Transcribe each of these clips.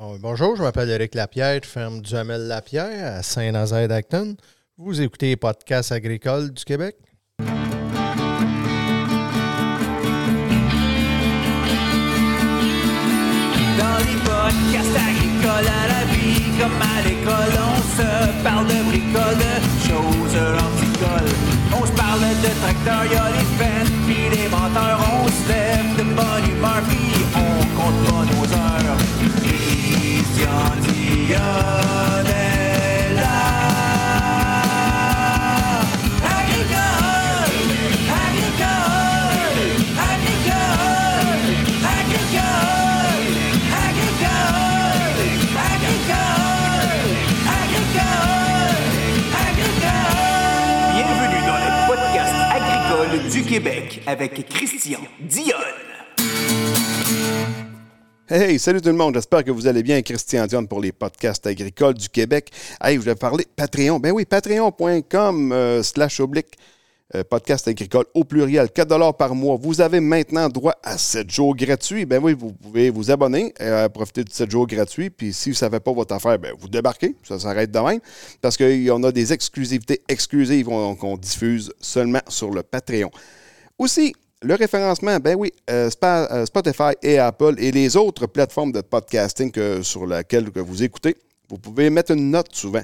Oh, bonjour, je m'appelle Eric Lapierre, ferme Duhamel Lapierre à Saint-Nazaire d'Acton. Vous écoutez les podcasts agricoles du Québec? Dans les podcasts agricoles à la vie, comme à l'école, on se parle de bricoles, de choses anticoles. On se parle de tracteurs, Québec avec Christian Dionne. Hey, salut tout le monde, j'espère que vous allez bien. Christian Dion pour les podcasts agricoles du Québec. Hey, je vais parler Patreon. Ben oui, patreon.com euh, slash oblique euh, podcast agricole au pluriel, 4 par mois. Vous avez maintenant droit à 7 jours gratuits. Ben oui, vous pouvez vous abonner, euh, profiter de 7 jours gratuits. Puis si vous ne savez pas votre affaire, ben vous débarquez. Ça s'arrête de même. Parce qu'on a des exclusivités exclusives qu'on diffuse seulement sur le Patreon. Aussi, le référencement, ben oui, euh, euh, Spotify et Apple et les autres plateformes de podcasting sur lesquelles que vous écoutez, vous pouvez mettre une note souvent.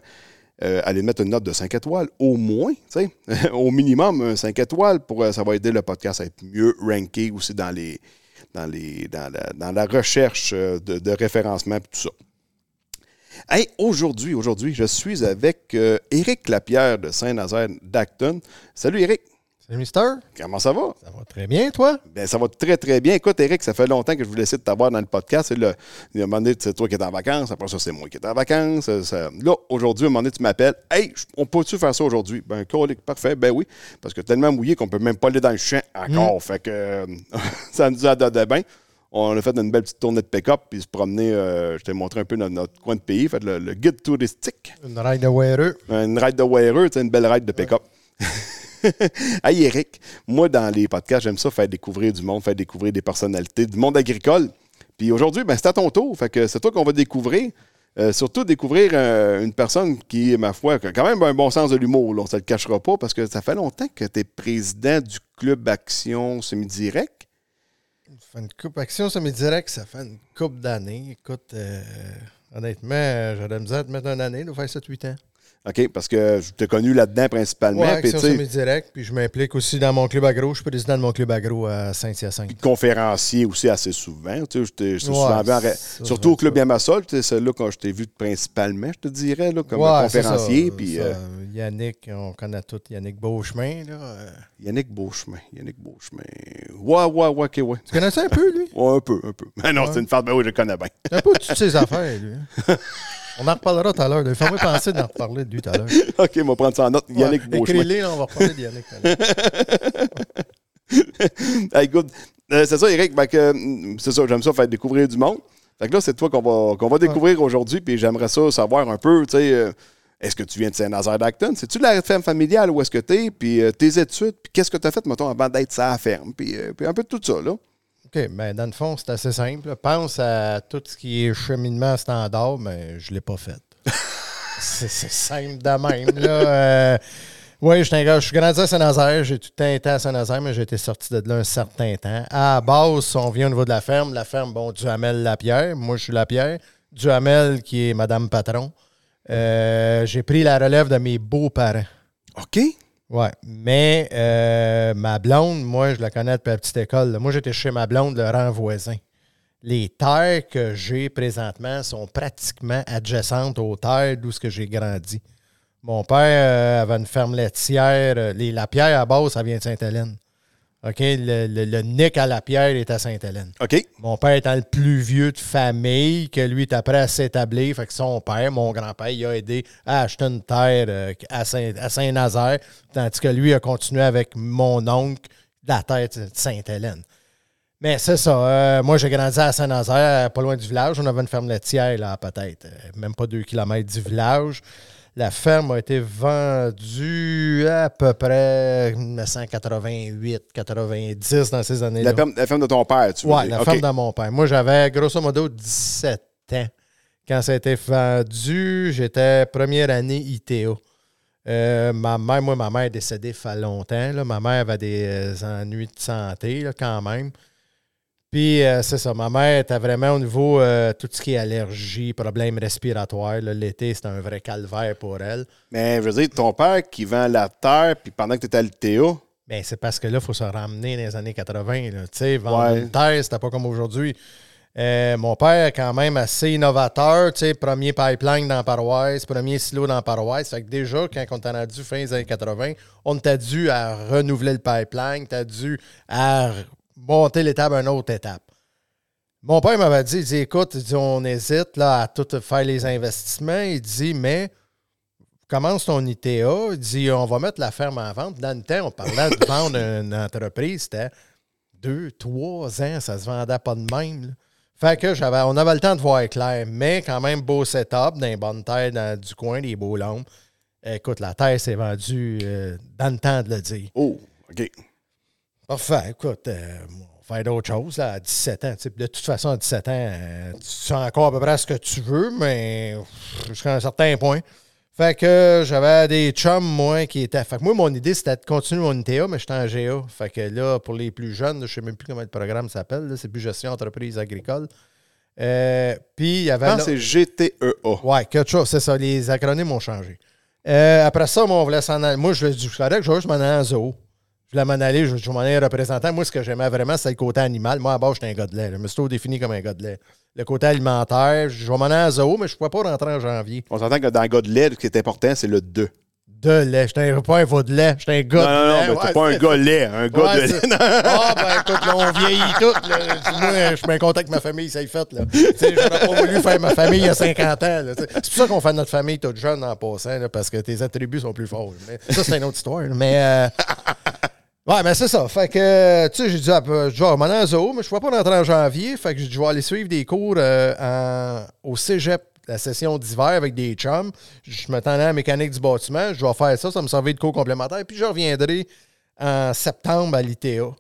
Euh, allez mettre une note de 5 étoiles, au moins, au minimum un 5 étoiles, pour, euh, ça va aider le podcast à être mieux ranké aussi dans, les, dans, les, dans, la, recherche de, de référencement et tout ça. Hey, aujourd'hui, aujourd'hui, je suis avec euh, Éric Lapierre de Saint-Nazaire d'Acton. Salut Éric, C'est Mister? comment ça va? Ça va très bien, toi? Ben, ça va très, très bien. Écoute, Eric, ça fait longtemps que je voulais essayer de t'avoir dans le podcast. Et là, il y a un moment donné, c'est toi qui es en vacances. Après ça, c'est moi qui est en vacances. Ça- ça- Là, aujourd'hui, à un moment donné, tu m'appelles. Hey, on peut-tu faire ça aujourd'hui? Ben, colique, parfait. Ben oui. Parce que tellement mouillé qu'on peut même pas aller dans le champ encore. Fait que euh, ça nous a donné bien. On a fait une belle petite tournée de pick-up, puis se promener. euh, je t'ai montré un peu notre, notre coin de pays. Fait le, le guide touristique. Une ride de weareux. Une ride de sais, une belle ride de pick-up. hey Eric, moi dans les podcasts, j'aime ça faire découvrir du monde, faire découvrir des personnalités, du monde agricole. Puis aujourd'hui, ben, c'est à ton tour. Fait que c'est toi qu'on va découvrir. Euh, surtout découvrir euh, une personne qui, ma foi, a quand même un bon sens de l'humour. On ne se le cachera pas parce que ça fait longtemps que tu es président du Club Action Semi-Direct. Une coupe action semi-direct, ça fait une coupe d'années. Écoute, euh, honnêtement, j'aurais de misère te mettre une année, de faire 7-8 ans. OK? Parce que je t'ai connu là-dedans principalement. Ouais, puis, semi-direct, puis je m'implique aussi dans mon club agro. Je suis président de mon club agro à Saint-Hyacinthe. conférencier aussi assez souvent. Tu sais, je Ouais, souvent en surtout au Club. Yamassol, c'est là que je t'ai vu principalement, je te dirais, là, comme Ouais, conférencier. ça, Puis ça. euh, Yannick, on connaît tous Yannick Beauchemin. Là. euh. Yannick Beauchemin. Yannick Beauchemin. Ouais, ouais, ouais, ok, ouais. Tu connais ça un peu, lui? Ouais, un peu, un peu. Mais non, Ouais. c'est une farce, ben oui, je le connais bien. Un peu toutes ses affaires, lui. On en reparlera tout à l'heure. Il faudrait penser d'en reparler de lui tout à l'heure. ok, on va prendre ça en note. Yannick Ouais. Écris-les, on va reparler de Yannick. Hey, good. Euh, c'est ça, Eric. ben mm, c'est ça, j'aime ça faire découvrir du monde. Fait que là, c'est toi qu'on va, qu'on va découvrir aujourd'hui, puis j'aimerais ça savoir un peu, tu sais, euh, est-ce que tu viens de Saint-Nazaire d'Acton? C'est-tu de la ferme familiale où est-ce que tu es? Puis euh, tes études, puis qu'est-ce que tu as fait, mettons, avant d'être sa ferme? Puis, euh, puis un peu de tout ça, là? OK, ben dans le fond, c'est assez simple. Pense à tout ce qui est cheminement standard, mais je ne l'ai pas fait. c'est simple de même. Là. Euh, oui, je je suis grandi à Saint-Nazaire. J'ai tout le temps été à Saint-Nazaire, mais j'ai été sorti de là un certain temps. À la base, on vient au niveau de la ferme. La ferme, bon, Duhamel Lapierre. Moi, je suis Lapierre. Duhamel, qui est Madame Patron. Euh, j'ai pris la relève de mes beaux-parents. OK. Ouais, mais euh, ma blonde, moi, je la connais depuis la petite école. Moi, j'étais chez ma blonde, le rang voisin. Les terres que j'ai présentement sont pratiquement adjacentes aux terres d'où j'ai grandi. Mon père euh, avait une ferme laitière. euh, les Lapierre, à base, ça vient de Sainte-Hélène. OK? Le, le, le Nick à Lapierre est à Sainte-Hélène. OK. Mon père étant le plus vieux de famille, que lui est après à s'établir, fait que son père, mon grand-père, il a aidé à acheter une terre euh, à Saint- à Saint-Nazaire, tandis que lui a continué avec mon oncle de la terre de Sainte-Hélène. Mais c'est ça. euh, moi, j'ai grandi à Saint-Nazaire, pas loin du village. On avait une ferme laitière, là, peut-être, euh, même pas deux kilomètres du village. La ferme a été vendue à peu près 1988, 90 dans ces années-là. La ferme, la ferme de ton père, tu Ouais, dire. la ferme de mon père. Moi, j'avais grosso modo 17 ans Quand ça a été vendu, j'étais première année ITO. Euh, ma mère, moi, ma mère est décédée il fait longtemps. là. Ma mère avait des euh, ennuis de santé là, quand même. Puis, euh, c'est ça, ma mère était vraiment au niveau euh, tout ce qui est allergie, problèmes respiratoires. L'été, c'était un vrai calvaire pour elle. Mais je veux dire, ton père qui vend la terre, puis pendant que tu étais à l'ITO, Ben, c'est parce que là, il faut se ramener dans les années 80. là. Tu sais, vendre Ouais. une terre, c'était pas comme aujourd'hui. Euh, mon père est quand même assez innovateur. Tu sais, premier pipeline dans la paroisse, premier silo dans la paroisse. Fait que déjà, quand on en a dû fin des années 80, on t'a dû à renouveler le pipeline, t'as dû à monter l'étape à une autre étape. Mon père m'avait dit, il dit, écoute, il dit, on hésite là, à tout faire les investissements. Il dit, mais commence ton ITA. Il dit, on va mettre la ferme en vente. Dans le temps, on parlait de vendre une entreprise. C'était deux, trois ans. Ça se vendait pas de même. là. Fait que j'avais, on avait le temps de voir clair, mais quand même beau setup, dans les bonnes terres dans- du coin, des beaux lombes. Écoute, la terre s'est vendue euh, dans le temps de le dire. oh, OK. Parfait, écoute, euh, on va faire d'autres choses là, à 17 ans. De toute façon, à 17 ans, euh, tu sais encore à peu près ce que tu veux, mais jusqu'à un certain point. Fait que j'avais des chums, moi, qui étaient. Fait que moi, mon idée, c'était de continuer mon ITA, mais j'étais en GA. Fait que là, pour les plus jeunes, je ne sais même plus comment le programme s'appelle. C'est plus gestion entreprise agricole. Euh, Puis il y avait. Je que c'est GTEA. Ouais, quelque chose, c'est ça. Les acronymes ont changé. Euh, après ça, moi, on voulait s'en aller. Moi, je dis, c'est correct, je vais juste m'en aller en zoo. Je m'en aller, je, je m'en représentant. Moi, ce que j'aimais vraiment, c'est le côté animal. Moi, à base, j'étais un gars de lait. Je me suis toujours défini comme un gars de lait. Le côté alimentaire, je vais m'en aller en zoo, mais je ne pouvais pas rentrer en janvier. On s'entend que dans le gars de lait, ce qui est important, c'est le 2. De lait. Un- pas un veau de lait. J'étais un gars Non, de non, non, lait. mais t'es Ouais, pas un gars lait, un gars Ouais, de lait. Ah, ben écoute, là, on vieillit tout. là. Moi, je suis bien content que ma famille s'est faite. là. J'aurais pas voulu faire ma famille il y a 50 ans. C'est pour ça qu'on fait notre famille toute jeune en passant, là, parce que tes attributs sont plus forts. Mais ça, c'est une autre histoire. Mais. euh, Ouais, mais c'est ça. Fait que, tu sais, j'ai dit, ben, je vais aller en zoo, mais je ne pas rentrer en janvier. Fait que je vais aller suivre des cours euh, en- au cégep, la session d'hiver avec des chums. Je m'attendais à la mécanique du bâtiment. Je vais faire ça, ça me servait de cours complémentaire. Puis je reviendrai en septembre à l'ITA.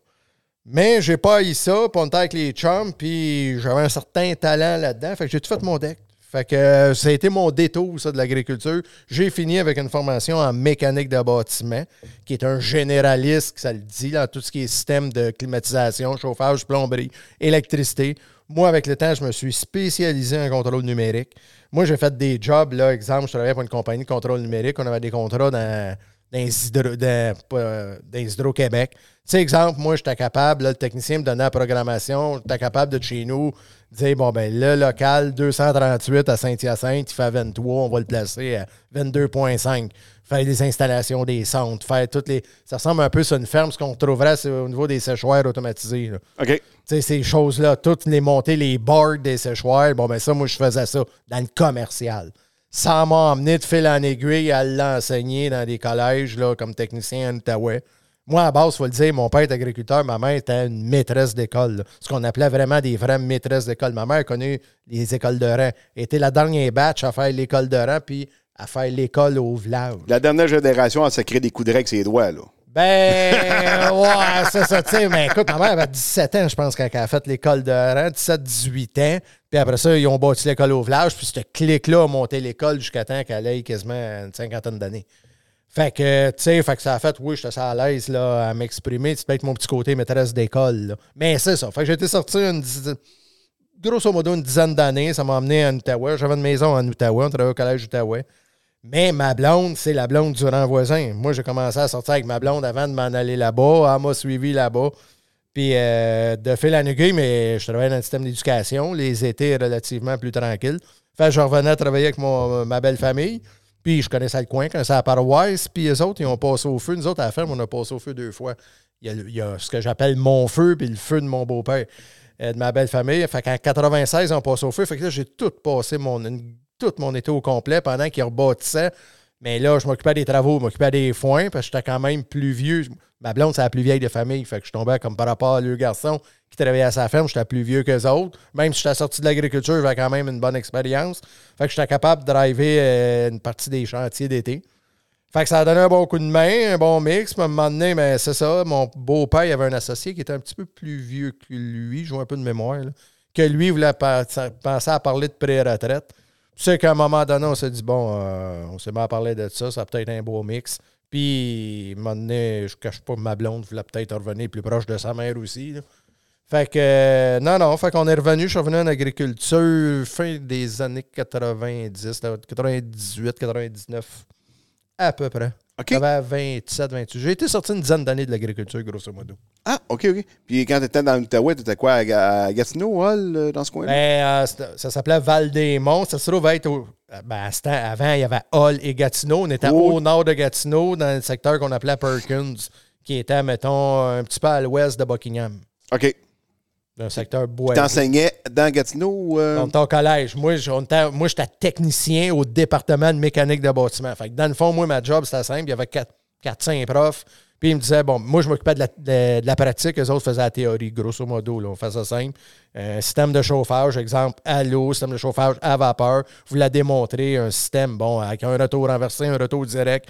Mais j'ai pas eu ça, puis on était avec les chums, puis j'avais un certain talent là-dedans. Fait que j'ai tout fait mon deck. Fait que euh, ça a été mon détour, ça, de l'agriculture. J'ai fini avec une formation en mécanique de bâtiment, qui est un généraliste, ça le dit, dans tout ce qui est système de climatisation, chauffage, plomberie, électricité. Moi, avec le temps, je me suis spécialisé en contrôle numérique. Moi, j'ai fait des jobs, là, exemple, je travaillais pour une compagnie de contrôle numérique. On avait des contrats dans, euh, Hydro-Québec. Tu sais, exemple, moi, j'étais capable, le technicien me donnait la programmation, j'étais capable de chez nous dire, bon, ben le local 238 à Saint-Hyacinthe, il fait 23, on va le placer à 22,5. Faire des installations des centres, faire toutes les. Ça ressemble un peu sur une ferme, ce qu'on trouverait c'est au niveau des séchoirs automatisés. là. OK. Tu sais, ces choses-là, toutes les montées, les boards des séchoirs, bon, ben ça, moi, je faisais ça dans le commercial. Sans m'emmener de fil en aiguille à l'enseigner dans des collèges, là, comme technicien en Outaouais. Moi, à base, il faut le dire, mon père est agriculteur, ma mère était une maîtresse d'école. Ce qu'on appelait vraiment des vraies maîtresses d'école. Ma mère a connu les écoles de rang. Elle était la dernière batch à faire l'école de rang, puis à faire l'école au village. La dernière génération, elle s'est créé des coups de avec ses doigts, là. Ben, ouais, c'est ça, tu sais. Mais écoute, ma mère avait 17 ans, je pense, quand elle a fait l'école de rang, 17-18 ans. Puis après ça, ils ont bâti l'école au village. Puis ce clic-là a monté l'école jusqu'à temps qu'elle ait quasiment une cinquantaine d'années. Fait que, tu sais, fait que ça a fait, oui, j'étais à l'aise là, à m'exprimer. C'est peut-être mon petit côté maîtresse d'école. Mais c'est ça. Fait que j'ai été sorti une grosso modo une dizaine d'années. Ça m'a emmené en Outaouais. J'avais une maison en Outaouais. On travaillait au collège d'Outaouais. Mais ma blonde, c'est la blonde du rang voisin. Moi, j'ai commencé à sortir avec ma blonde avant de m'en aller là-bas. Elle m'a suivi là-bas. Puis euh, de fil en aiguille, mais je travaillais dans le système d'éducation. Les étés relativement plus tranquilles. Fait que je revenais travailler avec mon- ma belle famille. Puis je connaissais le coin, c'est à la paroisse. Puis les autres, ils ont passé au feu. Nous autres, à la ferme, on a passé au feu deux fois. Il y a, ce que j'appelle mon feu, puis le feu de mon beau-père, euh, de ma belle famille. Fait qu'en 96, on passe au feu. Fait que là, j'ai tout passé mon, tout mon été au complet pendant qu'ils rebâtissaient. Mais là, je m'occupais des travaux, je m'occupais des foins, parce que j'étais quand même plus vieux. Ma blonde, c'est la plus vieille de famille. Fait que je tombais comme par rapport à le garçon qui travaillait à sa ferme, j'étais plus vieux qu'eux autres. Même si j'étais sorti de l'agriculture, j'avais quand même une bonne expérience. Fait que j'étais capable de driver euh, une partie des chantiers d'été. Fait que ça a donné un bon coup de main, un bon mix. Puis à un moment donné, ben, c'est ça. Mon beau-père, il avait un associé qui était un petit peu plus vieux que lui. Je joue un peu de mémoire. que lui voulait penser à parler de pré-retraite. C'est qu'à un moment donné, on s'est dit, bon, euh, on s'est mis à parler de ça, ça a peut-être un beau mix. Puis, à un moment donné, je cache pas ma blonde, voulait peut-être revenir plus proche de sa mère aussi. Fait que, euh, non, non, fait qu'on est revenu, je suis revenu en agriculture fin des années 90, là, 98, 99, à peu près. OK. J'avais 27, 28. J'ai été sorti une dizaine d'années de l'agriculture, grosso modo. Ah, OK, OK. Puis quand tu étais dans l'Outaouais, tu étais quoi, à, Gatineau, Hall, euh, dans ce coin-là? Ben, euh, ça s'appelait Val-des-Monts. Ça se trouve être au. Ben, ce temps, avant, il y avait Hall et Gatineau. On était Oh. au nord de Gatineau, dans le secteur qu'on appelait Perkins, qui était, mettons, un petit peu à l'ouest de Buckingham. OK. Un secteur bois. T'enseignais dans Gatineau? ou, euh? On était au collège. Moi, j'étais technicien au département de mécanique de bâtiment. Fait que dans le fond, moi, ma job, c'était simple. Il y avait 4-5 profs. Puis ils me disaient, bon, moi, je m'occupais de la, de- de la pratique. Eux autres faisaient la théorie, grosso modo. Là, on fait ça simple. Un système de chauffage, exemple, à l'eau, système de chauffage à vapeur. Vous la démontrez, un système, bon, avec un retour renversé, un retour direct.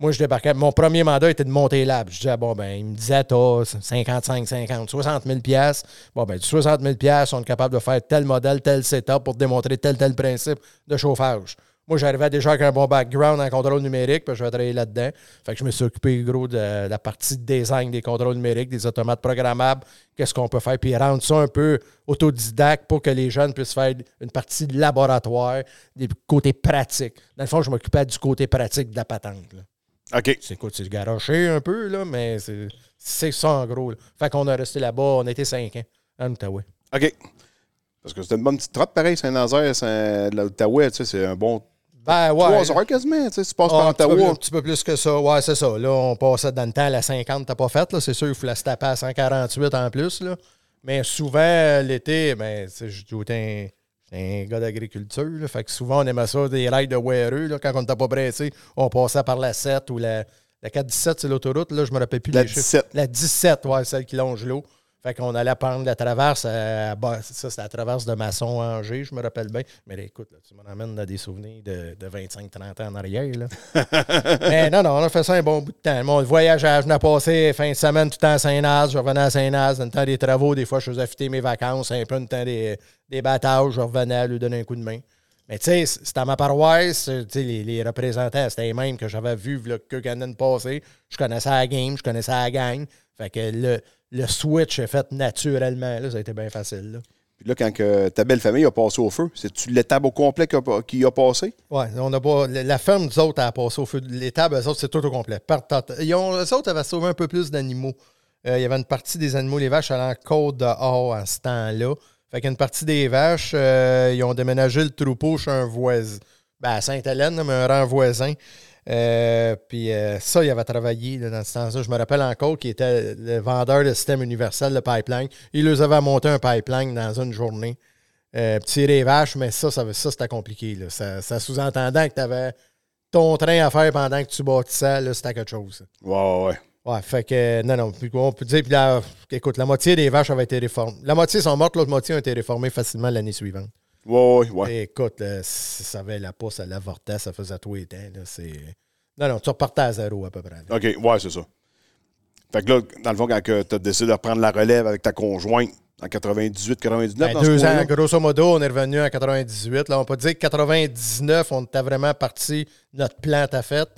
Moi, je débarquais. Mon premier mandat était de monter lab. Je disais, bon, ben, il me disait, t'as 55, 50, 60 000 piastres. Bon, ben, du 60 000 piastres, on est capable de faire tel modèle, tel setup pour démontrer tel, tel principe de chauffage. Moi, j'arrivais déjà avec un bon background en contrôle numérique, puis je vais travailler là-dedans. Fait que je me suis occupé, gros, de la partie de design des contrôles numériques, des automates programmables, qu'est-ce qu'on peut faire, puis rendre ça un peu autodidacte pour que les jeunes puissent faire une partie de laboratoire, des côtés pratiques. Dans le fond, je m'occupais du côté pratique de la patente. OK. C'est quoi, c'est garoché un peu, là, mais c'est ça en gros. là. Fait qu'on a resté là-bas, on était cinq ans, en Outaouais. OK. Parce que c'était une bonne petite trotte, pareil, Saint-Nazaire, Saint- l'Outaouais, tu sais, c'est un bon Ben ouais. trois heures quasiment, tu sais, tu passes Ah, par un, petit peu, plus- Ottawa. un petit peu plus que ça. Ouais, c'est ça. Là, on passait dans le temps, la 50, t'as pas faite. là. C'est sûr, il faut la se taper à 148 en plus. Là. Mais souvent, l'été, ben, tu sais, je un, un gars d'agriculture. Fait que souvent, on aimait ça, des rails de weareux. Là. Quand on n'était pas pressé, on passait par la 7 ou la, la 417, c'est l'autoroute. Là, je me rappelle plus La des chiffres. 17. La 17, ouais, celle qui longe l'eau. Fait qu'on allait prendre la traverse, à, ça, c'était la traverse de Masson-Angers, je me rappelle bien. Mais là, écoute, là, tu me ramènes dans des souvenirs de, de 25-30 ans en arrière. Là. Mais non, non, on a fait ça un bon bout de temps. Mon voyageage, on a passé fin de semaine tout le temps à Saint-Naz. Je revenais à Saint-Naz. Dans le temps des travaux, des fois, je faisais affûter mes vacances. Un peu dans le temps des, des battages, je revenais à lui donner un coup de main. Mais tu sais, c'était à ma paroisse. Les, les représentants, c'était les mêmes que j'avais vus là, quelques années passées. Je connaissais la game, je connaissais la gang. Fait que le, le switch est fait naturellement. Là, ça a été bien facile. Là. Puis là, quand que ta belle famille a passé au feu, c'est-tu l'étable au complet qui a, qui a passé? Ouais, on a pas. La ferme, nous autres, a passé au feu. L'étable, eux autres, c'est tout au complet. Par- Ils ont, eux autres avaient sauvé un peu plus d'animaux. Euh, il y avait une partie des animaux, les vaches, allaient en côte dehors à ce temps-là. Fait qu'une partie des vaches, euh, ils ont déménagé le troupeau chez un voisin. Ben, à Sainte-Hélène, mais un rang voisin. Euh, puis euh, ça, il avait travaillé là, dans ce temps-là. Je me rappelle encore qu'il était le vendeur de système universel de pipeline. Il leur avait monté un pipeline dans une journée. Euh, tirer les vaches, mais ça, ça, ça, c'était compliqué. Là. Ça, ça sous-entendant que tu avais ton train à faire pendant que tu bâtissais, là, c'était quelque chose. Ouais, ouais, ouais. Ouais, fait que, euh, non, non, puis on peut dire, puis là, écoute, la moitié des vaches avaient été réformées. La moitié sont mortes, l'autre moitié ont été réformées facilement l'année suivante. Ouais. Et écoute, là, si ça avait la pousse, ça l'avortait, ça faisait tous les temps. Là. Non, non, tu repartais à zéro à peu près. là. OK, ouais, c'est ça. Fait que là, dans le fond, quand tu as décidé de reprendre la relève avec ta conjointe en 98, 99, Ben, dans deux ans, grosso modo, on est revenu en 98. Là, on peut dire que 99, on était vraiment parti, notre plan était fait.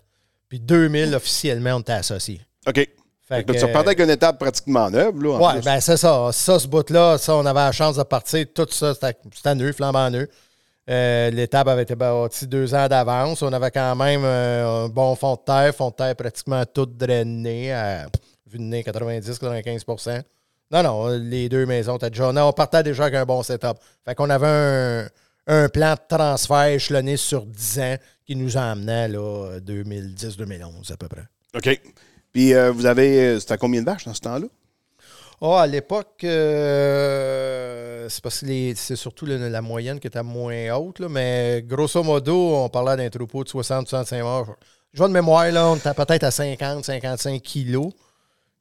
Puis 2000, officiellement, on était associés. OK. Fait que tu repartais avec une étape pratiquement neuve, là, plus. ben c'est ça. Ça, ce bout-là, ça, on avait la chance de partir. Tout ça, c'était c'était neuf, flambant neuf. Euh, L'étape avait été bâtie deux ans d'avance. On avait quand même euh, un bon fond de terre, fond de terre pratiquement tout drainé, à vu de nez 90-95% Non, non, les deux maisons étaient déjà. non, on partait déjà avec un bon setup. Fait qu'on avait un, un plan de transfert échelonné sur 10 ans qui nous emmenait là 2010-2011 à peu près. OK. Puis euh, vous avez. C'était combien de vaches dans ce temps-là? Ah, à l'époque, euh, c'est parce que c'est surtout le- la moyenne qui était moins haute, là, mais grosso modo, on parlait d'un troupeau de 60-65 morts. Je vois de mémoire, là, on était peut-être à 50-55 kilos.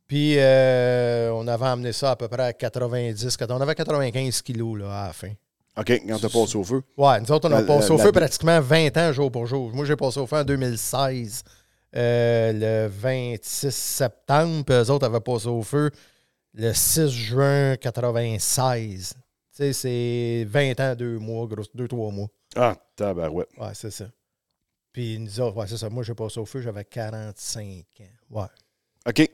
Puis euh, on avait amené ça à peu près à 90, on avait 95 kilos là, à la fin. OK, quand t'as passé au feu. Ouais, nous autres, on a La- passé au la- feu pratiquement 20 ans jour pour jour. Moi, j'ai passé au feu en 2016, euh, le 26 septembre, puis eux autres avaient passé au feu le 6 juin 96. Tu sais, c'est 20 ans, deux mois, gros, deux, trois mois. Ah, tabarouette. Ouais, c'est ça. Puis nous autres, ouais, c'est ça. Moi, j'ai passé au feu, j'avais 45 ans. Ouais. OK.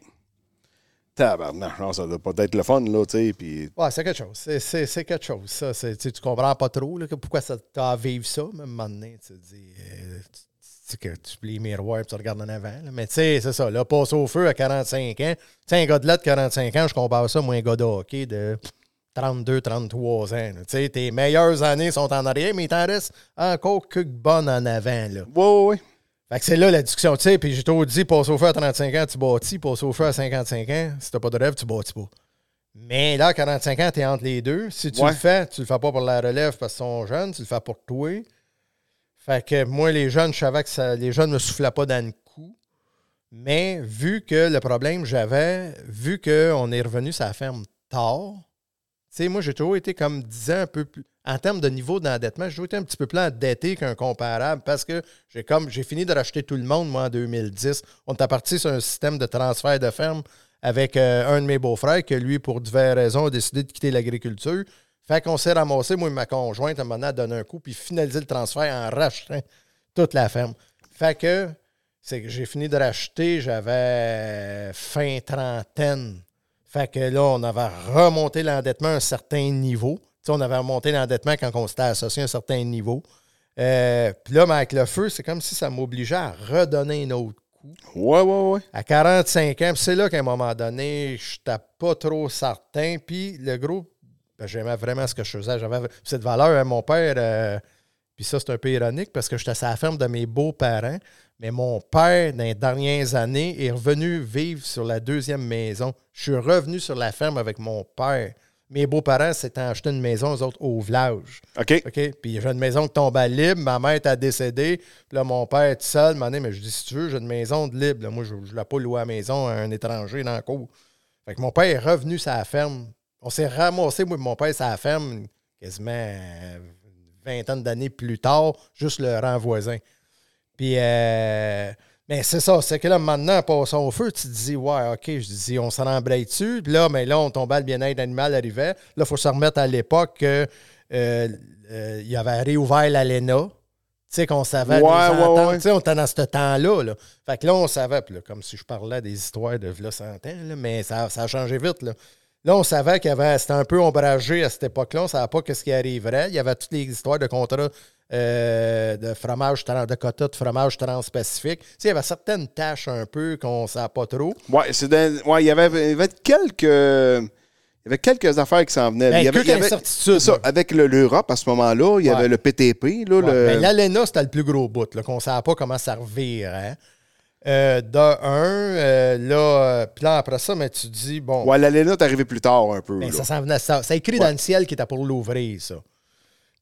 Tabarnak. Non, ça doit pas être le fun, là, tu sais. Puis. Ouais, c'est quelque chose. C'est- quelque chose. Ça, tu comprends pas trop là, que pourquoi ça t'a à vivre ça, même à un moment donné. Tu te dis, euh, tu- tu sais que tu plies les miroirs et tu regardes en avant. là. Mais tu sais, c'est ça. Là, passer au feu à 45 ans. Tu sais, un gars de là de 45 ans, je compare ça, moi, un gars de hockey de 32, 33 ans. Tu sais, tes meilleures années sont en arrière, mais il t'en reste encore quelques bonnes en avant. Là. Ouais, ouais, ouais. Fait que c'est là la discussion, tu sais, puis j'ai toujours dit, passe au feu à 35 ans, tu bâtis, passe au feu à 55 ans, si t'as pas de rêve, tu bâtis pas. Mais là, à 45 ans, t'es entre les deux. Si tu Ouais. le fais, tu le fais pas pour la relève parce qu'ils sont jeunes, tu le fais pour toi. Fait moi, les jeunes, je savais que les jeunes me soufflaient pas dans le cou. Mais vu que le problème j'avais, vu qu'on est revenu sur la ferme tard, tu sais, moi, j'ai toujours été comme 10 ans un peu plus. En termes de niveau d'endettement, j'ai toujours été un petit peu plus endetté qu'un comparable parce que j'ai fini de racheter tout le monde, moi, en 2010. On était parti sur un système de transfert de ferme avec euh, un de mes beaux-frères que lui, pour diverses raisons, a décidé de quitter l'agriculture. Fait qu'on s'est ramassé, moi et ma conjointe, à un moment donné, à donner un coup, puis finaliser le transfert en rachetant toute la ferme. Fait que c'est que j'ai fini de racheter, j'avais fin trentaine. Fait que là, on avait remonté l'endettement à un certain niveau. Tu sais, on avait remonté l'endettement quand on s'était associé à un certain niveau. Euh, Puis là, mais avec le feu, c'est comme si ça m'obligeait à redonner un autre coup. Ouais, ouais, ouais. À 45 ans, puis c'est là qu'à un moment donné, je n'étais pas trop certain. Puis le gros, ben, j'aimais vraiment ce que je faisais. J'avais cette valeur. hein, mon père, euh, puis ça, c'est un peu ironique parce que j'étais sur la ferme de mes beaux-parents. Mais mon père, dans les dernières années, est revenu vivre sur la deuxième maison. Je suis revenu sur la ferme avec mon père. Mes beaux-parents s'étaient acheté une maison, eux autres, au village. OK. OK? Puis j'ai une maison qui tombait libre, ma mère était décédée, puis là, mon père est seul, m'a dit, mais je dis, si tu veux, j'ai une maison de libre. Là, moi, je ne voulais pas louer la maison à un étranger dans la cour. Fait que mon père est revenu sur la ferme. On s'est ramassé, moi et mon père, sur la ferme, quasiment euh, une vingtaine d'années plus tard, juste le rang voisin. Puis, euh, mais c'est ça, c'est que là, maintenant, en passant au feu, tu te dis, ouais, OK, je dis, on s'en embraye dessus. Puis là, mais là, on tombait, le bien-être animal arrivait. Là, il faut se remettre à l'époque que euh, euh, il avait réouvert l'ALENA. Tu sais, qu'on savait Ouais, ouais, ouais. Tu sais, on était dans ce temps-là. Là. Fait que là, on savait, là, comme si je parlais des histoires de v'là 100 ans, là, mais ça, ça a changé vite. Là. Là, on savait qu'il y avait, c'était un peu ombragé à cette époque-là. On ne savait pas ce qui arriverait. Il y avait toutes les histoires de contrats euh, de fromage, trans- de quotas de fromage transpacifique. Tu sais, il y avait certaines tâches un peu qu'on ne savait pas trop. Dans- ouais, il y avait, il y avait quelques. Il y avait quelques affaires qui s'en venaient. Ben, il y avait, quelques il y avait- incertitudes, c'est ça, avec le- l'Europe à ce moment-là, il y Ouais. avait le PTP. Là, Ouais, le... mais l'ALENA, c'était le plus gros bout, qu'on ne savait pas comment ça revirait. Euh, de un, euh, là, euh, puis là, après ça, mais tu dis, bon, Ouais, l'ALENA est arrivé plus tard un peu. ben, là. ça s'en venait, ça, ça écrit Ouais. dans le ciel qui était pour l'ouvrir, ça.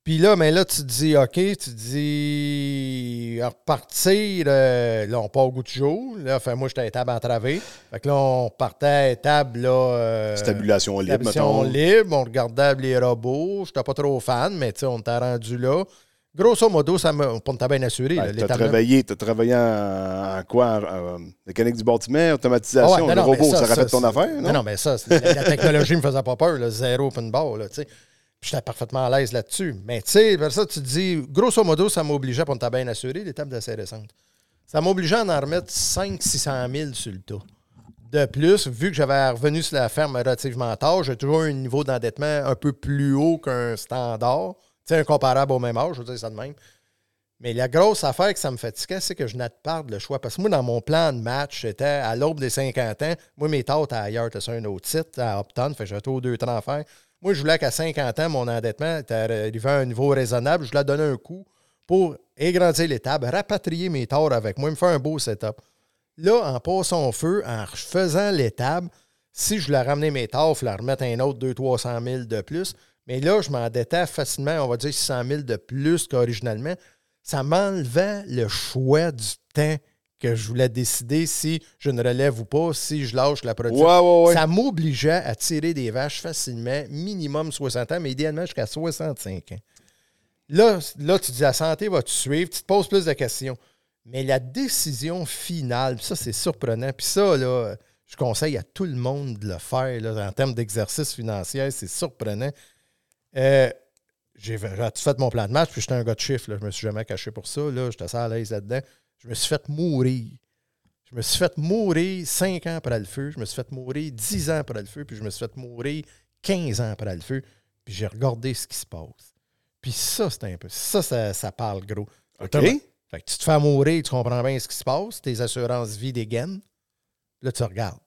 Puis là, mais là, tu te dis, OK, tu te dis, à repartir, euh, là, on part au goût du jour. Là, fait, moi, j'étais à étable entravée. Fait que là, on partait à étable, là. euh, Stabulation libre, Stabulation mettons. libre, on regardait les robots. J'étais pas trop fan, mais tu sais, on était rendu là. Grosso modo, ça me. On était bien assuré. Ouais, les t'as tablettes. travaillé, t'as travaillé en, en quoi? En, en mécanique du bâtiment, Ah automatisation, ouais, non, le non, robot, mais ça, répète ton affaire, non? Non, mais ça, la, la technologie me faisait pas peur, là, zéro open bar, là, tu sais. J'étais parfaitement à l'aise là-dessus. Mais tu sais, vers ça, tu te dis, grosso modo, ça m'obligeait, pour était bien assuré, tables d'assez récentes. Ça m'obligeait à en remettre 500-600 000 sur le tas. De plus, vu que j'avais revenu sur la ferme relativement tard, j'ai toujours un niveau d'endettement un peu plus haut qu'un standard. Sais, un comparable au même âge, je veux dire ça de même. Mais la grosse affaire que ça me fatiguait, c'est que je n'ai pas le choix. Parce que moi, dans mon plan de match, j'étais à l'aube des 50 ans. Moi, mes tâches étaient ailleurs. C'était un autre site, à Upton. Fait que j'avais aux deux à faire. Moi, je voulais qu'à 50 ans, mon endettement était arrivé à un niveau raisonnable. Je voulais donner un coup pour agrandir les rapatrier mes torts avec moi, me faire un beau setup. Là, en passant au feu, en faisant les tables, si je voulais ramener mes torts, il fallait remettre un autre 200-300 000 de plus. Mais là, je m'endettais facilement, on va dire 600 000 de plus qu'originalement. Ça m'enlevait le choix du temps que je voulais décider si je ne relève ou pas, si je lâche la production. Ouais, ouais, ouais. Ça m'obligeait à tirer des vaches facilement, minimum 60 ans, mais idéalement jusqu'à 65 ans. Là, là, tu dis la santé va te suivre, tu te poses plus de questions. Mais la décision finale, ça, c'est surprenant. Puis ça, là, je conseille à tout le monde de le faire là, en termes d'exercice financier, c'est surprenant. Euh, j'ai fait, mon plan de match, puis j'étais un gars de chiffre. Là. Je me suis jamais caché pour ça. Là. J'étais assez à l'aise là-dedans. Je me suis fait mourir. Je me suis fait mourir 5 ans après le feu. Je me suis fait mourir 10 ans après le feu. Puis je me suis fait mourir 15 ans après le feu. Puis j'ai regardé ce qui se passe. Puis ça, c'est un peu. Ça, ça, ça parle gros. OK. Fait que tu te fais mourir, tu comprends bien ce qui se passe, tes assurances vie dégainent. Là, tu regardes.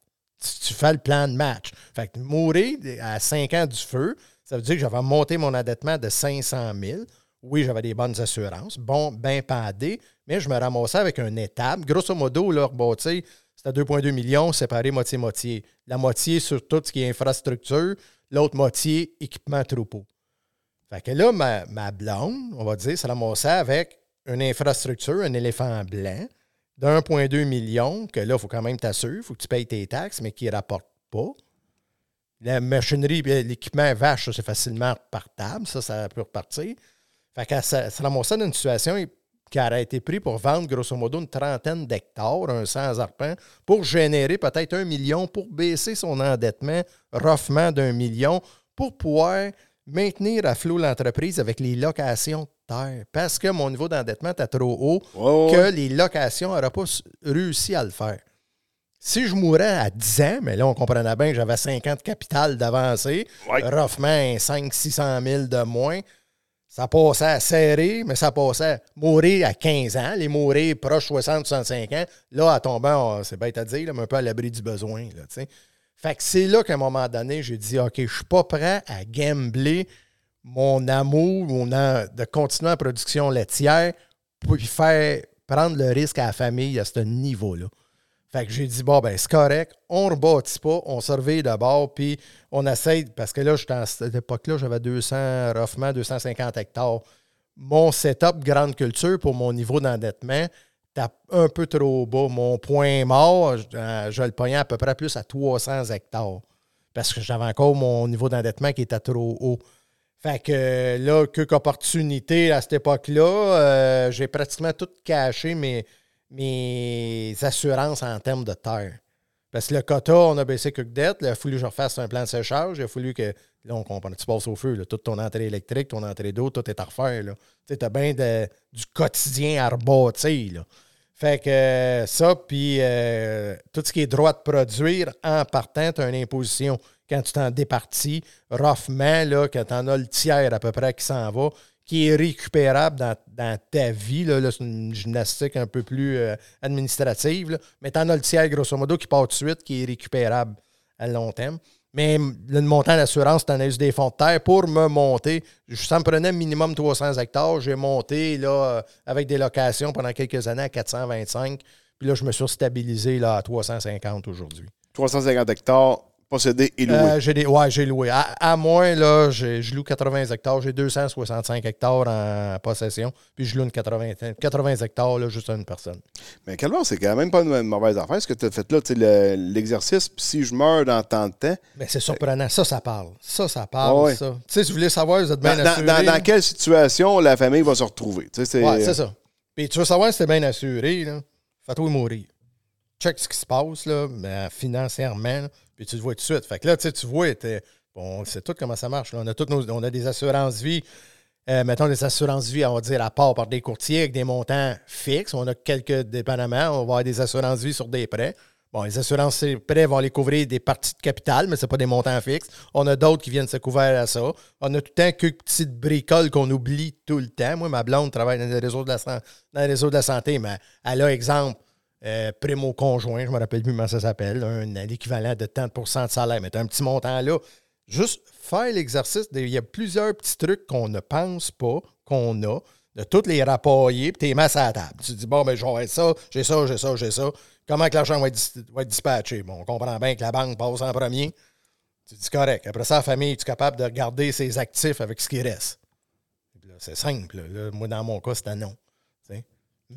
Tu, tu fais le plan de match. Fait que mourir à 5 ans du feu, ça veut dire que j'avais monté mon endettement de 500 000. Oui, j'avais des bonnes assurances, bon, bien padé, mais je me ramassais avec un étable. Grosso modo, là, rebâti, c'était 2,2 millions, séparé moitié-moitié. La moitié sur tout ce qui est infrastructure, l'autre moitié équipement troupeau. Fait que là, ma, blonde, on va dire, se ramassait avec une infrastructure, un éléphant blanc de 1,2 million, que là, il faut quand même t'assurer, il faut que tu payes tes taxes, mais qui ne rapporte pas. La machinerie, l'équipement vache, c'est facilement repartable, ça, ça peut repartir. Fait qu'elle se ramassait dans une situation qui aurait été pris pour vendre grosso modo une trentaine d'hectares, un 100 arpents, pour générer peut-être un million, pour baisser son endettement roughement d'un million, pour pouvoir maintenir à flot l'entreprise avec les locations de terre. Parce que mon niveau d'endettement était trop haut, que les locations n'auraient pas réussi à le faire. Si je mourais à 10 ans, mais là, on comprenait bien que j'avais 50 capital d'avancée, Ouais. roughement 500-600 000 de moins, ça passait à serrer, mais ça passait à mourir à 15 ans, les mourir proches 60-65 ans. Là, à tombant, c'est bête à dire, là, mais un peu à l'abri du besoin. Là, fait que c'est là qu'à un moment donné, j'ai dit OK, je suis pas prêt à gambler mon amour mon de continuer en production laitière pour faire prendre le risque à la famille à ce niveau-là. Fait que j'ai dit, bon, ben, c'est correct, on ne rebâtit pas, on surveille d'abord, puis on essaye, parce que là, j'étais à cette époque-là, j'avais 200, roughement 250 hectares. Mon setup grande culture pour mon niveau d'endettement, tape un peu trop bas. Mon point mort, je, euh, je le pognais à peu près plus à 300 hectares. Parce que j'avais encore mon niveau d'endettement qui était trop haut. Fait que là, que qu'opportunité à cette époque-là, euh, j'ai pratiquement tout caché mes, mes assurances en termes de terre. Parce que le quota, on a baissé que dette. Il a fallu que je refasse un plan de séchage. Il a fallu que. Là, on comprend. Tu passes au feu. Toute ton entrée électrique, ton entrée d'eau, tout est à refaire. Tu as bien du quotidien à rebâtir. Là. Fait que ça, puis euh, tout ce qui est droit de produire, en partant, tu as une imposition. Quand tu t'en départis, roughement, là, quand tu en as le tiers à peu près qui s'en va, qui est récupérable dans, ta vie. Là, c'est une gymnastique un peu plus euh, administrative. Mais tu en as le tiers, grosso modo, qui part de suite, qui est récupérable à long terme. Mais le montant d'assurance, tu en as eu des fonds de terre pour me monter? Je- me prenait minimum 300 hectares. J'ai monté là, euh, avec des locations pendant quelques années à 425. Puis là, je me suis stabilisé là, à 350 aujourd'hui. 350 hectares possédés et loués. Euh, j'ai des, ouais, j'ai loué. À, à moi, là, je loue 80 hectares. J'ai 265 hectares en possession. Puis je loue une 80, 80 hectares là, juste à une personne. Mais Calvar, c'est quand même pas une mauvaise affaire ce que tu as fait là. Tu sais, le- l'exercice, puis si je meurs dans tant de temps, Mais c'est surprenant. Ça, ça parle. Ça, ça parle. Ouais, ça. Tu sais, si vous voulez savoir, vous êtes bien dans, assuré. dans- dans quelle situation la famille va se retrouver? Tu sais, c'est, ça. Puis tu veux savoir si t'es bien assuré, là, fais-toi mourir. Check ce qui se passe, là, mais financièrement, là, puis tu le vois tout de suite. Fait que là, tu vois, on sait tout comment ça marche. On a toutes nos, on a des assurances-vie, euh, mettons des assurances-vie, on va dire, à part par des courtiers avec des montants fixes. On a quelques, dépendamment, on va avoir des assurances-vie sur des prêts. Bon, les assurances prêts vont aller couvrir des parties de capital, mais ce pas des montants fixes. On a d'autres qui viennent se couvrir à ça. On a tout le temps quelques petites bricoles qu'on oublie tout le temps. Moi, ma blonde travaille dans les réseaux de la, dans les réseaux de la santé, mais elle a, exemple, euh, primo conjoint, je me rappelle plus comment ça s'appelle, un, l'équivalent de tant de pourcents de salaire, mais t'as un petit montant là. Juste faire l'exercice, il y a plusieurs petits trucs qu'on ne pense pas qu'on a, de tous les rapporter, puis t'es masses à la table. Tu te dis, bon, ben, j'aurai ça, j'ai ça, j'ai ça, j'ai ça. Comment que l'argent va être, dispatché? Bon, on comprend bien que la banque passe en premier. Tu dis correct. Après ça, la famille, tu es capable de regarder ses actifs avec ce qui reste? C'est simple. moi, dans mon cas, c'était non. Tu.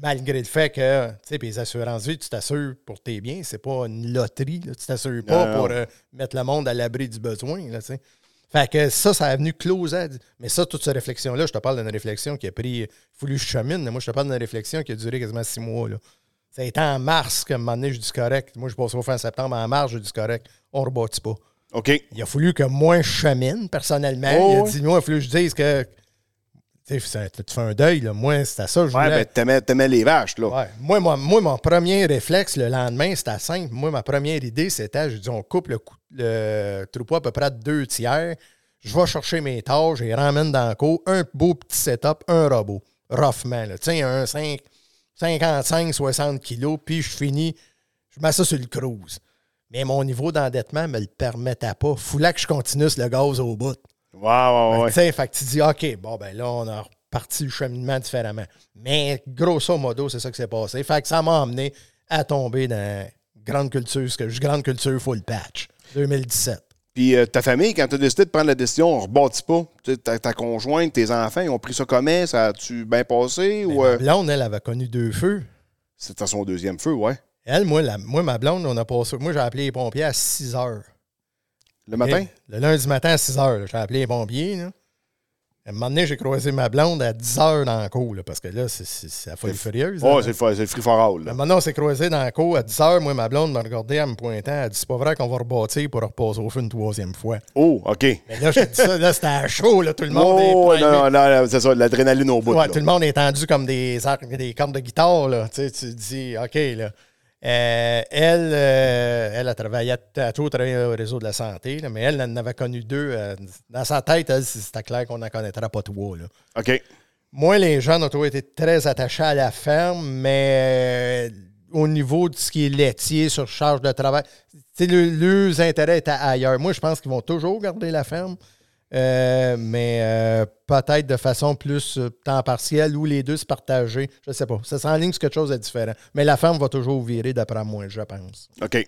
Malgré le fait que, tu sais, les assurances vie, tu t'assures pour tes biens. C'est pas une loterie. là. Tu t'assures pas Non, non. pour euh, mettre le monde à l'abri du besoin. Là, tu sais. Fait que ça, ça a venu closer. Mais ça, toute cette réflexion-là, je te parle d'une réflexion qui a pris. Il fallu que je chemine. Moi, je te parle d'une réflexion qui a duré quasiment six mois. Là. Ça a été en mars qu'à un moment donné, je dis correct. Moi, je passe au fin septembre. En mars, je dis correct. On ne rebâtit pas. OK. Il a fallu que moi, je chemine personnellement. Oh, il a dit, moi, il a fallu que je dise que tu fais un deuil. Là. Moi, c'était ça je Ouais, voulais. ben, t'aimais, t'aimais les vaches, là. Ouais. Moi, moi, moi, mon premier réflexe le lendemain, c'était simple. Moi, ma première idée, c'était, je dis, on coupe le, cou- le troupeau à peu près de deux tiers. Je vais chercher mes tâches, je les ramène dans le cours. Un beau petit setup, un robot. Roughement, là. Tu sais, un 5, 55, 60 kilos, puis je finis, je mets ça sur le cruise. Mais mon niveau d'endettement ne me le permettait pas. Foulant que je continue le gaz au bout. Ouais, ouais, ouais. Tu sais, fait que tu dis, OK, bon, ben là, on a reparti le cheminement différemment. Mais grosso modo, c'est ça qui s'est passé. Fait que ça m'a amené à tomber dans grande culture, ce que je grande culture full patch, 2017. Puis euh, ta famille, quand tu as décidé de prendre la décision, on rebâtit pas. Ta, ta conjointe, tes enfants, ils ont pris ça comment? Ça a-tu bien passé? Ou Ma euh, blonde, elle avait connu deux feux. c'était son deuxième feu, ouais. Elle, moi, la- moi, ma blonde, on a passé. Moi, j'ai appelé les pompiers à 6 heures. Le matin? Le lundi matin à 6 heures, là, j'ai appelé les pompiers. Là. À un moment donné, j'ai croisé ma blonde à 10 heures dans la cour, là, parce que là, c'est- la folie furieuse. Là. c'est le, free for all. là. Maintenant, on s'est croisé dans la cour à 10 heures. Moi, ma blonde m'a regardé en me pointant. Elle a dit C'est pas vrai qu'on va rebâtir pour repasser au feu une troisième fois. Oh, OK. Mais là, j'ai dit ça, là, c'était chaud, là. Tout le monde Oh, est non, non, non, c'est ça, l'adrénaline au bout. Ouais, tout le monde est tendu comme des, arcs- des cordes de guitare, là. Tu sais, tu te dis, OK, là. Euh, elle, euh, elle a travaillé, elle a toujours travaillé au réseau de la santé, là, mais elle, elle en avait connu deux. euh, dans sa tête, elle, c'était clair qu'on n'en connaîtrait pas trois, là. OK. Moi, les jeunes ont toujours été très attachés à la ferme, mais euh, au niveau de ce qui est laitier, sur charge de travail, le- leurs intérêts étaient ailleurs. Moi, je pense qu'ils vont toujours garder la ferme, euh, mais euh, peut-être de façon plus euh, temps partiel ou les deux se partager. Je sais pas. Ça s'enligne sur quelque chose de différent. Mais la ferme va toujours virer, d'après moi, je pense. OK.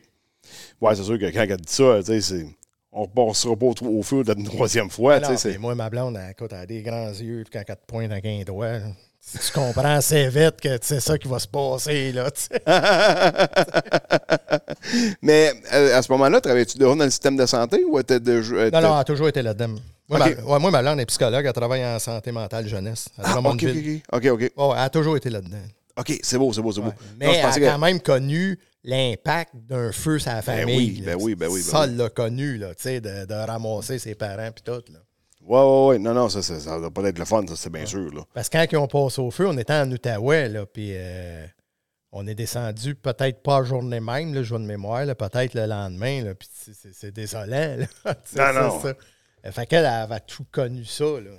Ouais, c'est sûr que quand elle dit ça, tu sais, c'est. On ne repassera pas au, au feu d'une troisième fois, Alors, moi, ma blonde, elle, écoute, elle a des grands yeux, puis quand elle te pointe avec un doigt, tu comprends assez vite que c'est ça qui va se passer, là. Mais euh, à ce moment-là, travaillais-tu déjà dans le système de santé ou était de. Non, non, elle a toujours été là-dedans. Moi, Ok. ma, ouais, moi, ma blonde est psychologue, elle travaille en santé mentale jeunesse à Ah, OK. OK, elle a toujours été là-dedans. OK, c'est beau, c'est beau, c'est beau. Mais Non, je elle a que- quand même connu l'impact d'un feu sur la famille. oui, là. ben oui, ben oui, ben ça, oui. elle l'a connu, là, tu sais, de, de ramasser ses parents puis tout. Là. Ouais, ouais, ouais. Non, non, ça, ça, ça doit pas être le fun, ça, c'est bien sûr. Là. Parce que quand ils ont passé au feu, on était en Outaouais, là, puis euh, on est descendu peut-être pas la journée même, je vois de mémoire, peut-être le lendemain, là, puis c'est- désolant. Là, Non, non. ça. Euh, Fait qu'elle elle avait tout connu ça. Là,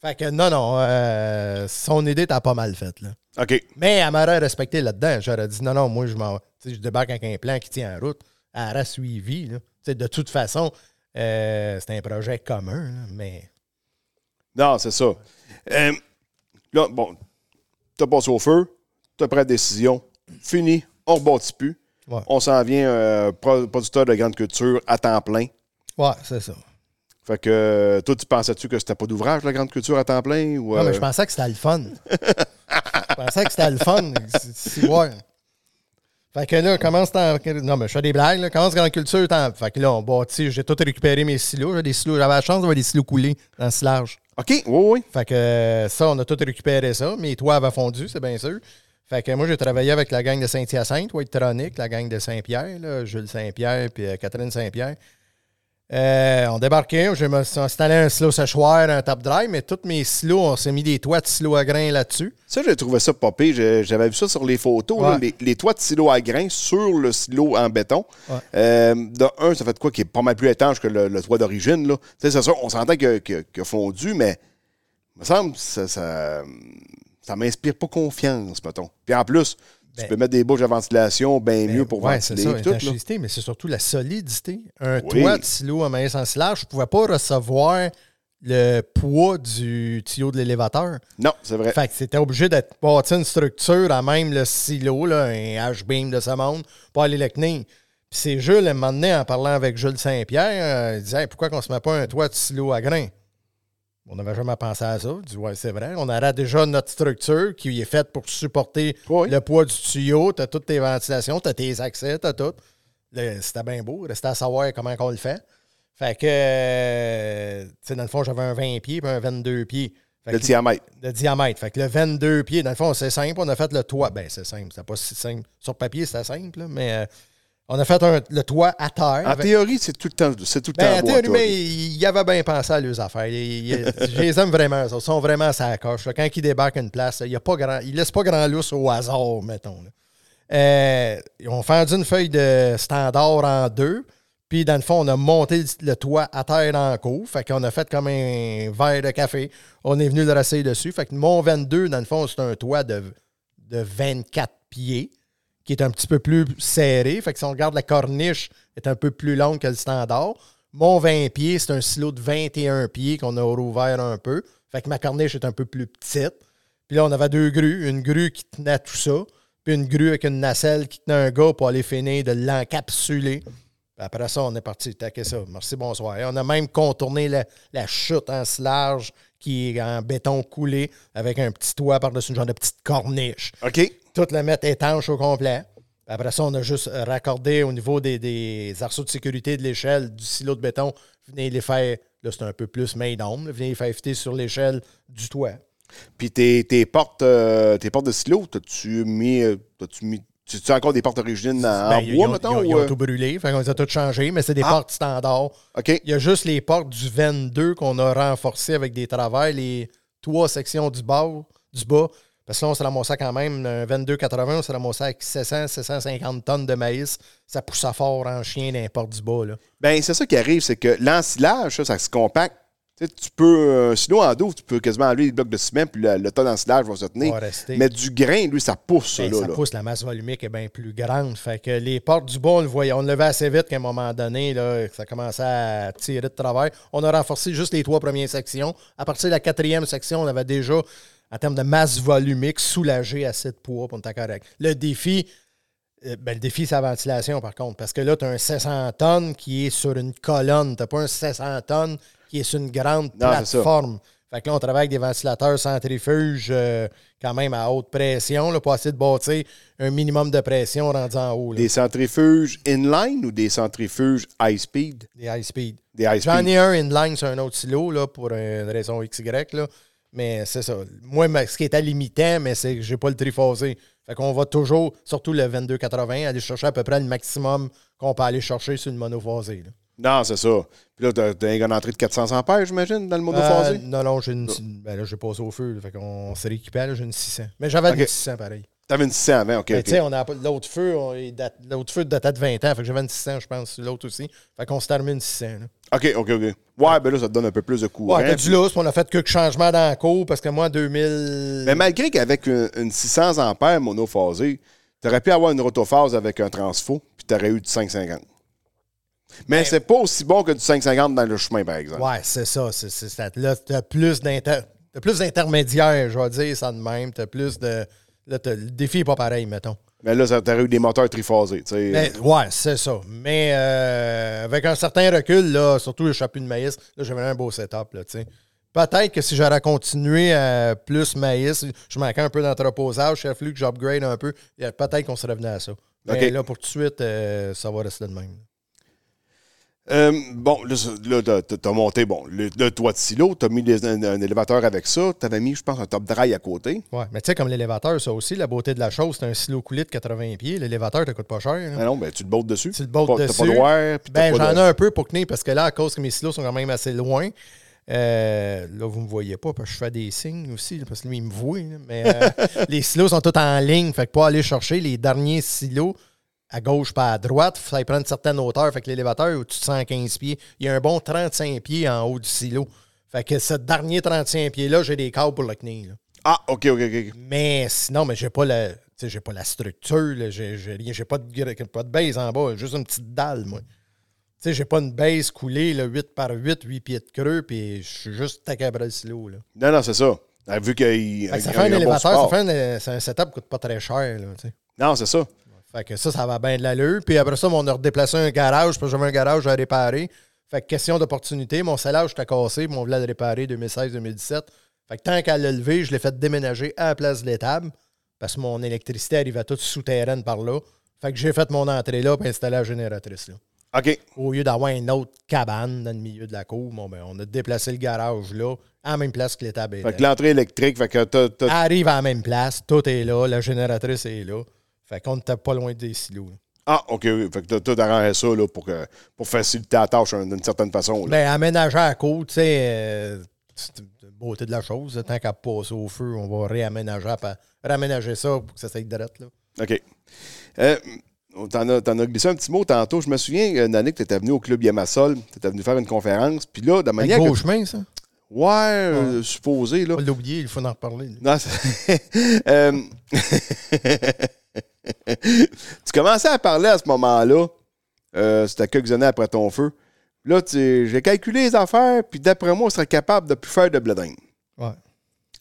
fait que non, non, euh, son idée t'as pas mal faite. Là. OK. Mais elle m'aurait respecté là-dedans. J'aurais dit non, non, moi je m'en je débarque avec un plan qui tient en route. Elle aurait suivi. Là. De toute façon, euh, c'est un projet commun, là, mais. Non, c'est ça. Euh, là, bon, t'as passé au feu, t'as pris la décision, fini, on rebâtit plus. Ouais. On s'en vient euh, pro- producteur de grande culture à temps plein. Ouais, c'est ça. Fait que euh, toi, tu pensais-tu que c'était pas d'ouvrage, la grande culture à temps plein? Ou, Non, mais je pensais que c'était le fun. je pensais que c'était le fun. C'est- c'est- ouais. Fait que là, commence dans. Non, mais je fais des blagues, là. Commence grande culture. tant- Fait que là, on bâtit. J'ai tout récupéré mes silos. J'ai des silos. J'avais la chance d'avoir des silos coulés dans le silage. OK, oui, oui. Fait que ça, on a tout récupéré ça. Mes toits avaient fondu, c'est bien sûr. Fait que moi, j'ai travaillé avec la gang de Saint-Hyacinthe, Tronic, la gang de Saint-Pierre, là, Jules Saint-Pierre puis euh, Catherine Saint-Pierre. Euh, on débarquait, je me suis installé un silo séchoir, un top drive, mais tous mes silos, on s'est mis des toits de silos à grains là-dessus. Ça, j'ai trouvé ça popé. J'avais vu ça sur les photos, là, les, les toits de silo à grains sur le silo en béton. Ouais. Euh, de un, ça fait de quoi qui est pas mal plus étanche que le, le toit d'origine. C'est ça, on s'entend qu'il a, fondu, mais il me semble que ça, ça, ça m'inspire pas confiance, mettons. Puis en plus, tu Ben- peux mettre des bouches de ventilation bien mieux pour ouais, c'est ventiler. ça, puis tout, là. l'étanchéité, mais c'est surtout la solidité. Un Oui. toit de silo à maïs en silage, je ne pouvais pas recevoir le poids du tuyau de l'élévateur. Non, c'est vrai. Fait que c'était obligé d'être bâti une structure à même le silo, là, un H-beam de ce monde, pour aller le tenir. Puis c'est Jules, un moment donné, en parlant avec Jules Saint-Pierre, euh, il disait Hey, pourquoi qu'on se met pas un toit de silo à grains? On n'avait jamais pensé à ça. Il dit Ouais, c'est vrai. On aurait déjà notre structure qui est faite pour supporter Oui. le poids du tuyau. Tu as toutes tes ventilations, tu as tes accès, tu as tout. C'était bien beau. Restait à savoir comment on le fait. Fait que, euh, tu sais, dans le fond, j'avais un 20 pieds puis un 22 pieds. Fait Le que- diamètre. de diamètre. Fait que le 22 pieds, dans le fond, c'est simple. On a fait le toit. Ben, c'est simple. C'est pas si simple. Sur papier, c'était simple, là, mais euh, On a fait un- le toit à terre. En théorie, c'est tout le temps, c'est tout le Ben, temps en théorie, mais il y avait bien pensé à leurs affaires. Il- il- je les aime vraiment. Ils sont vraiment à sa coche. Quand ils débarquent une place, il ne laisse pas grand lousse au hasard, mettons. Euh, ils ont fendu une feuille de standard en deux. Puis, dans le fond, on a monté le, le toit à terre en cours. Fait qu'on a fait comme un verre de café. On est venu le rasser dessus. Fait que mon 22, dans le fond, c'est un toit de, de 24 pieds qui est un petit peu plus serré. Fait que si on regarde la corniche, est un peu plus longue que le standard. Mon 20 pieds, c'est un silo de 21 pieds qu'on a rouvert un peu. Fait que ma corniche est un peu plus petite. Puis là, on avait deux grues. Une grue qui tenait tout ça. Puis une grue avec une nacelle qui tenait un gars pour aller finir de l'encapsuler. Après ça, on est parti taquer ça. Merci, bonsoir. On a même contourné la, la chute en large qui est en béton coulé avec un petit toit par-dessus, une genre de petite corniche OK. Tout le mettre étanche au complet. Après ça, on a juste raccordé au niveau des, des arceaux de sécurité de l'échelle du silo de béton. Venez les faire, là c'est un peu plus main d'ombre, venez les faire fitter sur l'échelle du toit. Puis tes, tes portes, euh, tes portes de silo, t'as-tu mis, euh, t'as-tu mis, tu as encore des portes origines en, en Ben, ils bois, ont- mettons? Ils ont, ils ou, ont euh? tout brûlé, fait qu'on les a toutes changées, mais c'est des Ah. portes standards. OK. Il y a juste les portes du 22 qu'on a renforcées avec des travers, les trois sections du bas, du bas. Parce que là, on s'est ramassé quand même, un 22,80, on s'est ramassé avec 700, 750 tonnes de maïs. Ça poussait fort en chien portes du bas. Là. Ben, c'est ça qui arrive, c'est que l'ensilage, ça, ça se compacte. Tu, sais, tu peux, un silo en dos, tu peux quasiment enlever les blocs de ciment, puis le, le tas d'ensilage va se tenir. Va. Mais du grain, lui, ça pousse, ça, Ben, là. ça là. pousse, la masse volumique est bien plus grande. Fait que les portes du bas, on le voyait, on le levait assez vite qu'à un moment donné, là, ça commençait à tirer de travers. On a renforcé juste les trois premières sections. À partir de la quatrième section, on avait déjà, en termes de masse volumique, soulagé assez de poids pour être correct. Le défi, euh, ben, le défi, c'est la ventilation, par contre. Parce que là, tu as un 700 tonnes qui est sur une colonne. Tu pas un 700 tonnes qui est sur une grande Non, plateforme. Fait que là, on travaille avec des ventilateurs centrifuges euh, quand même à haute pression là, pour essayer de bâtir un minimum de pression rendu en haut. là. Des centrifuges inline ou des centrifuges high speed? Des high speed. Des high J'en speed. ai un inline sur un autre silo là, pour une raison XY. Là. Mais c'est ça. Moi, ce qui est à limitant, mais c'est que j'ai pas le triphasé. Fait qu'on va toujours, surtout le 2280, aller chercher à peu près le maximum qu'on peut aller chercher sur une monophasé. là. Non, c'est ça. Puis là, t'as, t'as une entrée de 400 ampères, j'imagine, dans le monophasé? Euh, non, non, j'ai une. Ben là, j'ai passé au feu. là, fait qu'on s'est rééquipé, là, j'ai une 600. Mais j'avais une 600 pareil. T'avais une 600 avant, OK. Mais ok. tu sais, on a pas- l'autre feu, l'autre feu datait de 20 ans. Fait que j'avais une 600, je pense, sur l'autre aussi. Fait qu'on s'est armé une 600. là. OK, OK, OK. Ouais, ben là, ça te donne un peu plus de courant. Ouais, t'as du lousse, on a fait quelques changements dans la cour parce que moi, en 2000. Mais malgré qu'avec une, une 600 ampères monophasée, t'aurais pu avoir une rotophase avec un transfo, puis t'aurais eu du 550. Mais c'est pas aussi bon que du 550 dans le chemin, par exemple. Ouais, c'est ça. c'est c'est. Là, t'as plus d'inter... t'as plus d'intermédiaires, je vais dire ça de même. T'as plus de. Là, t'as- le défi n'est pas pareil, mettons. Mais là, ça t'aurait eu des moteurs triphasés. Mais, ouais, c'est ça. Mais euh, avec un certain recul, là, surtout le chapeau de maïs, là, j'avais un beau setup, là. Peut-être que si j'aurais continué à plus maïs, je manquais un peu d'entreposage, il a fallu que j'upgrade un peu. Peut-être qu'on serait venu à ça. Mais là, pour tout de suite, euh, ça va rester de même. Euh, bon, là, là, t'as- t'as t'as monté, bon, le, le toit de silo, t'as mis des- un, un élévateur avec ça, t'avais mis, je pense, un top dry à côté. Ouais, mais tu sais, comme l'élévateur, ça aussi, la beauté de la chose, c'est un silo coulé de 80 pieds. L'élévateur, ça coûte pas cher. Ah non, ben tu te bottes dessus. Tu le bottes Pas- T'as dessus. pas de wire, puis t'as Ben, j'en de- ai un peu pour tenir parce que là, à cause que mes silos sont quand même assez loin, euh, là, vous ne me voyez pas parce que je fais des signes aussi, parce que lui, il me voit. là, mais euh, les silos sont tous en ligne. Fait que pour aller chercher les derniers silos à gauche pas à droite, il faut prendre une certaine hauteur. Fait que l'élévateur au-dessus de 115 pieds. Il y a un bon 35 pieds en haut du silo. Fait que ce dernier 35 pieds-là, j'ai des câbles pour le là. Ah, OK, OK, OK. Mais sinon, mais j'ai pas la. J'ai pas la structure, j'ai pas de, pas de base en bas, juste une petite dalle, moi. Tu sais, j'ai pas une base coulée, là, 8 par 8, 8 pieds de creux, puis je suis juste tacabré le silo, là. Non, non, c'est ça. Vu qu'il ça fait un élévateur, ça fait un, setup qui coûte pas très cher, là. Non, c'est ça. Fait que ça, ça va bien de l'allure. Puis après ça, on a redéplacé un garage, parce que j'avais un garage à réparer. Fait que question d'opportunité, mon sellage était cassé, puis on voulait le réparer 2016-2017. Fait que tant qu'à le lever, je l'ai fait déménager à la place de l'étable, parce que mon électricité arrivait toute souterraine par là. Fait que j'ai fait mon entrée là, puis installé la génératrice là. OK. Au lieu d'avoir une autre cabane dans le milieu de la cour, bon, ben, on a déplacé le garage là, à la même place que l'étable Fait que l'entrée électrique, fait que t'as- t'as- Arrive à la même place, tout est là, la génératrice est là. Fait qu'on n'était pas loin des silos. là. Ah, OK, oui. Fait que t'as- arrangé ça là, pour, que- pour faciliter la tâche hein, d'une certaine façon. là. Ben, aménager à côte, tu sais, euh, c'est la beauté de la chose. Tant qu'à passer au feu, on va réaménager, à pa- réaménager ça pour que ça s'aille direct, là. OK. Euh, T'en as, t'en as glissé un petit mot tantôt. Je me souviens, euh, une année que tu étais venu au Club Yamassol, tu étais venu faire une conférence. Puis là, de la manière. beau que- chemin, ça? Ouais, euh, supposé, là. On l'a oublié, il faut en reparler. là. Non, c'est- Euh, tu commençais à parler à ce moment-là. euh, C'était quelques années après ton feu. Là, tu- j'ai calculé les affaires, puis d'après moi, on serait capable de plus faire de bledin. Ouais.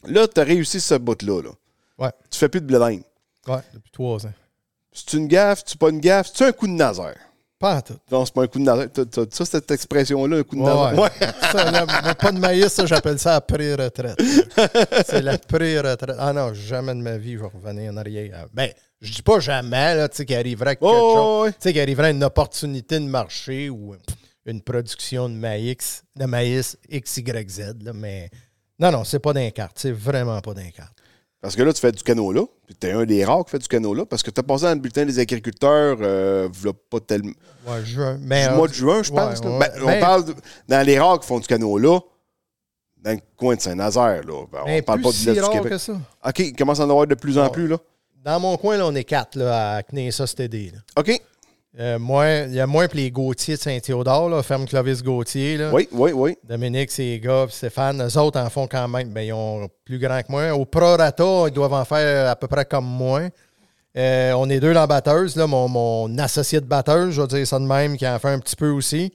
Là, tu as réussi ce bout-là. Là. Ouais. Tu fais plus de bledin. Ouais, depuis trois ans. C'est une gaffe, c'est pas une gaffe, c'est un coup de nazaire. Pas en tout. Non, c'est pas un coup de nazaire. Ça, cette expression-là, un coup de Ouais, nazaire. ouais. Ça, là, pas de maïs, ça, j'appelle ça la pré-retraite. C'est la pré-retraite. Ah non, jamais de ma vie, je vais revenir en arrière. Ben, je dis pas jamais, là, tu sais, qu'il arriverait quelque Oh, chose. Tu sais, qu'il arriverait une opportunité de marché ou euh, une production de maïs, de maïs XYZ, là, mais non, non, c'est pas d'un carte. C'est vraiment pas d'un carte. Parce que là, tu fais du canot-là. Puis t'es un des rares qui fait du canot-là. Parce que t'as passé dans le bulletin des agriculteurs, euh, v'là pas tellement. Ouais, juin. Mais, du euh, mois de juin, je pense. ouais. Ben, on parle de- dans les rares qui font du canot-là, dans le coin de Saint-Nazaire. Là. Ben, mais on parle plus pas de si du Québec. que ça. OK, il commence à en avoir de plus en Ouais. plus. là. Dans mon coin, là, on est quatre là, à Knessa là. OK. Euh, moi, il y a moins que les Gauthier de Saint-Théodore, ferme Clovis Gauthier. Là. Oui, oui, oui. Dominique, ses gars, Stéphane, eux autres en font quand même. Ben, ils ont plus grand que moi. Au prorata, ils doivent en faire à peu près comme moi. Euh, on est deux dans batteuse. Là, mon, mon associé de batteuse, je vais dire ça de même, qui en fait un petit peu aussi.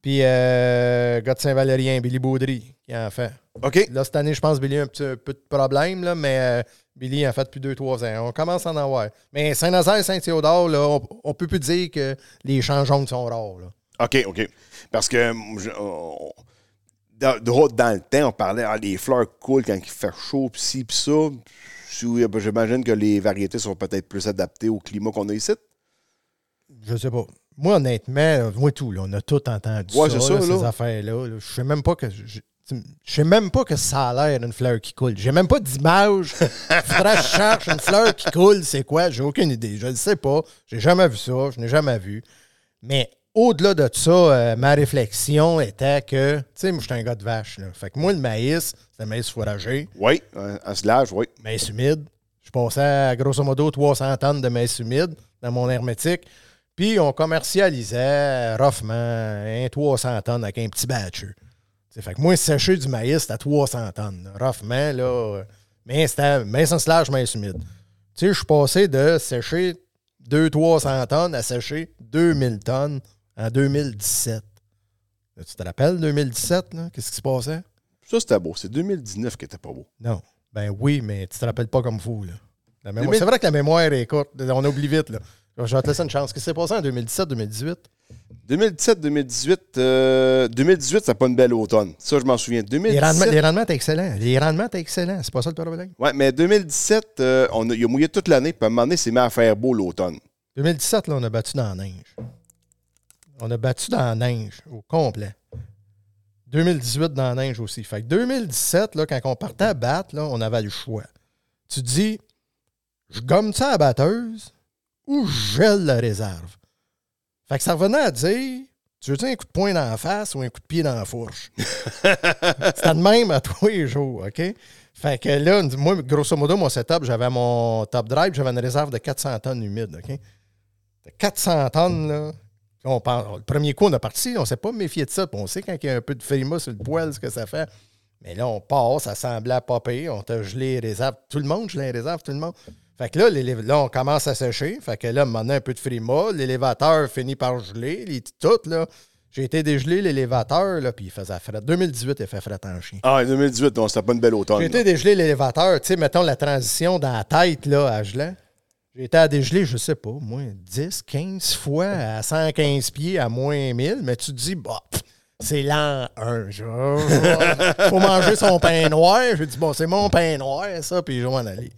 Puis, euh, gars de Saint-Valérien, Billy Baudry, qui en fait. OK. Là, cette année, je pense Billy a un petit peu de problème, là, mais euh, Billy en fait depuis 2-3 ans. On commence à en avoir. Mais Saint-Nazaire, Saint-Théodore, on ne peut plus dire que les champs jaunes sont rares. Là. OK, OK. Parce que hum, je- on- dans, le temps, on parlait ah, les fleurs coulent quand il fait chaud, puis ci, puis ça. Sous- J'imagine que les variétés sont peut-être plus adaptées au climat qu'on a ici. Je sais pas. Moi, honnêtement, là, moi tout, là, on a tout entendu Ouais, ça, c'est ça, là, là. ces affaires-là. là. Je sais même pas que. Je, je sais même pas que ça a l'air d'une fleur qui coule. J'ai même pas d'image. Faudrait que je cherche une fleur qui coule, c'est quoi? J'ai aucune idée. Je ne sais pas. J'ai jamais vu ça. Je n'ai jamais vu. Mais au-delà de ça, euh, ma réflexion était que, tu sais, moi, je suis un gars de vache. Là. Fait que moi, le maïs, c'est le maïs fourragé, Oui, un un slage, oui. maïs humide. Je passais à grosso modo 300 tonnes de maïs humide dans mon hermétique. Puis on commercialisait roughement un 300 tonnes avec un petit batch. C'est fait que moi, sécher du maïs, c'était à 300 tonnes. là. Roughement, là. euh, Mais c'était maïs en slage, maïs humide. Tu sais, je suis passé de sécher 200-300 tonnes à sécher 2000 tonnes en 2017. Là, tu te rappelles 2017, là? Qu'est-ce qui se passait? Ça, c'était beau. C'est 2019 qui était pas beau. Non. Ben oui, mais tu te rappelles pas comme fou, là. La mémoire- 2000 C'est vrai que la mémoire est courte. On oublie vite, là. Je vais te laisser une chance. Qu'est-ce qui s'est passé en 2017-2018? 2017-2018, euh, 2018, c'est pas une belle automne. Ça, je m'en souviens. Les 2017, rendements, les rendements étaient excellents. Les rendements étaient excellents. C'est pas ça le problème? ouais, mais 2017, euh, on a, il a mouillé toute l'année, puis à un moment donné, c'est mis à faire beau l'automne. 2017, là, on a battu dans la neige. On a battu dans la neige au complet. 2018 dans la neige aussi. Fait que 2017, là, quand on partait à battre, là, on avait le choix. Tu dis, je gomme ça à la batteuse ou je gèle la réserve? Fait que ça revenait à dire, tu veux-tu un coup de poing dans la face ou un coup de pied dans la fourche? C'était de même à tous les jours, OK? Fait que là, moi, grosso modo, mon setup, j'avais mon top drive, j'avais une réserve de 400 tonnes humides, OK? De 400 tonnes, là. On le premier coup, on a parti, on ne s'est pas méfié de ça. on sait quand il y a un peu de frima sur le poêle, ce que ça fait. Mais là, on part, ça semblait pas pire. On t'a gelé les réserves. Tout le monde gelé les réserves, tout le monde. Fait que là, là, on commence à sécher. Fait que là, maintenant, un peu de frima. L'élévateur finit par geler. Les, tout, là. J'ai été dégelé l'élévateur, là, puis il faisait fret. 2018, il fait fret en chien. Ah, 2018, non, c'était pas une belle automne. J'ai été dégeler l'élévateur, tu sais, mettons la transition dans la tête, là, à gelant. J'ai été à dégeler, je sais pas, moins 10, 15 fois à 115 pieds à moins 1000, mais tu te dis, bah, c'est lent, un jour. Faut manger son pain noir. J'ai dit, bon, c'est mon pain noir, ça, puis je vais m'en aller.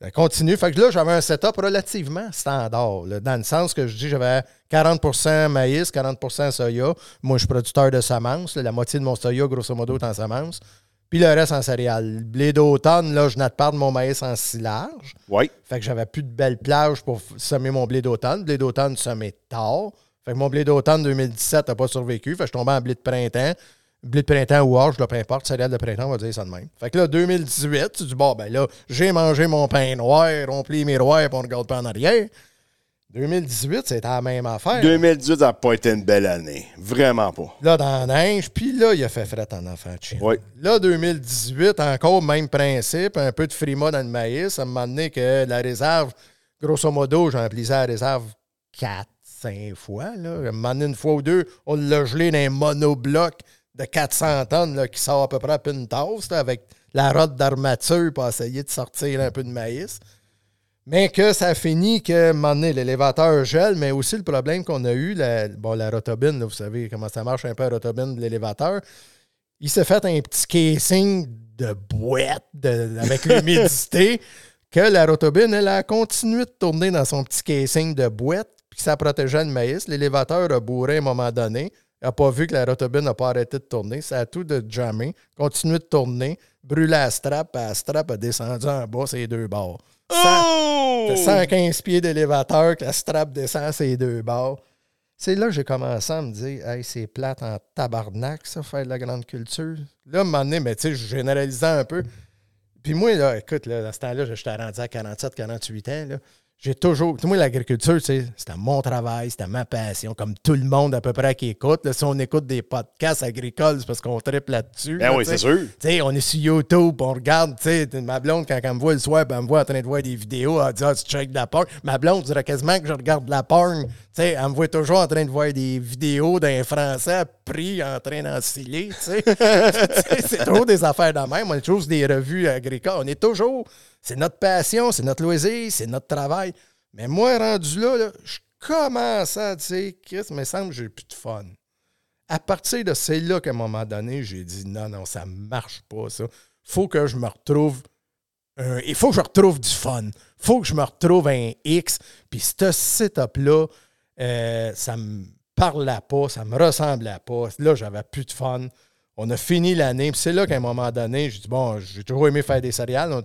Ça continue. Fait que là, j'avais un setup relativement standard, là, dans le sens que je dis, j'avais 40% maïs, 40% soya. Moi, je suis producteur de semences. là, la moitié de mon soya, grosso modo, est en semences. Puis le reste en céréales. Le blé d'automne, là, je n'ai pas de mon maïs en silage. Oui. Fait que j'avais plus de belles plages pour semer mon blé d'automne. Le blé d'automne semé tard. Fait que mon blé d'automne 2017 n'a pas survécu. Fait que je tombé en blé de printemps. Blé de printemps ou orge, là, peu importe. Céréales de printemps, on va dire ça de même. Fait que là, 2018, tu dis, bon, ben là, j'ai mangé mon pain noir, on plie mes rois, puis on regarde pas en arrière. 2018, c'était la même affaire. 2018 n'a pas été une belle année. Vraiment pas. Là, dans la neige, puis là, il a fait fret en enfant de. Oui. Là, 2018, encore même principe, un peu de frima dans le maïs. Ça m'a donné que la réserve, grosso modo, j'ai empli la réserve 4, 5 fois. Là. Ça m'a donné une fois ou deux, on l'a gelé dans un monobloc de 400 tonnes là, qui sort à peu près à une tasse là, avec la rotte d'armature pour essayer de sortir un peu de maïs. Mais que ça finit que, à un moment donné, l'élévateur gèle, mais aussi le problème qu'on a eu, la, bon, la rotobine, là, vous savez comment ça marche un peu la rotobine de l'élévateur, il s'est fait un petit casing de boîte de- avec l'humidité que la rotobine, elle a continué de tourner dans son petit casing de boîte, puis ça protégeait le maïs. L'élévateur a bourré à un moment donné. Il n'a pas vu que la rotobine n'a pas arrêté de tourner. Ça a tout de jammer, continué de tourner, brûlé la strap, puis la strap a descendu en bas, ces deux bords. Oh! T'as 115 pieds d'élévateur, que la strap descend ces deux bords. C'est là que j'ai commencé à me dire, hey, c'est plate en tabarnak, ça, faire de la grande culture. Là, à un moment donné, mais tu sais, je généralisais un peu. Puis moi, là, écoute, là, dans ce temps-là, j'étais rendu à 47, 48 ans. Là. J'ai toujours. tu sais, Moi, l'agriculture, c'était mon travail, c'était ma passion, comme tout le monde à peu près qui écoute. Là, si on écoute des podcasts agricoles, c'est parce qu'on triple là-dessus. Ben là, oui, c'est sûr. Tu sais, on est sur YouTube, on regarde, tu sais, ma blonde, quand elle me voit le soir, ben, elle me voit en train de voir des vidéos, elle dit, ah, tu check de la porn. Ma blonde dirait quasiment que je regarde de la porn. Tu sais, elle me voit toujours en train de voir des vidéos d'un Français pris en train sais, c'est trop des affaires de même. On est toujours des revues agricoles. On est toujours, c'est notre passion, c'est notre loisir, c'est notre travail. Mais moi, rendu là, je commence à dire, Chris, mais semble que j'ai plus de fun à partir de c'est là qu'à un moment donné, j'ai dit non, non, ça marche pas, ça. faut que je me retrouve. il faut que je retrouve du fun. faut que je me retrouve un X. Puis ce setup-là, euh, ça me parlait pas, ça me ressemblait pas. Là, j'avais plus de fun. On a fini l'année. Puis c'est là qu'à un moment donné, j'ai dit bon, j'ai toujours aimé faire des céréales. On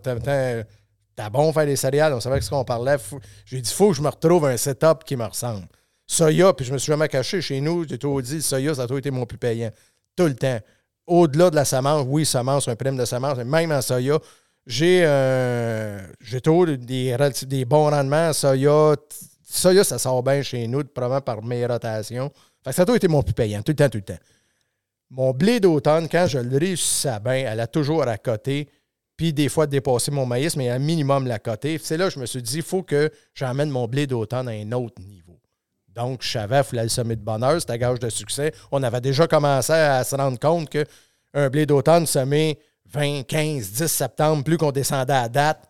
T'as bon faire des céréales, on savait de ce qu'on parlait. Faut- J'ai dit, faut que je me retrouve un setup qui me ressemble. Soya, puis je me suis jamais caché chez nous, j'ai toujours dit, soya, ça a toujours été mon plus payant. Tout le temps. Au-delà de la semence, oui, semence, un prime de semence, mais même en soya, j'ai euh, j'ai toujours des, bons rendements en soya. Soya, ça sort bien chez nous, probablement par mes rotations. Fait que ça a toujours été mon plus payant, tout le temps, tout le temps. Mon blé d'automne, quand je le réussissais bien, elle a toujours à côté, puis des fois dépasser mon maïs, mais à minimum la côté. C'est là que je me suis dit, il faut que j'emmène mon blé d'automne à un autre niveau. Donc, je savais qu'il fallait le semer de bonheur, c'était gage de succès. On avait déjà commencé à se rendre compte qu'un blé d'automne semé 20, 15, 10 septembre, plus qu'on descendait à date,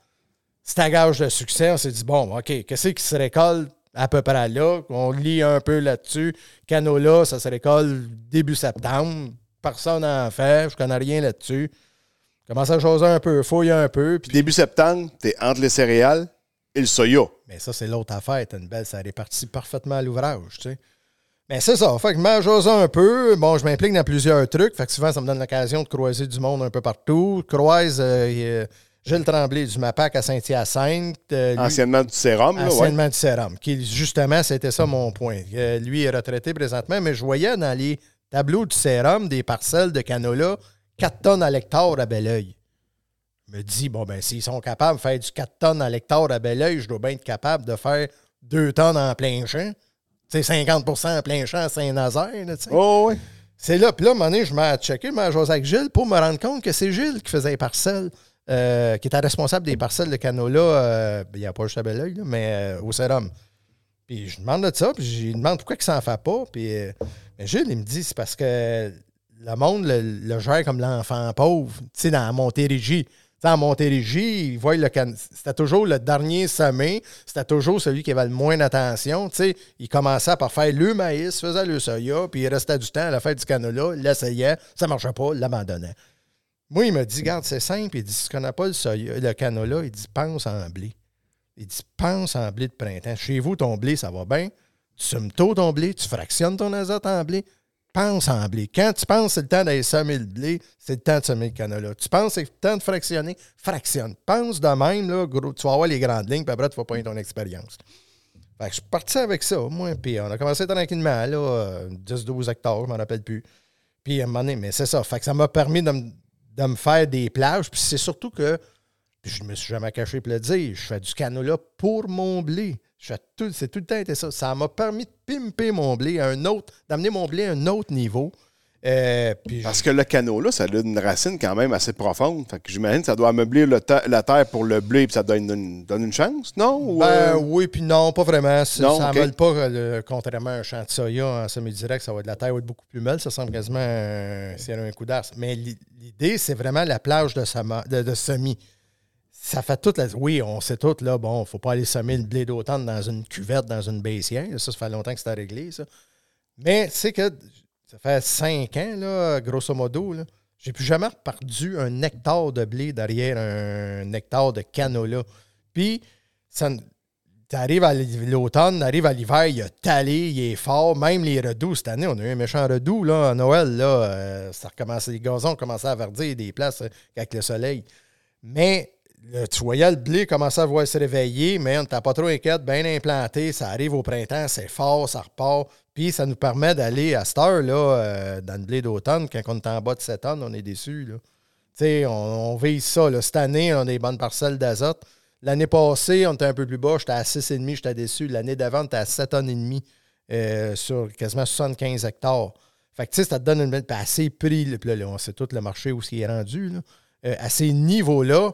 c'était gage de succès. On s'est dit, bon, OK, qu'est-ce qui se récolte? À peu près là? On lit un peu là-dessus. Canola, ça se récolte début septembre. Personne n'en fait. Je connais rien là-dessus. Commence à choisir un peu, fouiller un peu. Puis, Début septembre, t'es entre les céréales et le soya. mais ça, c'est l'autre affaire. T'as une belle, ça répartit parfaitement à l'ouvrage, tu sais. Mais c'est ça. Fait que je un peu. Bon, je m'implique dans plusieurs trucs. Fait que souvent, ça me donne l'occasion de croiser du monde un peu partout. Croise euh, Gilles Tremblay du MAPAC à Saint-Hyacinthe. Euh, Anciennement du sérum, là, ouais. Anciennement du sérum. Qui, justement, c'était ça mon point. Euh, lui est retraité présentement, mais je voyais dans les tableaux du sérum des parcelles de canola 4 tonnes à l'hectare à bel oeil. Je me dis, bon, ben, s'ils sont capables de faire du 4 tonnes à l'hectare à bel oeil, je dois bien être capable de faire 2 tonnes en plein champ. Sais, 50 en plein champ à Saint-Nazaire. Oh, oui. C'est là, puis là, à un moment donné, je m'ai checké, je m'ai jasé avec Gilles pour me rendre compte que c'est Gilles qui faisait les parcelles, euh, qui était responsable des parcelles de canola, euh, il n'y a pas juste à Belleuil, là, mais euh, au sérum. Puis je demande de ça, puis je demande pourquoi il s'en fait pas. Puis euh, mais Gilles, il me dit, c'est parce que le monde le, gère comme l'enfant pauvre, tu sais, dans Montérégie. Tu sais, en Montérégie, ils voient le c'était toujours le dernier semé, c'était toujours celui qui avait le moins d'attention. Tu sais, il commençait par faire le maïs, faisait le soya, puis il restait du temps à la fête du canola, l'essayait, ça marchait pas, l'abandonnait. Moi, il me dit, regarde, c'est simple, il dit, si tu connais pas le, soya, le canola, il dit, pense en blé. Il dit, pense en blé de printemps. Chez vous, ton blé, ça va bien. Tu semes tôt ton blé, tu fractionnes ton azote en blé. pense en blé. Quand tu penses que c'est le temps d'aller semer le blé, c'est le temps de semer le canola. Tu penses que c'est le temps de fractionner, fractionne. Pense de même, là, gros, tu vas avoir les grandes lignes, puis après, tu vas pas ton expérience. Fait que je suis parti avec ça, moi, puis on a commencé tranquillement, là, euh, 10-12 hectares, je m'en rappelle plus. Puis à un moment donné, mais c'est ça. Fait que ça m'a permis de, me- de me faire des plages. Puis c'est surtout que je me suis jamais caché pour le dire. Je fais du canola pour mon blé. C'est tout le temps été ça. Ça m'a permis de pimper mon blé à un autre, d'amener mon blé à un autre niveau. Euh, puis Parce que le canot, là, ça a une racine quand même assez profonde. Fait que j'imagine que ça doit ameublir le ta- la terre pour le blé, puis ça donne une, donne une chance, non? Ou, Ben euh, oui, puis non, pas vraiment. Non, ça ok. ne vole pas, euh, le- contrairement à un champ de soya en semi-direct, ça va être la terre va être beaucoup plus molle. Ça semble quasiment euh, s'il y a un coup d'air. Mais l'i- l'idée, c'est vraiment la plage de, sama- de, de semis. Ça fait toute la. Oui, on sait tout, là, bon, il ne faut pas aller semer le blé d'automne dans une cuvette, dans une baissière. Ça, ça fait longtemps que c'est réglé, ça. Mais c'est que ça fait cinq ans, grosso modo, j'ai plus jamais perdu un hectare de blé derrière un hectare de canola. Puis, ça, t'arrives à l'automne, t'arrives à l'hiver, il a talé, il est fort. Même les redoux, cette année, on a eu un méchant redoux, là, à Noël, là, euh, ça les gazons ont à verdir des places euh, avec le soleil. Mais là, tu voyais le blé commencer à voir se réveiller, mais on n'était pas trop inquiète, bien implanté, ça arrive au printemps, c'est fort, ça repart. Puis ça nous permet d'aller à cette heure, là, euh, dans le blé d'automne, quand on est en bas de 7 tonnes, on est sais, on, on vise ça. là. Cette année, on a des bonnes parcelles d'azote. L'année passée, on était un peu plus bas, j'étais à 6,5, j'étais déçu. L'année d'avant, on était à 7 tonnes et demi euh, sur quasiment 75 hectares. Fait que tu sais, ça te donne une belle. Ces prix, là, là, on sait tout le marché où il est rendu. Là. Euh, à ces niveaux-là,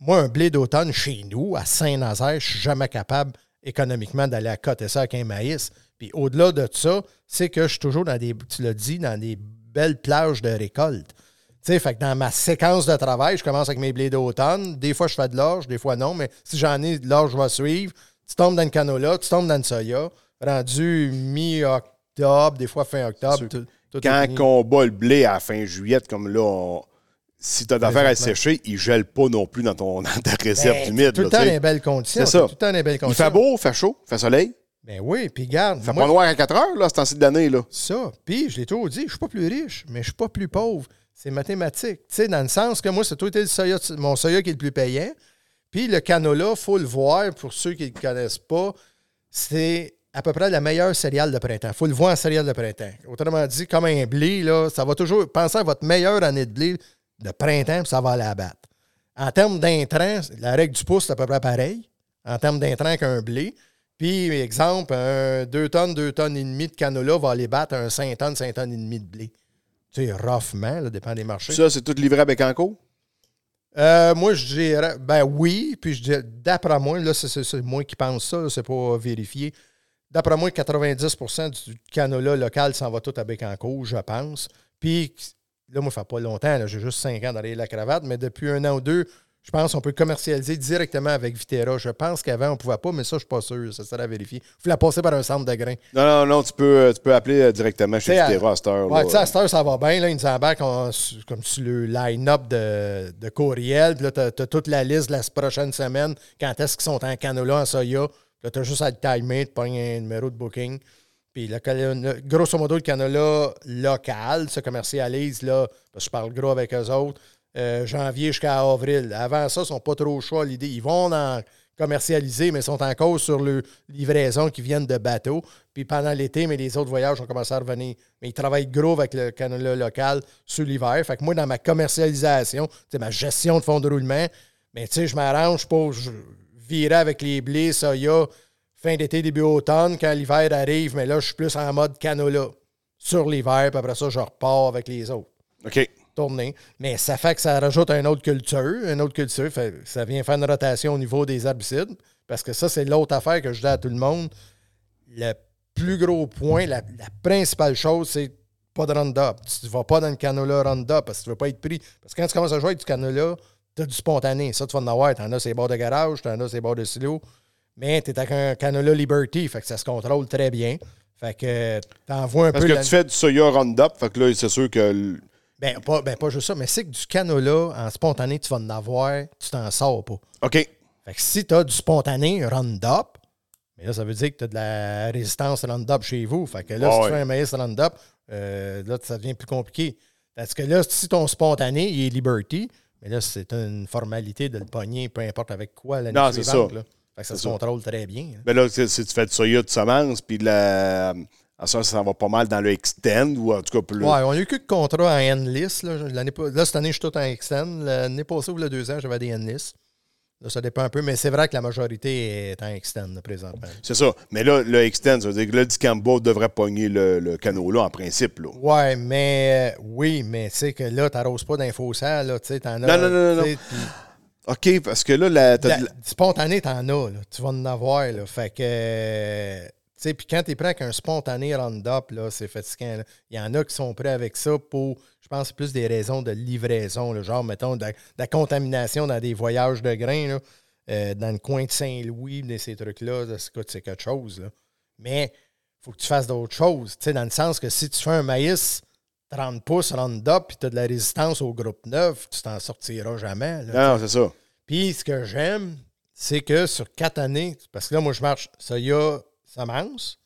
moi, un blé d'automne chez nous, à Saint-Nazaire, je suis jamais capable économiquement d'aller à côté ça avec un maïs. Puis au-delà de ça, c'est que je suis toujours dans des, tu l'as dit, dans des belles plages de récolte. Tu sais, fait que dans ma séquence de travail, je commence avec mes blés d'automne. Des fois, je fais de l'orge, des fois non, mais si j'en ai de l'orge, je vais suivre. Tu tombes dans le canola, tu tombes dans le soya. Rendu mi-octobre, des fois fin octobre. tout- tout quand on bat le blé à la fin juillet, comme là, on- si tu as d'affaires à sécher, il ne gèle pas non plus dans, ton, dans ta réserve Ben, humide. Tout le temps dans les belles conditions. C'est ça. Tout le temps les belles Il conditions. fait beau, il fait chaud, il fait soleil. Ben oui, puis garde. Il fait moi, pas noir à 4 heures, là, ce temps-ci de l'année. là. Ça. Puis, je l'ai toujours dit, je suis pas plus riche, mais je suis pas plus pauvre. C'est mathématique. Tu sais, dans le sens que moi, c'est tout le soya, mon soya qui est le plus payant. Puis le canola, il faut le voir, pour ceux qui ne le connaissent pas, c'est à peu près la meilleure céréale de printemps. Il faut le voir en céréale de printemps. Autrement dit, comme un blé, là, ça va toujours. Pensez à votre meilleure année de blé de printemps, puis ça va aller abattre. En termes d'intrants, la règle du pouce, c'est à peu près pareil. En termes d'intrants qu'un blé. Puis, exemple, un 2 tonnes, 2 tonnes et demi de canola va aller battre un 5 tonnes, 5 tonnes et demi de blé. Tu sais, roughement, là, dépend des marchés. Ça, c'est tout livré avec Bécancourt? Euh, moi, je dirais, ben oui, puis je dirais, d'après moi, là, c'est- moi qui pense ça, c'est pas vérifié. D'après moi, 90% du canola local s'en va tout à Bécancourt, je pense. Puis, là, moi, ça fait pas longtemps, j'ai juste 5 ans derrière la cravate, mais depuis un an ou deux, je pense qu'on peut commercialiser directement avec Vitera. Je pense qu'avant, on pouvait pas, mais ça, je suis pas sûr, ça serait à vérifier. Il faut la passer par un centre de grains. Non, non, non, tu peux, euh, tu peux appeler euh, directement chez T'sais, Vitera à cette heure. Ouais, là. tu sais, à cette heure, ça va bien. Là, ils nous embarquent comme sur le line-up de, de courriel. Puis là, tu as, toute la liste de la prochaine semaine. Quand est-ce qu'ils sont en canola, en soya? Là, tu as juste à le timer, tu pognes un numéro de booking. Puis le- grosso modo, le canola local se commercialise, là, parce que je parle gros avec eux autres, euh, janvier jusqu'à avril. Avant ça, ils sont pas trop chauds à l'idée. Ils vont en commercialiser, mais ils sont encore sur le livraison qui viennent de bateaux. Puis pendant l'été, mais les autres voyages ont commencé à revenir. Mais ils travaillent gros avec le canola local sur l'hiver. Fait que moi, dans ma commercialisation, ma gestion de fonds de roulement, mais tu je m'arrange pour virer avec les blés, soya, fin d'été, début automne, quand l'hiver arrive, mais là, je suis plus en mode canola sur l'hiver, puis après ça, je repars avec les autres OK. Tourner. Mais ça fait que ça rajoute une autre culture. Une autre culture, fait- ça vient faire une rotation au niveau des herbicides. Parce que ça, c'est l'autre affaire que je dis à tout le monde. Le plus gros point, la, la principale chose, c'est pas de Roundup. Tu ne vas pas dans le canola Roundup parce que tu ne veux pas être pris. Parce que quand tu commences à jouer avec du canola, tu as du spontané. Ça, tu vas en avoir. Tu en as ces bords de garage, tu en as ces bords de silo. Mais tu es avec un canola Liberty, fait que ça se contrôle très bien. Fait que tu envoies un Parce peu. que la- tu fais du soya Roundup, fait que là, c'est sûr que. Ben pas, ben, pas juste ça, mais c'est que du canola en spontané, tu vas en avoir, tu t'en sors pas. OK. Fait que si tu as du spontané Roundup, mais là, ça veut dire que tu as de la résistance Roundup chez vous. Fait que là, Ah si ouais. tu fais un maïs Roundup, euh, là, ça devient plus compliqué. Parce que là, si ton spontané, il est Liberty, mais là, c'est une formalité de le pogner, peu importe avec quoi l'année Non, c'est suivante. ça. là. Fait que ça se contrôle très bien. hein. Mais là, si tu fais de soya de semence, puis de la. Ça, ça va pas mal dans le extend, ou en tout cas plus. Ouais, on a eu que de contrats en N-list. Là, là, cette année, je suis tout en extend. L'année passée ou le deux ans, j'avais des N-list. Là, ça dépend un peu, mais c'est vrai que la majorité est en extend là, présentement. C'est ça. Mais là, le extend, ça veut dire que là, Dicambo devrait pogner le, le canot-là, en principe. Là. Ouais, mais euh, oui, mais tu sais que là, t'arroses pas là, as. Non, non, non, non, OK, parce que là, la, la- spontané, t'en as, là. Tu vas en avoir, là. Fait que. Tu sais, puis quand t'es prêt avec un spontané Roundup, là, c'est fatigant. là. Il y en a qui sont prêts avec ça pour, je pense, plus des raisons de livraison, là, genre, mettons, de, la- de la contamination dans des voyages de grains, là, euh, dans le coin de Saint-Louis, de ces trucs-là, là, c'est quelque chose, là. Mais faut que tu fasses d'autres choses, tu sais, dans le sens que si tu fais un maïs 30 pouces Roundup puis tu as de la résistance au groupe 9, tu t'en sortiras jamais. là. Non, c'est ça. Puis ce que j'aime, c'est que sur quatre années, parce que là, moi, je marche soya semence,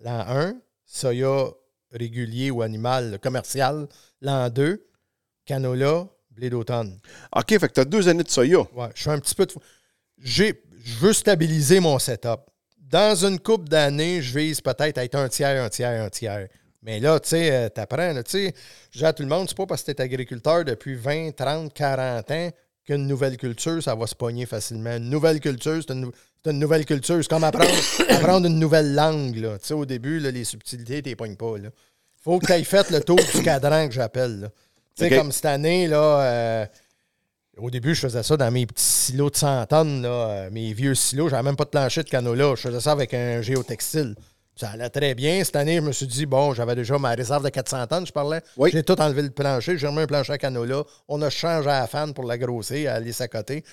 l'an 1, soya régulier ou animal commercial, l'an 2, canola, blé d'automne. OK, fait que t'as deux années de soya. Ouais, je suis un petit peu de. Je veux stabiliser mon setup. Dans une coupe d'années, je vise peut-être à être un tiers, un tiers, un tiers. Mais là, tu sais, euh, t'apprends, tu sais, je dis à tout le monde, c'est pas parce que tu es agriculteur depuis 20, 30, 40 ans qu'une nouvelle culture, ça va se pogner facilement. Une nouvelle culture, c'est une, nou- c'est une nouvelle culture. C'est comme apprendre, apprendre une nouvelle langue, là. Tu sais, au début, là, les subtilités, pognes pas, là. Faut que tu aies fait le tour du cadran que j'appelle. Tu sais, comme cette année, là, euh, au début, je faisais ça dans mes petits silos de 100 tonnes, là, euh, mes vieux silos. J'avais même pas de plancher de canola. Je faisais ça avec un géotextile. Ça allait très bien. Cette année, je me suis dit, bon, j'avais déjà ma réserve de 400 tonnes, je parlais. Oui. J'ai tout enlevé le plancher. J'ai remis un plancher à canola. On a changé à la fan pour la grossir, à aller s'accoter.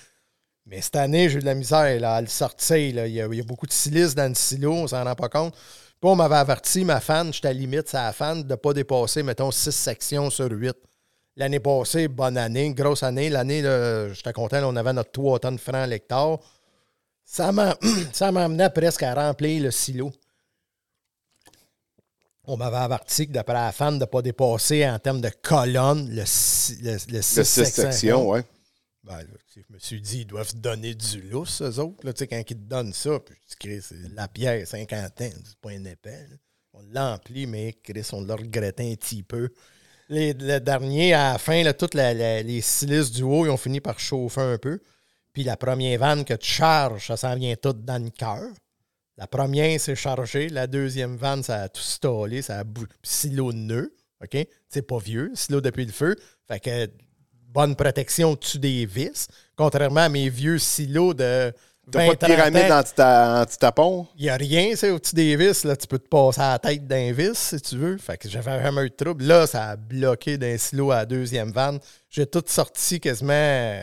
Mais cette année, j'ai eu de la misère là, à le sortir. là. Il, y a, il y a beaucoup de silice dans le silo, on s'en rend pas compte. Puis on m'avait averti, ma fan, j'étais à la limite, c'est la fan, de ne pas dépasser, mettons, 6 sections sur 8. L'année passée, bonne année, grosse année. L'année, j'étais content, là, on avait notre 3 tonnes francs à l'hectare. Ça m'en- ça m'emmenait presque à remplir le silo. On m'avait averti que d'après la fan, de ne pas dépasser en termes de colonnes le 6 le, le six De six sections. sections, ouais. Ben, je me suis dit, ils doivent donner du lousse, eux autres. Là, quand ils te donnent ça, puis je c'est la pierre, 50 ans, c'est pas un épais. là. On l'emplit, mais Chris, on l'a regretté un petit peu. Les, le dernier, à la fin, toutes les silices du haut, ils ont fini par chauffer un peu. Puis la première vanne que tu charges, ça s'en vient tout dans le cœur. La première, c'est chargé. La deuxième vanne, ça a tout stallé. Ça a silo nœud. OK? C'est pas vieux. Silo depuis le feu. Fait que bonne protection au-dessus des vis. Contrairement à mes vieux silos de T'as 20 pas de pyramide 30 ans. anti-ta- anti-tapon? Il n'y a rien, c'est au-dessus des vis. Là, tu peux te passer à la tête d'un vis si tu veux. Fait que j'avais vraiment eu de trouble. Là, ça a bloqué d'un silo à la deuxième vanne. J'ai tout sorti quasiment.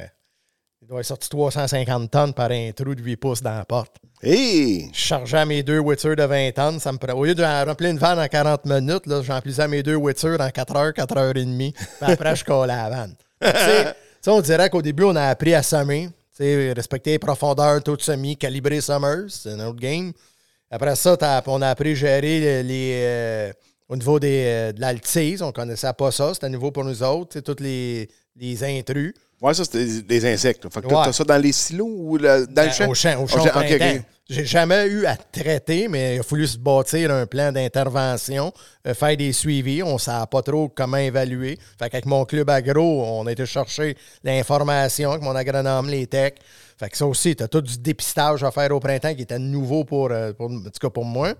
Il doit être sorti 350 tonnes par un trou de 8 pouces dans la porte. Hé! Je chargeais à mes deux Witzer de 20 tonnes. Ça me Au lieu de remplir une vanne en 40 minutes, j'emplissais mes deux Witzer en 4 heures, 4 heures et demie. Puis après, je collais la vanne. On dirait qu'au début, on a appris à semer. Respecter les profondeurs, taux de semis, calibrer summers, c'est un autre game. Après ça, on a appris à gérer les, euh, au niveau des, euh, de l'altise. On connaissait pas ça. C'était nouveau pour nous autres. Tous les, les intrus. Ouais, ça, c'est des, des insectes. Fait que Ouais. t'as ça dans les silos ou le- dans le champ? Au champ, au champ, au. J'ai jamais eu à traiter, mais il a fallu se bâtir un plan d'intervention, euh, faire des suivis. On ne savait pas trop comment évaluer. Fait qu'avec mon club agro, on a été chercher l'information avec mon agronome, les techs. Fait que ça aussi, tu as tout du dépistage à faire au printemps qui était nouveau pour, euh, pour- en tout cas pour moi.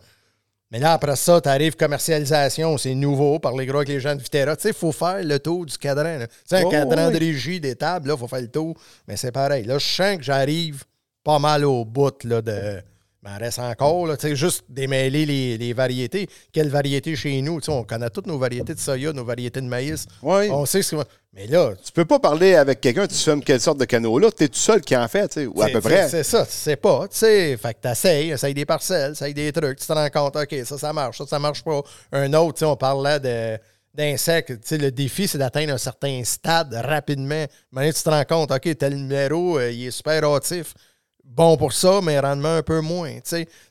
Mais là, après ça, tu arrives commercialisation, c'est nouveau, par les gros avec les gens de Viterra. Tu sais, il faut faire le tour du cadran. Tu sais, un Oh, cadran oui. de régie des tables, là, il faut faire le tour. Mais c'est pareil. Là, je sens que j'arrive pas mal au bout là, de. Il m'en reste encore, là, tu juste démêler les, les variétés. Quelle variété chez nous? Tu sais, on connaît toutes nos variétés de soya, nos variétés de maïs. Oui. On sait ce que. Mais là, Tu peux pas parler avec quelqu'un, tu fumes quelle sorte de canot là, t'es tout seul qui en fait, tu sais, ou à peu près. C'est ça, tu sais pas, tu sais. Fait que t'essayes, essayes des parcelles, essayes des trucs, tu te rends compte, OK, ça, ça marche, ça, ça marche pas. Un autre, tu sais, on parlait de d'insectes, tu sais, le défi, c'est d'atteindre un certain stade rapidement. Mais tu te rends compte, OK, tel numéro, euh, il est super hâtif. Bon pour ça, mais rendement un peu moins.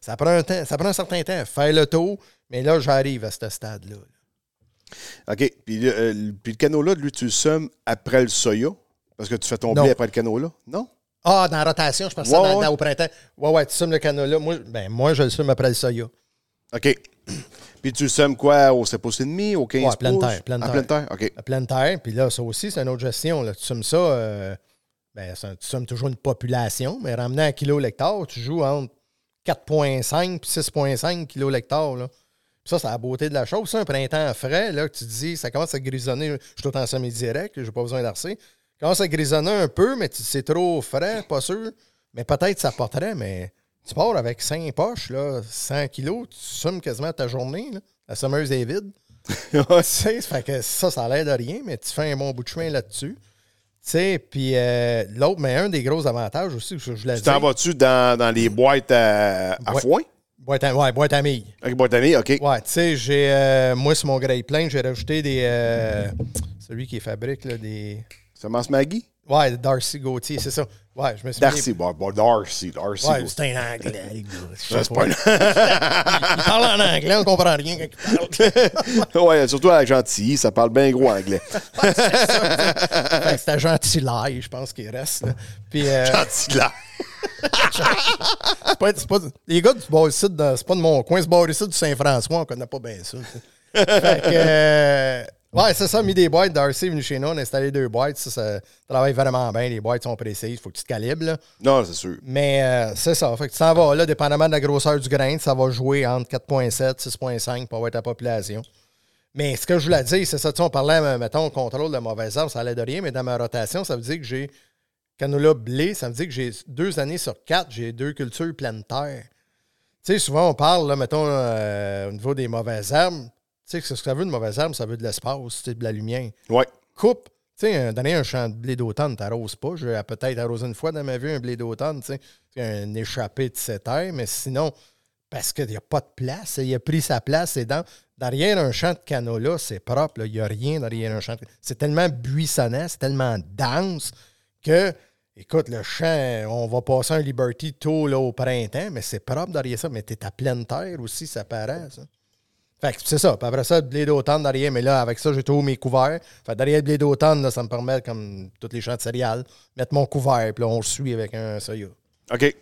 Ça prend un temps, ça prend un certain temps. Faire le tour, mais là, j'arrive à ce stade-là. OK. Puis, le- euh, puis le canola, lui, tu le semes après le soya? Parce que tu fais ton blé après le canola? Non? Ah, dans la rotation, je pense Ouais, ça dans, au printemps. Ouais, ouais, tu semes le canola. Moi, ben, moi, je le sème après le soya. OK. Puis tu le sèmes quoi? Au 7 pouces et demi? Au 15 Ouais, pleine pouces? terre, pleine En terre. pleine terre? OK. La pleine terre. Puis là, ça aussi, c'est une autre gestion. Là. Tu sommes ça, euh, ben, ça- tu sommes toujours une population, mais ramené à kilo l'hectare, tu joues entre 4,5 et 6,5 kilo l'hectare. là. Puis ça, c'est la beauté de la chose. Ça, un printemps frais, là, que tu te dis, ça commence à grisonner. Je suis tout en semi-direct, j'ai pas besoin d'arcer. Ça commence à grisonner un peu, mais tu- c'est trop frais, pas sûr. Mais peut-être ça porterait, mais tu pars avec 5 poches, là, 100 kilos, tu sommes quasiment ta journée. Là. La sommeuse est vide. Tu sais, ça fait que ça, ça a l'air de rien, mais tu fais un bon bout de chemin là-dessus. Tu sais, puis euh, l'autre, mais un des gros avantages aussi, je, je l'ai Tu dit. t'en vas-tu dans, dans les boîtes à, à Ouais. foin? Boîte à, ouais, boîte à mille. Avec boîte à mie? OK. Ouais, tu sais, j'ai. euh, moi, sur mon grille plein, j'ai rajouté des. euh, celui qui fabrique, là, des. Semence Maggie? Ouais, Darcy Gauthier, c'est ça. Ouais, je me suis Darcy. Bon, bon, Darcy. Darcy. Ouais, c'est un anglais, c'est pas. il parle en anglais, on comprend rien quand il parle. ouais, surtout avec Gentilly, ça parle bien gros anglais. Fait que C'était gentil l'ail, je pense qu'il reste. là. Puis, euh, Gentil là. c'est pas, c'est pas- les gars du de- c'est pas de mon coin, ce bord ici du Saint-François, on connaît pas bien ça. fait que, euh, ouais, c'est ça, mis des boîtes. Darcy est venu chez nous, on a installé deux boîtes. Ça, ça travaille vraiment bien. Les boîtes sont précises, il faut que tu te calibres. là. Non, c'est sûr. Mais euh, c'est ça. Fait que tu t'en vas là, dépendamment de la grosseur du grain, ça va jouer entre 4,7 6,5 pour avoir ta population. Mais ce que je voulais dire, c'est ça. Tu sais, on parlait, euh, mettons, contrôle de mauvaises herbes, ça allait de rien, mais dans ma rotation, ça veut dire que j'ai canola blé, ça veut dire que j'ai deux années sur quatre, j'ai deux cultures pleine terre. Tu sais, souvent, on parle, là, mettons, euh, au niveau des mauvaises herbes. Tu sais, ce que ça veut, une mauvaise herbe, ça veut de l'espace, de la lumière Ouais. coupe. Tu sais, un- donner un champ de blé d'automne, t'arroses pas. Je vais peut-être arroser une fois dans ma vie un blé d'automne, tu sais. C'est un échappé de cette terre, mais sinon, parce qu'il n'y a pas de place, il a pris sa place. Et dans, derrière un champ de canola, c'est propre, il n'y a rien derrière un champ. de- C'est tellement buissonnant, c'est tellement dense que, écoute, le champ, on va passer un Liberty tôt là, au printemps, mais c'est propre derrière ça. Mais tu es à pleine terre aussi, ça paraît, ça. Fait que c'est ça. Puis après ça, le blé d'automne derrière. Mais là, avec ça, j'ai tous mes couverts. Fait que derrière le blé d'automne, là, ça me permet, comme tous les champs de céréales, mettre mon couvert. Puis là, on le suit avec un soya. OK.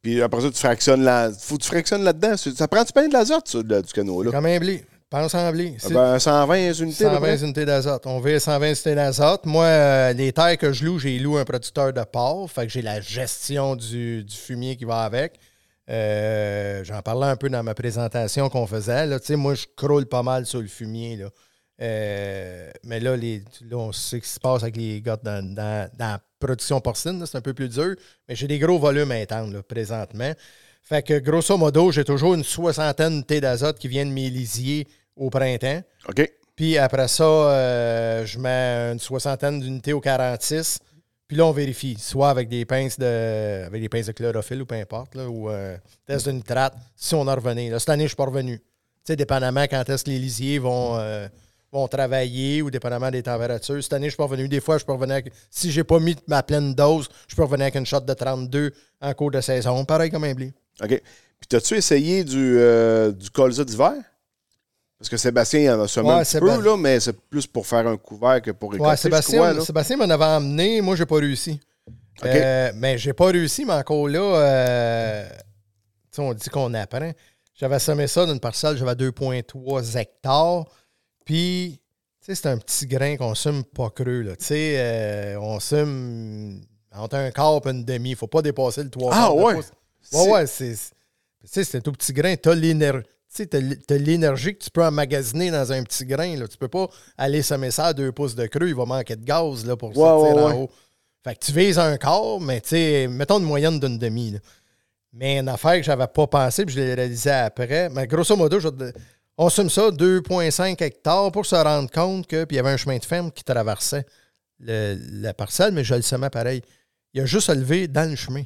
Puis après ça, tu fractionnes là. Faut que tu fractionnes là-dedans. Ça prend-tu bien de l'azote, ça, de- du canot, là? Comme un blé. Pense en blé. Ah ben, 120 unités. à peu 120 près? unités d'azote. On veut 120 unités d'azote. Moi, euh, les terres que je loue, j'ai loué un producteur de porc. Fait que j'ai la gestion du, du fumier qui va avec. Euh, J'en parlais un peu dans ma présentation qu'on faisait. Là. Moi, je croule pas mal sur le fumier. Là. Euh, mais là, les, là, on sait ce qui se passe avec les gars dans, dans- dans la production porcine. C'est un peu plus dur. Mais j'ai des gros volumes intents là, présentement. Fait que grosso modo, j'ai toujours une soixantaine d'unités d'azote qui viennent mes lisiers au printemps. OK. Puis après ça, euh, je mets une soixantaine d'unités au 46. Puis là, on vérifie, soit avec des pinces de, avec des pinces de chlorophylle ou peu importe, là, ou euh, test de nitrate, si on en revenait. Là, cette année, je suis pas revenu. Tu sais, dépendamment quand est-ce que les lisiers vont, euh, vont travailler ou dépendamment des températures. Cette année, je suis pas revenu. Des fois, je peux revenir avec, si j'ai pas mis ma pleine dose, je peux revenir avec une shot de 32 en cours de saison. Pareil comme un blé. OK. Puis, as-tu essayé du, euh, du colza d'hiver? Parce que Sébastien il en a semé Ouais, un peu, là, mais c'est plus pour faire un couvert que pour récolter, Ouais, Sébastien, crois, là. Sébastien m'en avait emmené. Moi, j'ai pas réussi. Euh, mais j'ai pas réussi, mais encore là, euh, on dit qu'on apprend. J'avais semé ça d'une parcelle, j'avais 2,3 hectares. Puis, tu sais, c'est un petit grain qu'on sume pas creux. Là. Tu sais, euh, on sume entre un quart et une demi. Il faut pas dépasser le 3 Ah, ouais. Ouais, ouais, c'est. c'est- Tu sais, c'est un tout petit grain. Tu as l'énergie. Tu sais, t'as l'énergie que tu peux emmagasiner dans un petit grain. Là. Tu peux pas aller semer ça à deux pouces de creux. Il va manquer de gaz là, pour sortir ouais, en ouais. haut. Fait que tu vises un quart, mais tu sais, mettons une moyenne d'une demi. là. Mais une affaire que j'avais pas pensé, puis je l'ai réalisé après. Mais grosso modo, je on somme ça 2,5 hectares pour se rendre compte que. Puis il y avait un chemin de ferme qui traversait le- la parcelle, mais je le semais pareil. Il a juste à lever dans le chemin.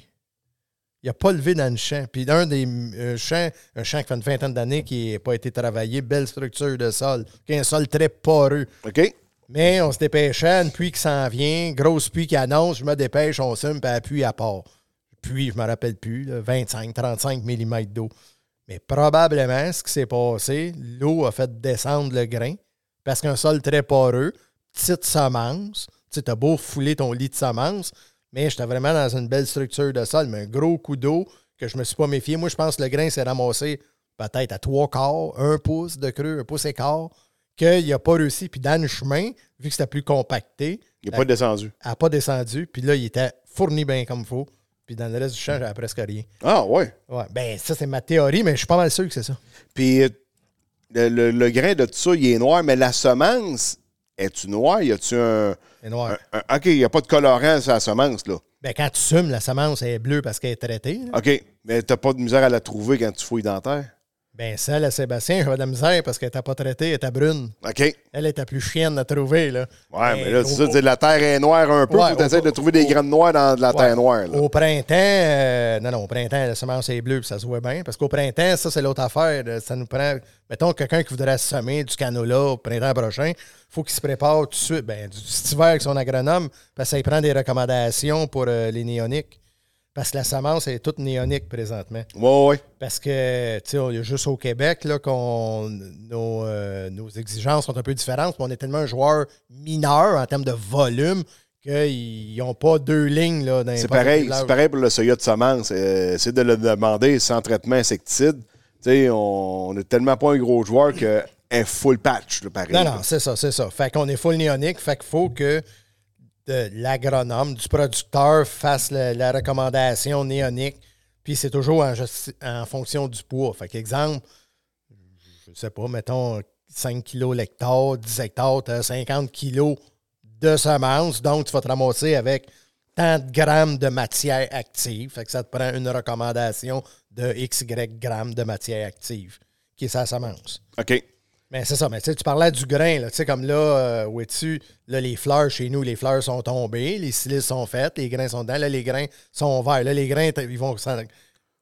Il n'a pas levé dans le champ. Puis d'un des euh, champs, un champ qui fait une vingtaine d'années qui n'a pas été travaillé, belle structure de sol, qui a un sol très poreux. OK. Mais on se dépêchait, une pluie qui s'en vient, grosse pluie qui annonce, je me dépêche, on sume, puis la pluie à part. Puis, je me rappelle plus, là, 25, 35 mm d'eau. Mais probablement, ce qui s'est passé, l'eau a fait descendre le grain parce qu'un sol très poreux, petite semence, tu as beau fouler ton lit de semences, mais j'étais vraiment dans une belle structure de sol, mais un gros coup d'eau que je me suis pas méfié. Moi, je pense que le grain s'est ramassé peut-être à trois quarts, un pouce de creux, un pouce et quart, qu'il n'a pas réussi. Puis dans le chemin, vu que c'était plus compacté, Il n'est pas descendu. elle n'a pas descendu. Puis là, il était fourni bien comme il faut. Puis dans le reste du champ, j'avais presque rien. Ah, ouais. Ouais, ben ça, c'est ma théorie, mais je suis pas mal sûr que c'est ça. Puis euh, le, le- le grain de tout ça, il est noir, mais la semence, es-tu noir? Y a-tu un, noir. un- un- OK, il n'y a pas de colorant sur la semence, là. Ben, quand tu sumes, la semence elle est bleue parce qu'elle est traitée. là. OK, mais t'as pas de misère à la trouver quand tu fouilles dans la terre? Ben, celle à Sébastien, j'avais de la misère parce qu'elle n'était pas traitée, elle était brune. OK. Elle était plus chienne à trouver. Là. Ouais, mais là, au- c'est ça, tu la terre est noire un peu, t'essayer au- de trouver des graines noires dans de la Ouais. terre noire, là. Au printemps, euh, non, non, au printemps, la semence est bleue, puis ça se voit bien. Parce qu'au printemps, ça, c'est l'autre affaire. Ça nous prend. Mettons, quelqu'un qui voudrait semer du canola au printemps prochain, il faut qu'il se prépare tout de suite. Ben, du- cet hiver avec son agronome, parce que ça lui prend des recommandations pour euh, les néoniques. Parce que la semence est toute néonique présentement. Ouais, ouais. Parce que, tu sais, on- il y a juste au Québec là, qu'on nos, euh, nos exigences sont un peu différentes. mais On est tellement un joueur mineur en termes de volume qu'ils n'ont pas deux lignes là, dans les C'est pareil, c'est pareil pour le soya de semence. Euh, c'est de le demander sans traitement insecticide. Tu sais, on n'est tellement pas un gros joueur qu'un full patch, là, pareil. Non, non, c'est ça, c'est ça. Fait qu'on est full néonique. Fait qu'il faut que de l'agronome, du producteur, fasse la recommandation néonique. Puis c'est toujours en, fonction du poids. Fait qu'exemple, je sais pas, mettons 5 kilos l'hectare, 10 hectares, tu as 50 kilos de semences. Donc, tu vas te ramasser avec tant de grammes de matière active. Fait que ça te prend une recommandation de XY grammes de matière active, qui est sa semence. OK. Mais c'est ça, mais tu parlais du grain, là, tu sais, comme là, euh, où es-tu? Là, les fleurs chez nous, les fleurs sont tombées, les silices sont faites, les grains sont dedans, là, les grains sont verts. Là, les grains, ils vont,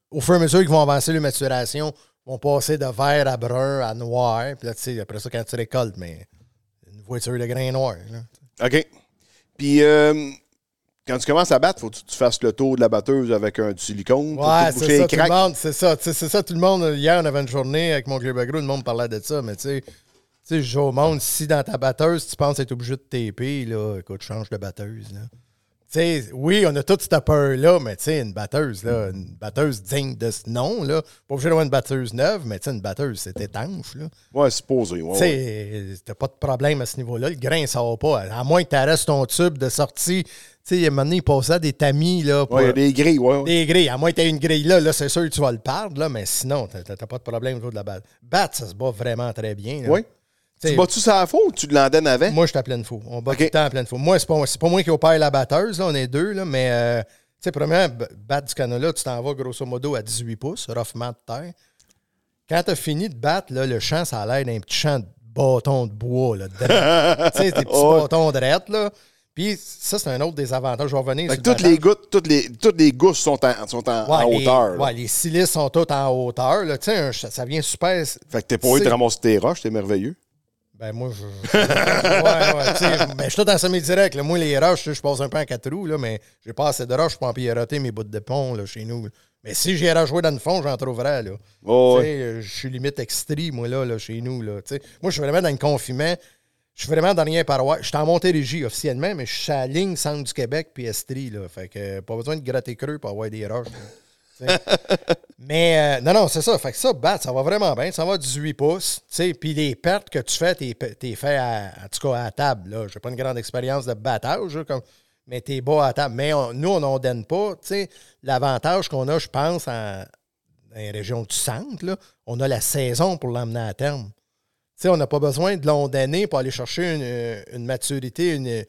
au fur et à mesure qu'ils vont avancer leur maturation, vont passer de vert à brun à noir. Puis là, tu sais, après ça, quand tu récoltes, mais une voiture de grains noirs. là. OK. Puis, euh, quand tu commences à battre, faut que tu fasses le tour de la batteuse avec un du silicone Ouais, c'est ça, tout le monde, c'est ça, c'est ça, tout le monde. Hier, on avait une journée avec mon club agro, le monde parlait de ça, mais tu sais, tu sais, au monde, si dans ta batteuse, tu penses être obligé de taper, là, écoute, change de batteuse, là. Oui, on a toute cette peur-là, mais une batteuse, là, une batteuse digne de ce nom, là, pas obligé d'avoir une batteuse neuve, mais une batteuse, c'est étanche, là. Ouais, c'est posé. Ouais, Tu ouais. sais, t'as pas de problème à ce niveau-là. Le grain, ça va pas. À moins que tu arrêtes ton tube de sortie. Tu sais, il y a un moment donné, il passait des tamis, là. pour- Ouais, des grilles, ouais. ouais. des grilles. À moins que tu aies une grille là, là c'est sûr que tu vas le perdre, là, mais sinon, tu n'as pas de problème au niveau de la batte. Batte, ça se bat vraiment très bien. Oui. Tu sais, Tu bats-tu ça à faux ou tu l'andonnes avant? Moi, je suis à pleine fou. On bat Ok. tout le temps à pleine fou. Moi, c'est pas, c'est pas moi qui opère la batteuse, là, on est deux, là, mais euh, tu sais, premièrement, battre du canola, tu t'en vas grosso modo à 18 pouces, roughement de terre. Quand tu as fini de battre, là, le champ, ça a l'air d'un petit champ de bâtons de bois, là, tu sais, des petits bâtons drettes, là. Puis ça, c'est un autre des avantages. Je vais revenir sur le toutes les gouttes, toutes les, toutes les gousses sont en, sont en, en Ouais, les, hauteur. les silices sont toutes en hauteur. Là. Un- ça, ça vient super. Fait que t'es pas obligé de C'est- ramasser tes roches, t'es merveilleux. Ben, moi, je. ouais, ouais, tu sais. Ben, je suis tout en semi-direct. Moi, les roches, je passe un peu en quatre roues, là, mais j'ai pas assez de roches pour empiroter mes bouts de pont là, chez nous. Mais si j'ai rajoué dans le fond, j'en trouverais. Là. Ouais, Tu sais, euh, Je suis limite extrie, moi, là, là chez nous. Là. Moi, je suis vraiment dans le confinement. Je suis vraiment dans rien paroisse. Je suis en Montérégie officiellement, mais je suis à la ligne centre du Québec puis Estrie. Là. Fait que pas besoin de gratter creux pour avoir des roches. mais euh, non, non, c'est ça. Fait que ça, battre, ça va vraiment bien. Ça va à 18 pouces. Puis les pertes que tu fais, t'es, t'es fait à, en tout cas à table. Là. J'ai pas une grande expérience de battage, comme, mais t'es bas à table. Mais nous, on n'ondonne pas. L'avantage qu'on a, je pense, en, dans les régions du centre, là, on a la saison pour l'emmener à terme. On n'a pas besoin de l'ondonner pour aller chercher une, une maturité, une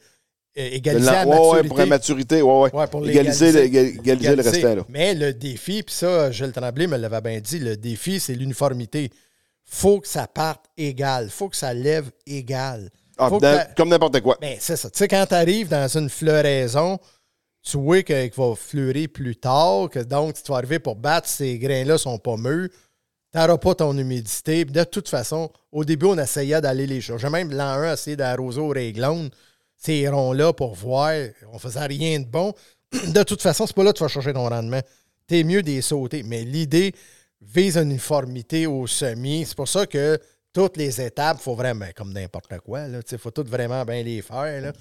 égaliser la ouais, maturité. pour la maturité, ouais, ouais. Ouais, pour égaliser, le, égaliser le restant, là. Mais le défi, puis ça, Gilles Tremblay me l'avait bien dit, le défi, c'est l'uniformité. faut que ça parte égal. faut que ça lève égal. Ah, dans- comme n'importe quoi. ben, c'est ça. Tu sais, quand tu arrives dans une floraison, tu vois qu'il va fleurir plus tard, que donc tu vas arriver pour battre, ces grains-là sont pas mûrs. Tu n'auras pas ton humidité. De toute façon, au début, on essayait d'aller les chercher. Même l'an 1, essayer d'arroser au réglone ces ronds-là pour voir. On faisait rien de bon. De toute façon, c'est pas là que tu vas chercher ton rendement. T'es mieux des sauter. Mais l'idée, vise une uniformité au semis. C'est pour ça que toutes les étapes, il faut vraiment, comme n'importe quoi, il faut toutes vraiment bien les faire.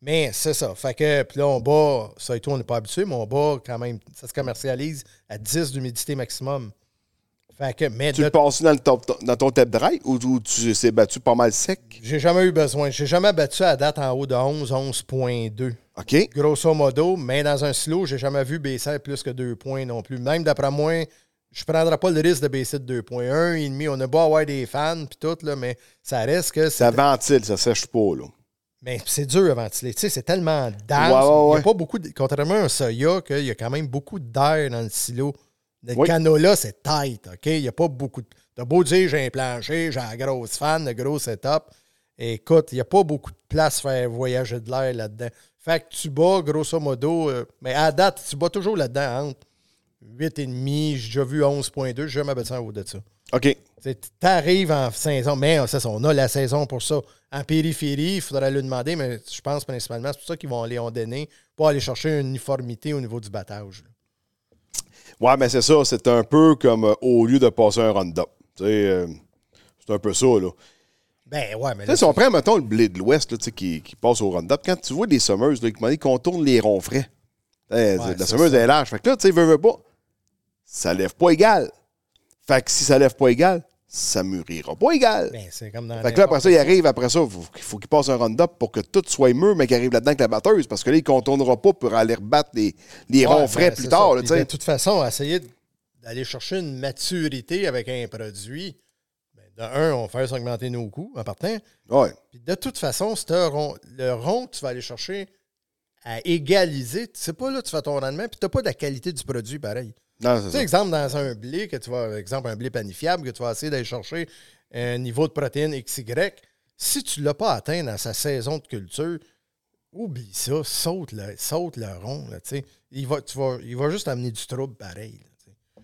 Mais c'est ça. Fait que, puis là, on bat, ça et tout, on n'est pas habitué, mais on bat quand même, ça se commercialise à 10 d'humidité maximum. Fait que, mais Tu le passes dans, le top- dans ton tape drive ou, ou tu s'est battu pas mal sec? j'ai jamais eu besoin. J'ai jamais battu à date en haut de 11, 11.2. OK. grosso modo, mais dans un silo, j'ai jamais vu baisser plus que deux points non plus. Même d'après moi, je ne prendrai pas le risque de baisser de deux points. Un et demi, on a beau avoir des fans puis tout, là, mais ça reste que Ça ventile, ça sèche pas, là. Mais c'est dur à ventiler. Tu sais, c'est tellement dense. Ouais, ouais, Il y a pas beaucoup de- Contrairement à un Soya, qu'il y a quand même beaucoup d'air dans le silo. Le Oui. canola, c'est tight, OK? Il n'y a pas beaucoup de. T'as beau dire j'ai un plancher, j'ai un grosse fan, le gros setup. Écoute, il n'y a pas beaucoup de place pour faire voyager de l'air là-dedans. Fait que tu bats, grosso modo, euh, mais à date, tu bats toujours là-dedans entre 8,5, j'ai déjà vu 11,2, j'ai jamais battu en haut de ça. OK. Tu arrives en saison, mais c'est ça, on a la saison pour ça. En périphérie, il faudrait le demander, mais je pense principalement, c'est pour ça qu'ils vont aller en donner pour aller chercher une uniformité au niveau du battage. là. Ouais, mais c'est ça. C'est un peu comme euh, au lieu de passer un Roundup. Tu sais, euh, c'est un peu ça, là. Ben ouais, mais Tu là, sais, si on prend, mettons, le blé de l'Ouest là, tu sais, qui, qui passe au Roundup, quand tu vois des sommeuses là, qui contournent les ronds frais, eh, la sommeuse est large. Fait que là, tu sais, veux, veux pas, ça lève pas égal. Fait que si ça lève pas égal, ça mûrira pas égal. ben, c'est comme dans Fait que là, après ça, il arrive, après ça, il faut, faut qu'il passe un round-up pour que tout soit mûr, mais qu'il arrive là-dedans avec la batteuse, parce que là, il ne contournera pas pour aller rebattre les, les ronds Ouais, frais ben, plus tard. là, de toute façon, essayer d'aller chercher une maturité avec un produit, ben, de un, on va faire s'augmenter nos coûts en partant. Ouais. Puis de toute façon, rond, le rond que tu vas aller chercher à égaliser, tu sais pas là, tu fais ton rendement, puis tu n'as pas de la qualité du produit pareil. Tu sais, exemple, dans un blé, que tu vas, exemple, un blé panifiable, que tu vas essayer d'aller chercher un niveau de protéines XY, si tu ne l'as pas atteint dans sa saison de culture, oublie ça, saute le, saute le rond. Là, il, va, tu vas, il va juste amener du trouble pareil. là,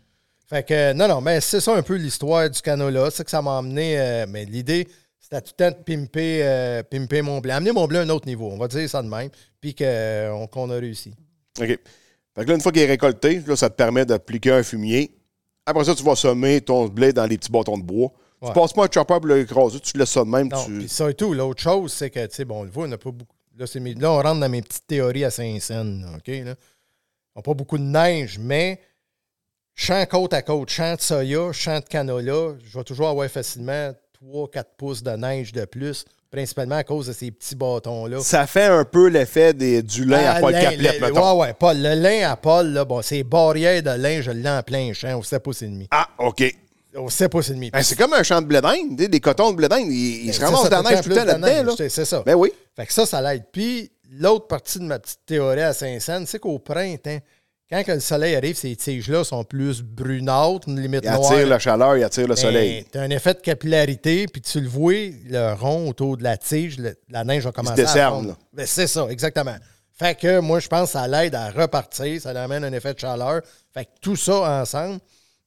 fait que, non, non, mais c'est ça un peu l'histoire du canola. C'est que ça m'a amené. euh, mais l'idée, c'était tout le temps de pimper, euh, pimper mon blé. Amener mon blé à un autre niveau, on va dire ça de même, puis euh, on- qu'on a réussi. OK. Fait que là, une fois qu'il est récolté, là, ça te permet d'appliquer un fumier. Après ça, tu vas semer ton blé dans les petits bâtons de bois. Ouais. Tu passes pas un chopper pour l'écraser, tu laisses ça de même. Non, tu... ça et tout. L'autre chose, c'est que, tu sais, bon, on le voit, on n'a pas beaucoup. Là, c'est mes- là, on rentre dans mes petites théories à Saint-Saëns, là, OK? Là. On n'a pas beaucoup de neige, mais champ côte à côte, champ de soya, champ de canola, je vais toujours avoir facilement 3-4 pouces de neige de plus, principalement à cause de ces petits bâtons-là. Ça fait un peu l'effet du lin à Ah, Paul lin, Caplette, le- mettons. Ouais, ouais, Paul. Le lin à Paul, là, bon, c'est barrière de lin, je l'ai en plein champ, au 7 pouces et demi. Ah, OK. Au 7 pouces et demi. Ben, c'est comme un champ de blé d'Inde, des cotons de blé d'Inde. Ils, ils se ramassent dans la neige tout le temps là-dedans. Là. c'est- C'est ça. Ben oui. Fait que ça, ça l'aide. Puis, l'autre partie de ma petite théorie à Saint-Saëns, c'est qu'au printemps, quand le soleil arrive, ces tiges-là sont plus brunâtres, une limite Il noire. attire la chaleur, il attire le Ben, soleil. T'as un effet de capillarité, puis tu le vois, le rond autour de la tige, le- la neige va commencer à décerne, fondre. là. Ben, c'est ça, exactement. Fait que moi, je pense que ça l'aide à repartir, ça amène un effet de chaleur. Fait que tout ça ensemble.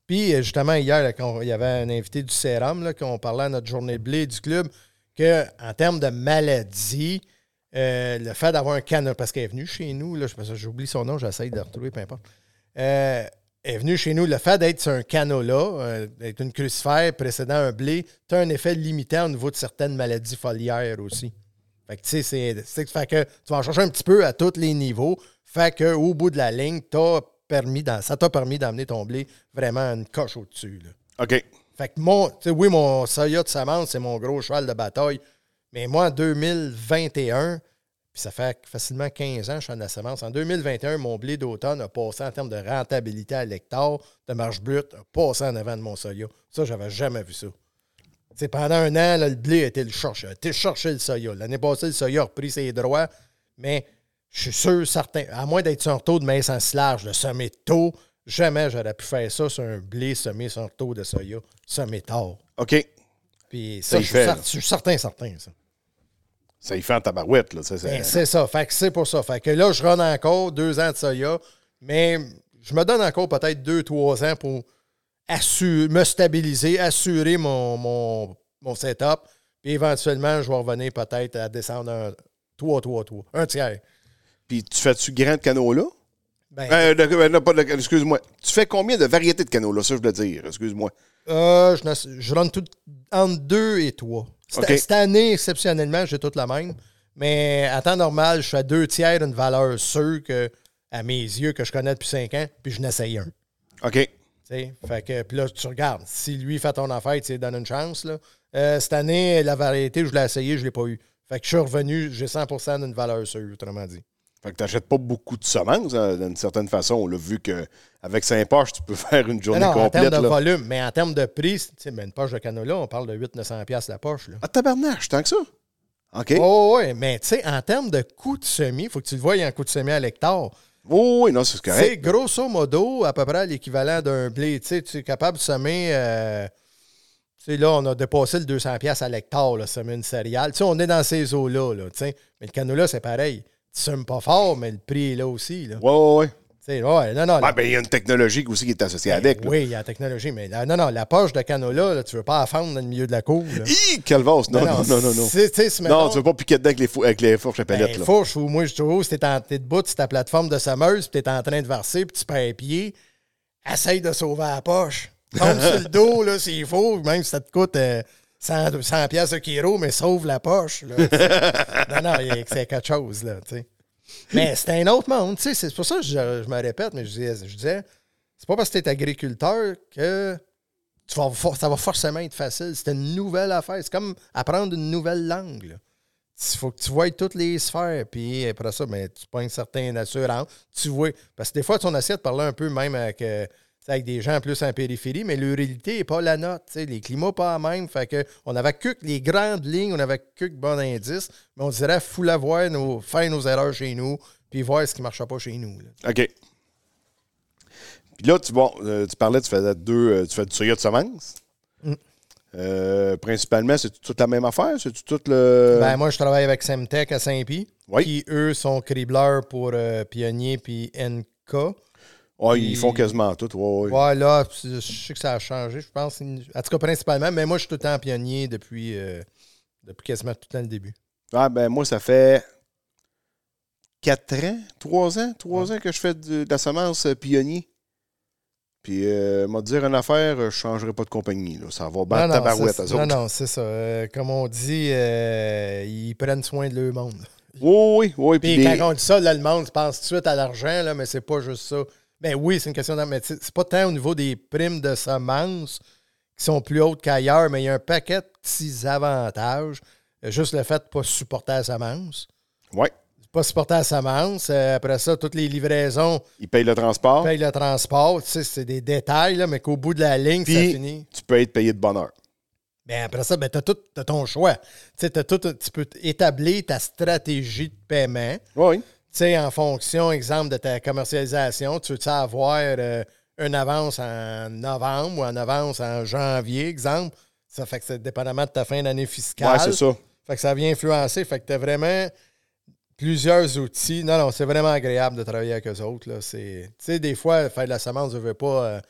Puis, euh, justement, hier, là, quand il y avait un invité du Sérum, qu'on parlait à notre journée de blé du club, qu'en termes de maladie, euh, le fait d'avoir un canot, parce qu'elle est venue chez nous, là, j'oublie son nom, j'essaye de le retrouver, peu importe. Euh, elle est venue chez nous, le fait d'être sur un canola, euh, d'être une crucifère précédant un blé, tu as un effet limitant au niveau de certaines maladies foliaires aussi. Fait que, tu sais, fait que tu vas en chercher un petit peu à tous les niveaux. Fait que, au bout de la ligne, t'as permis ça t'a permis d'amener ton blé vraiment une coche au-dessus. là. OK. Fait que mon, oui, mon Soya de semence, c'est mon gros cheval de bataille. Mais moi, en 2021, puis ça fait facilement 15 ans que je suis en la semence. En 2021, mon blé d'automne a passé en termes de rentabilité à l'hectare, de marge brute, a passé en avant de mon Soya. Ça, j'avais jamais vu ça. C'est pendant un an, là, le blé a été le chercher, a été chercher le Soya. L'année passée, le Soya a repris ses droits, mais je suis sûr, certain, à moins d'être sur un taux de maïs en silage, de semer tôt, jamais j'aurais pu faire ça sur un blé semé sur un taux de Soya, semé tard. OK. Puis Ça ça, je suis, fait, je suis certain, certain, ça. Ça y fait en tabarouette, là. ça, Ben, c'est ça. Fait que c'est pour ça. Fait que là, je run encore deux ans de Soya, mais je me donne encore peut-être deux, trois ans pour assurer, me stabiliser, assurer mon, mon, mon setup. Puis éventuellement, je vais revenir peut-être à descendre un 3, 3, 3. Un tiers. Puis tu fais-tu grand de canot là? Ben, de- non, pas de- excuse-moi. Tu fais combien de variétés de canola, ça, je veux dire? Excuse-moi. Euh, je, rentre tout entre deux et trois. Cette, année, exceptionnellement, j'ai toute la même. Mais à temps normal, je suis à deux tiers d'une valeur sûre que, à mes yeux, que je connais depuis cinq ans, puis je n'essaye un. OK. Tu sais, Fait que, puis là, tu regardes. Si lui fait ton affaire, tu lui donnes une chance. Là. Euh, cette année, la variété, je l'ai essayé, je ne l'ai pas eu. Fait que je suis revenu, j'ai 100% d'une valeur sûre, autrement dit. Fait que tu n'achètes pas beaucoup de semences, hein, d'une certaine façon. On l'a vu qu'avec 5 poches, tu peux faire une Non, journée non, en termes complète. de là. volume, mais en termes de prix, tu sais, une poche de canola, on parle de 800-900$ la poche. Là. Ah, tabarnache, tant que ça? OK. Oh, oui, mais tu sais, en termes de coût de semis, il faut que tu le voies en coût de semis à l'hectare. Oh, oui, non, c'est C'est correct. grosso modo à peu près l'équivalent d'un blé. Tu sais, tu es capable de semer. euh, tu sais, là, on a dépassé le 200$ à l'hectare, là, semer une céréale. Tu sais, on est dans ces eaux-là. Là, tu sais. mais le canola, c'est pareil. Tu semes pas fort, mais le prix est là aussi. Là. Oui. Tu sais, ouais, non, non. ben, il y a une technologie aussi qui est associée avec. là. Ben oui, il y a la technologie, mais la- non, non, la poche de canola, là, tu veux pas la fendre dans le milieu de la cour. Hi, calvasse. Non, non, non, non. non. Non, tu veux pas piquer dedans avec les, fou- avec les fourches à Ben, palettes. là. fourche, ou moi, je trouve, si t'es en- t'es debout sur ta plateforme de semeuse, puis t'es en train de verser, puis tu perds pied, essaye de sauver la poche. Tombe sur le dos, là, s'il faut, même si ça te coûte euh, 100, 100 piastres le kilo, mais sauve la poche. Là, tu non, non, c'est quelque chose, là, tu sais. Mais c'est un autre monde, tu sais. C'est pour ça que je, je me répète, mais je disais, je disais c'est pas parce que t'es agriculteur que tu vas, ça va forcément être facile. C'est une nouvelle affaire. C'est comme apprendre une nouvelle langue, là. Il faut que tu vois toutes les sphères, puis après ça, ben, tu prends une certaine assurance. Tu vois. Parce que des fois, ton assiette parlait un peu même avec, euh, tu avec des gens plus en périphérie, mais leur réalité n'est pas la note. Les climats pas la même. Fait que on avait que les grandes lignes, on avait que de bons indices, mais on dirait fou la voir, nos, faire nos erreurs chez nous, puis voir ce qui ne marchait pas chez nous. là. OK. Puis là, tu, bon, euh, tu parlais, tu faisais deux, euh, tu fais du soya de semences. Mm. Euh, principalement, c'est toute la même affaire? C'est tout le. Ben, moi, je travaille avec Semtech à Saint-Pie, Oui. qui, eux, sont cribleurs pour Pionnier puis NK. Ouais, ils font quasiment tout. Ouais, ouais. Ouais, là, je sais que ça a changé, je pense. En tout cas, principalement, mais moi, je suis tout le temps pionnier depuis, euh, depuis quasiment tout le temps le début. Ah, ben, moi, ça fait 4 ans, 3 ans, 3 ans que je fais de, de la semence euh, pionnier. Puis, euh, m'a dire une affaire, euh, je changerai pas de compagnie. Là. Ça va battre non, tabarouette, c'est- eux non, non, c'est ça. Euh, comme on dit, euh, ils prennent soin de leur monde. Oui, oui, oui. Puis, quand on dit ça, là, le monde pense tout de suite à l'argent, là, mais c'est pas juste ça. Ben oui, c'est une question d'argent, mais c'est pas tant au niveau des primes de semences qui sont plus hautes qu'ailleurs, mais il y a un paquet de petits avantages. Euh, Juste le fait de ne pas supporter la semence. ouais, Pas supporter la semence. euh, après ça, toutes les livraisons ils payent le transport. payent le transport. Tu sais, c'est des détails, là, mais qu'au bout de la ligne, ça finit. tu peux être payé de bonne heure. Ben après ça, ben, tu as tout t'as ton choix. Tu sais, t'as tout, tu peux établir ta stratégie de paiement. Oui. Tu sais, en fonction, exemple, de ta commercialisation, tu veux avoir euh, une avance en novembre ou une avance en janvier, exemple? Ça fait que c'est dépendamment de ta fin d'année fiscale. Ouais, c'est ça. Fait que ça vient influencer. Fait que tu as vraiment plusieurs outils. Non, non, c'est vraiment agréable de travailler avec eux autres. Tu sais, des fois, faire de la semence, je veux pas. euh,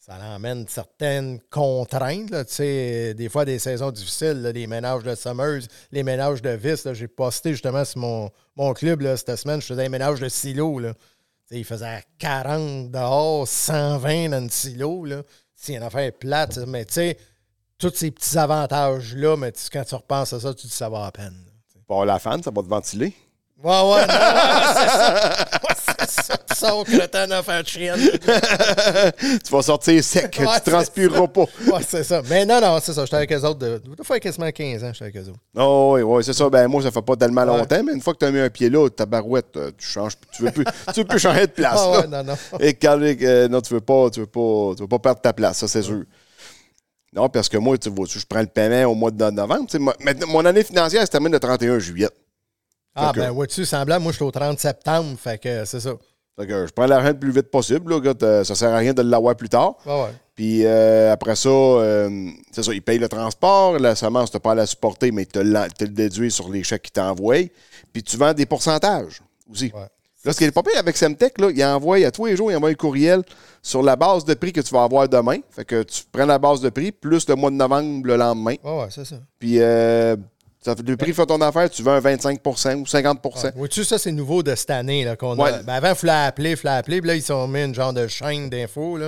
ça emmène certaines contraintes. là. Des fois, des saisons difficiles, là, les ménages de semeuse, les ménages de vis. J'ai posté justement sur mon, mon club là, cette semaine, je faisais un ménage de silo. Il faisait 40 dehors, 120 dans le silo. C'est une affaire plate, mais tu sais, tous ces petits avantages-là, mais quand tu repenses à ça, tu te dis ça va à peine. avoir la fan, ça va te ventiler. Ouais, ouais, non, c'est ça. Ouais, c'est ça. Tu sors cretin dans faire chienne. tu vas sortir sec, Ouais, tu transpireras pas. Ouais, c'est ça. Mais non, non, c'est ça. J'étais avec eux autres. De, fait quasiment 15 ans, j'étais avec eux autres. Oh, oui, oui, c'est ça. Ben, moi, ça fait pas tellement Ouais. longtemps, mais une fois que tu as mis un pied là, ta barouette, euh, tu changes, tu veux plus, tu veux plus changer de place. Ah ouais, non, non. Et calme, euh, non, tu veux pas, tu veux pas, tu veux pas perdre ta place, ça, c'est sûr. Non, parce que moi, tu vois, je prends le paiement au mois de novembre. moi- maintenant, mon année financière se termine le 31 juillet. Ah, que- ben, vois-tu, semblable, moi, je suis au 30 septembre. Fait que c'est ça. Fait que je prends l'argent le plus vite possible. Là, gars, t'as- ça sert à rien de l'avoir plus tard. Ouais. Puis euh, après ça, euh, c'est ça, ils payent le transport, la semence, tu pas à la supporter, mais tu te le déduis sur les chèques qu'ils t'envoient. Puis tu vends des pourcentages aussi. Ouais. Là, ce qui est pas pire avec Semtech, là, ils envoient à tous les jours, ils envoient un courriel sur la base de prix que tu vas avoir demain. Fait que tu prends la base de prix plus le mois de novembre le lendemain. Ouais, ouais, c'est ça. Puis euh, Ça fait le prix de ton affaire, tu veux un 25 ou 50% Vois-tu, ça, c'est nouveau de cette année là, qu'on Ouais. a. Ben, avant, il fallait appeler, il fallait appeler. Puis là, ils ont mis une genre de chaîne d'infos.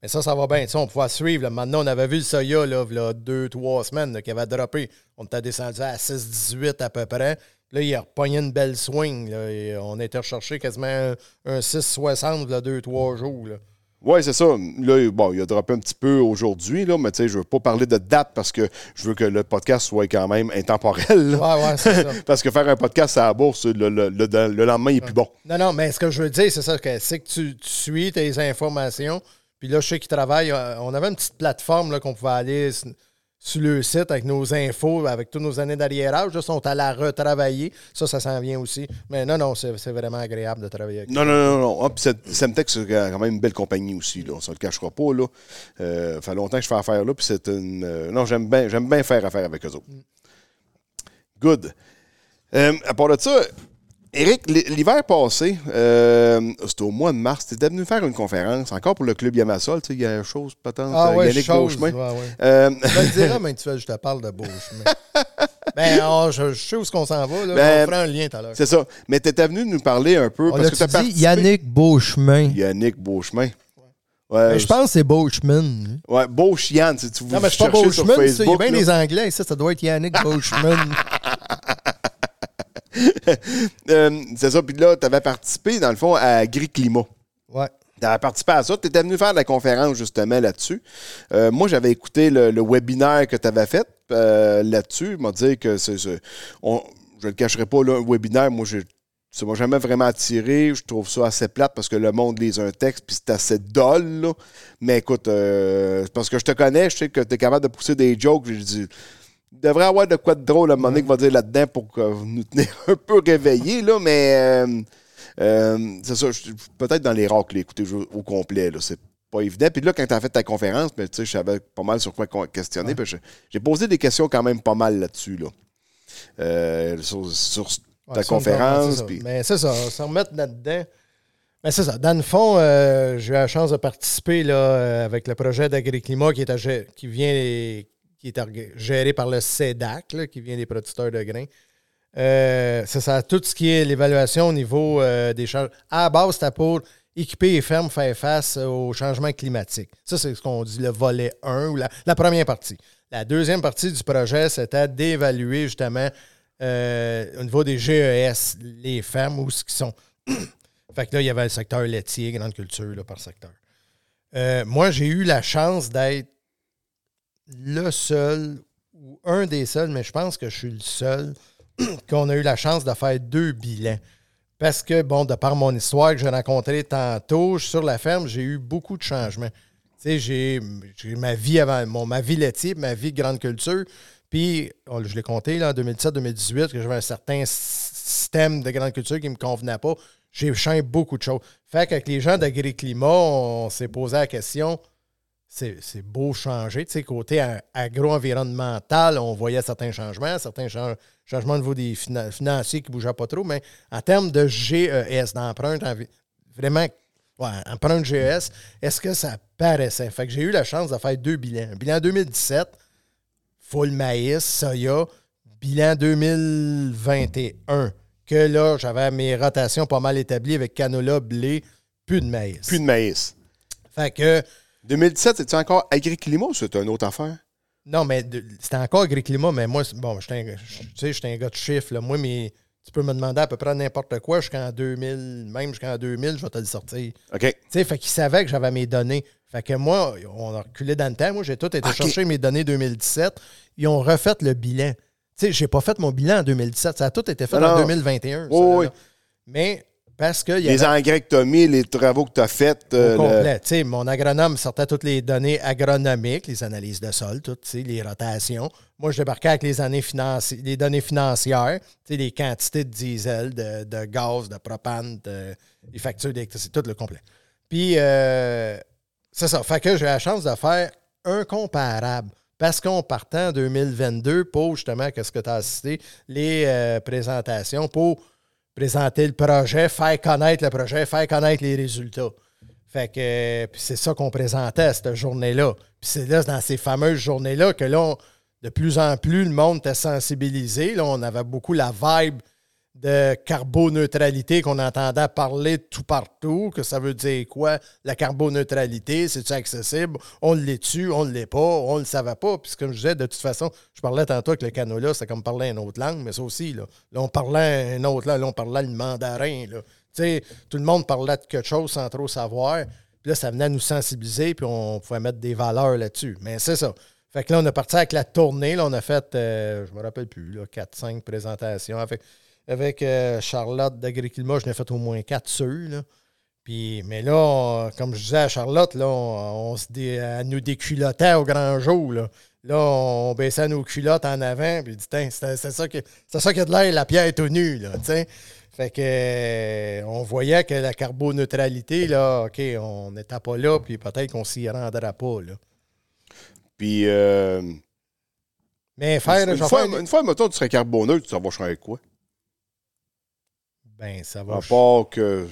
Mais ça, ça va bien. On pouvait suivre. là. Maintenant, on avait vu le Soya là, là, deux, trois semaines qui avait droppé. On était descendu à 6,18 à peu près. Là, il a repogné une belle swing. Là, et on était recherché quasiment un, un 6,60 là, deux, trois jours. Là. Oui, c'est ça. Là, bon, il a droppé un petit peu aujourd'hui, là, mais tu sais, je veux pas parler de date parce que je veux que le podcast soit quand même intemporel. là. Ouais, ouais, c'est ça. Parce que faire un podcast à la bourse, le, le- le- le lendemain, il est plus bon. Non, non, mais ce que je veux dire, c'est ça, que c'est que tu, tu suis tes informations. Puis là, je sais qu'ils travaillent. euh, On avait une petite plateforme là, qu'on pouvait aller sur le site avec nos infos, avec toutes nos années d'arriérage. Sont à la retravailler. Ça, ça s'en vient aussi. Mais non, non, c'est vraiment agréable de travailler avec. Non, non, non, non. Ah, Semtech, c'est quand même une belle compagnie aussi, là. On se le cachera pas, là. Euh, ça fait longtemps que je fais affaire là, puis c'est une... euh, non, j'aime bien, j'aime bien faire affaire avec eux autres. Good. Euh, à part de ça, Eric, l'hiver passé, euh, c'était au mois de mars, tu étais venu faire une conférence, encore pour le Club Yamasol, tu sais, il y a chose, patente, Ah euh, ouais, Yannick chose, Beauchemin. ouais, ouais. Euh, Je te le dirai, mais tu fais, je te parle de Beauchemin. ben, oh, je, je sais où est-ce qu'on s'en va. Là. Ben, on fera un lien tout à l'heure. c'est ça. Mais tu étais venu nous parler un peu, On parce que tu as dit participé... Yannick Beauchemin? Yannick Beauchemin. Ouais, je pense que c'est Beauchemin. Ouais, Beauchian, si tu vous Non, mais c'est pas ça. Il y a bien là. des Anglais ici. Ça doit être Yannick Beauchemin. Euh, c'est ça. Puis là, tu avais participé, dans le fond, à Agri-Climat. ouais. Tu avais participé à ça. Tu étais venu faire la conférence, justement, là-dessus. Euh, moi, j'avais écouté le, le webinaire que tu avais fait euh, là-dessus. Il m'a dit que c'est. c'est- on- je ne le cacherai pas, là, un webinaire, moi, j'ai. Ça m'a jamais vraiment attiré. Je trouve ça assez plate parce que le monde lise un texte puis c'est assez dol. Mais écoute, euh, parce que je te connais, je sais que tu es capable de pousser des jokes. J'ai dit, il devrait y avoir de quoi de drôle à un moment donné va dire là-dedans pour que vous nous tenir un peu réveillés. Là, mais euh, euh, c'est ça, peut-être dans les rares que l'écouter au complet. Là, c'est pas évident. Puis là, quand tu as fait ta conférence, ben, tu sais, je savais pas mal sur quoi questionner. J'ai posé des questions quand même pas mal là-dessus. Là. Euh, sur, ta on conférence. c'est ça. puis- Mais c'est ça, se remettre là-dedans. Mais c'est ça. Dans le fond, euh, j'ai eu la chance de participer là, avec le projet d'Agriclimat qui, est à qui vient qui est géré par le CEDAC, qui vient des producteurs de grains. Euh, c'est ça, tout ce qui est l'évaluation au niveau euh, des changements. À base, c'était pour équiper les fermes faire face au changement climatique. Ça, c'est ce qu'on dit le volet 1 ou la, première partie. La deuxième partie du projet, c'était d'évaluer justement euh, au niveau des GES, les fermes où ce qui sont. fait que là, il y avait le secteur laitier, grande culture par secteur. Euh, moi, j'ai eu la chance d'être le seul ou un des seuls, mais je pense que je suis le seul qu'on a eu la chance de faire deux bilans. Parce que, bon, de par mon histoire que j'ai rencontrée tantôt, sur la ferme, j'ai eu beaucoup de changements. Tu sais, j'ai ma vie avant, mon, ma vie laitier, ma vie grande culture. Puis, je l'ai compté là, en 2017-2018, que j'avais un certain système de grande culture qui ne me convenait pas. J'ai changé beaucoup de choses. Fait qu'avec les gens d'Agri-Climat, on s'est posé la question c'est beau changer. Tu sais, côté agro-environnemental, on voyait certains changements, certains chan- changements au niveau des fina- financiers qui ne bougeaient pas trop, mais en termes de GES, d'empreinte, vraiment, ouais, empreinte GES, est-ce que ça paraissait? Fait que j'ai eu la chance de faire deux bilans. Un bilan 2017, full maïs, soya, bilan 2021, que là, j'avais mes rotations pas mal établies avec canola, blé, plus de maïs. Plus de maïs. Fait que 2017, c'est-tu encore Agri-Climat ou c'est une autre affaire? Non, mais c'était encore agri-climat, mais moi, bon, je- sais, j'étais un gars de chiffres. là. Moi, mais tu peux me demander à peu près n'importe quoi jusqu'en 2000, même jusqu'en 2000, je vais te le sortir. OK. Tu sais, fait qu'ils savaient que j'avais mes données. Fait que moi, on a reculé dans le temps. Moi, j'ai tout été Ok. chercher mes données 2017. Ils ont refait le bilan. Tu sais, j'ai pas fait mon bilan en 2017. Ça a tout été fait Non, en non. 2021. ça, Oui. Mais parce que Les avait- engrais que tu as mis, les travaux que tu as faits. euh, le- complet. Mon agronome sortait toutes les données agronomiques, les analyses de sol, toutes, les rotations. Moi, je débarquais avec les, années financi- les données financières, les quantités de diesel, de, de gaz, de propane, de- les factures d'électricité, tout le complet. Puis, euh, c'est ça. Fait que j'ai la chance de faire un comparable. Parce qu'on partait en 2022 pour justement, qu'est-ce que tu as assisté, les euh, présentations pour présenter le projet, faire connaître le projet, faire connaître les résultats. Fait que c'est ça qu'on présentait cette journée-là. Puis c'est là, dans ces fameuses journées-là, que là, de plus en plus, le monde était sensibilisé. Là, on avait beaucoup la vibe de carboneutralité qu'on entendait parler tout partout, que ça veut dire quoi, la carboneutralité, c'est-tu accessible, on l'est-tu, on ne l'est pas, on ne le savait pas, puis comme je disais, de toute façon, je parlais tantôt avec le canola, c'est comme parler une autre langue, mais ça aussi, là, on parlait une autre langue, là, on parlait le mandarin, là. Tu sais, tout le monde parlait de quelque chose sans trop savoir, puis là, ça venait à nous sensibiliser, puis on pouvait mettre des valeurs là-dessus, mais c'est ça. Fait que là, on a parti avec la tournée, là, on a fait, euh, je me rappelle plus, là, 4-5 présentations, avec avec euh, Charlotte d'Agriculma, je n'ai fait au moins quatre sûrs. Là. Puis, mais là, on- comme je disais à Charlotte, là, on, on se dé- elle nous déculottait au grand jour. Là, Là, on baissait nos culottes en avant. Puis, dit, c'est ça, que- c'est ça qui a de l'air, la pierre est tout nue. Là, fait que, euh, on voyait que la carboneutralité, là, OK, on n'était pas là, puis peut-être qu'on s'y rendra pas. Là. Puis, euh, Mais faire, une, fois, faire- une fois, mettons, tu serais carboneutre, tu vas changer quoi? Ben, ça va. À part que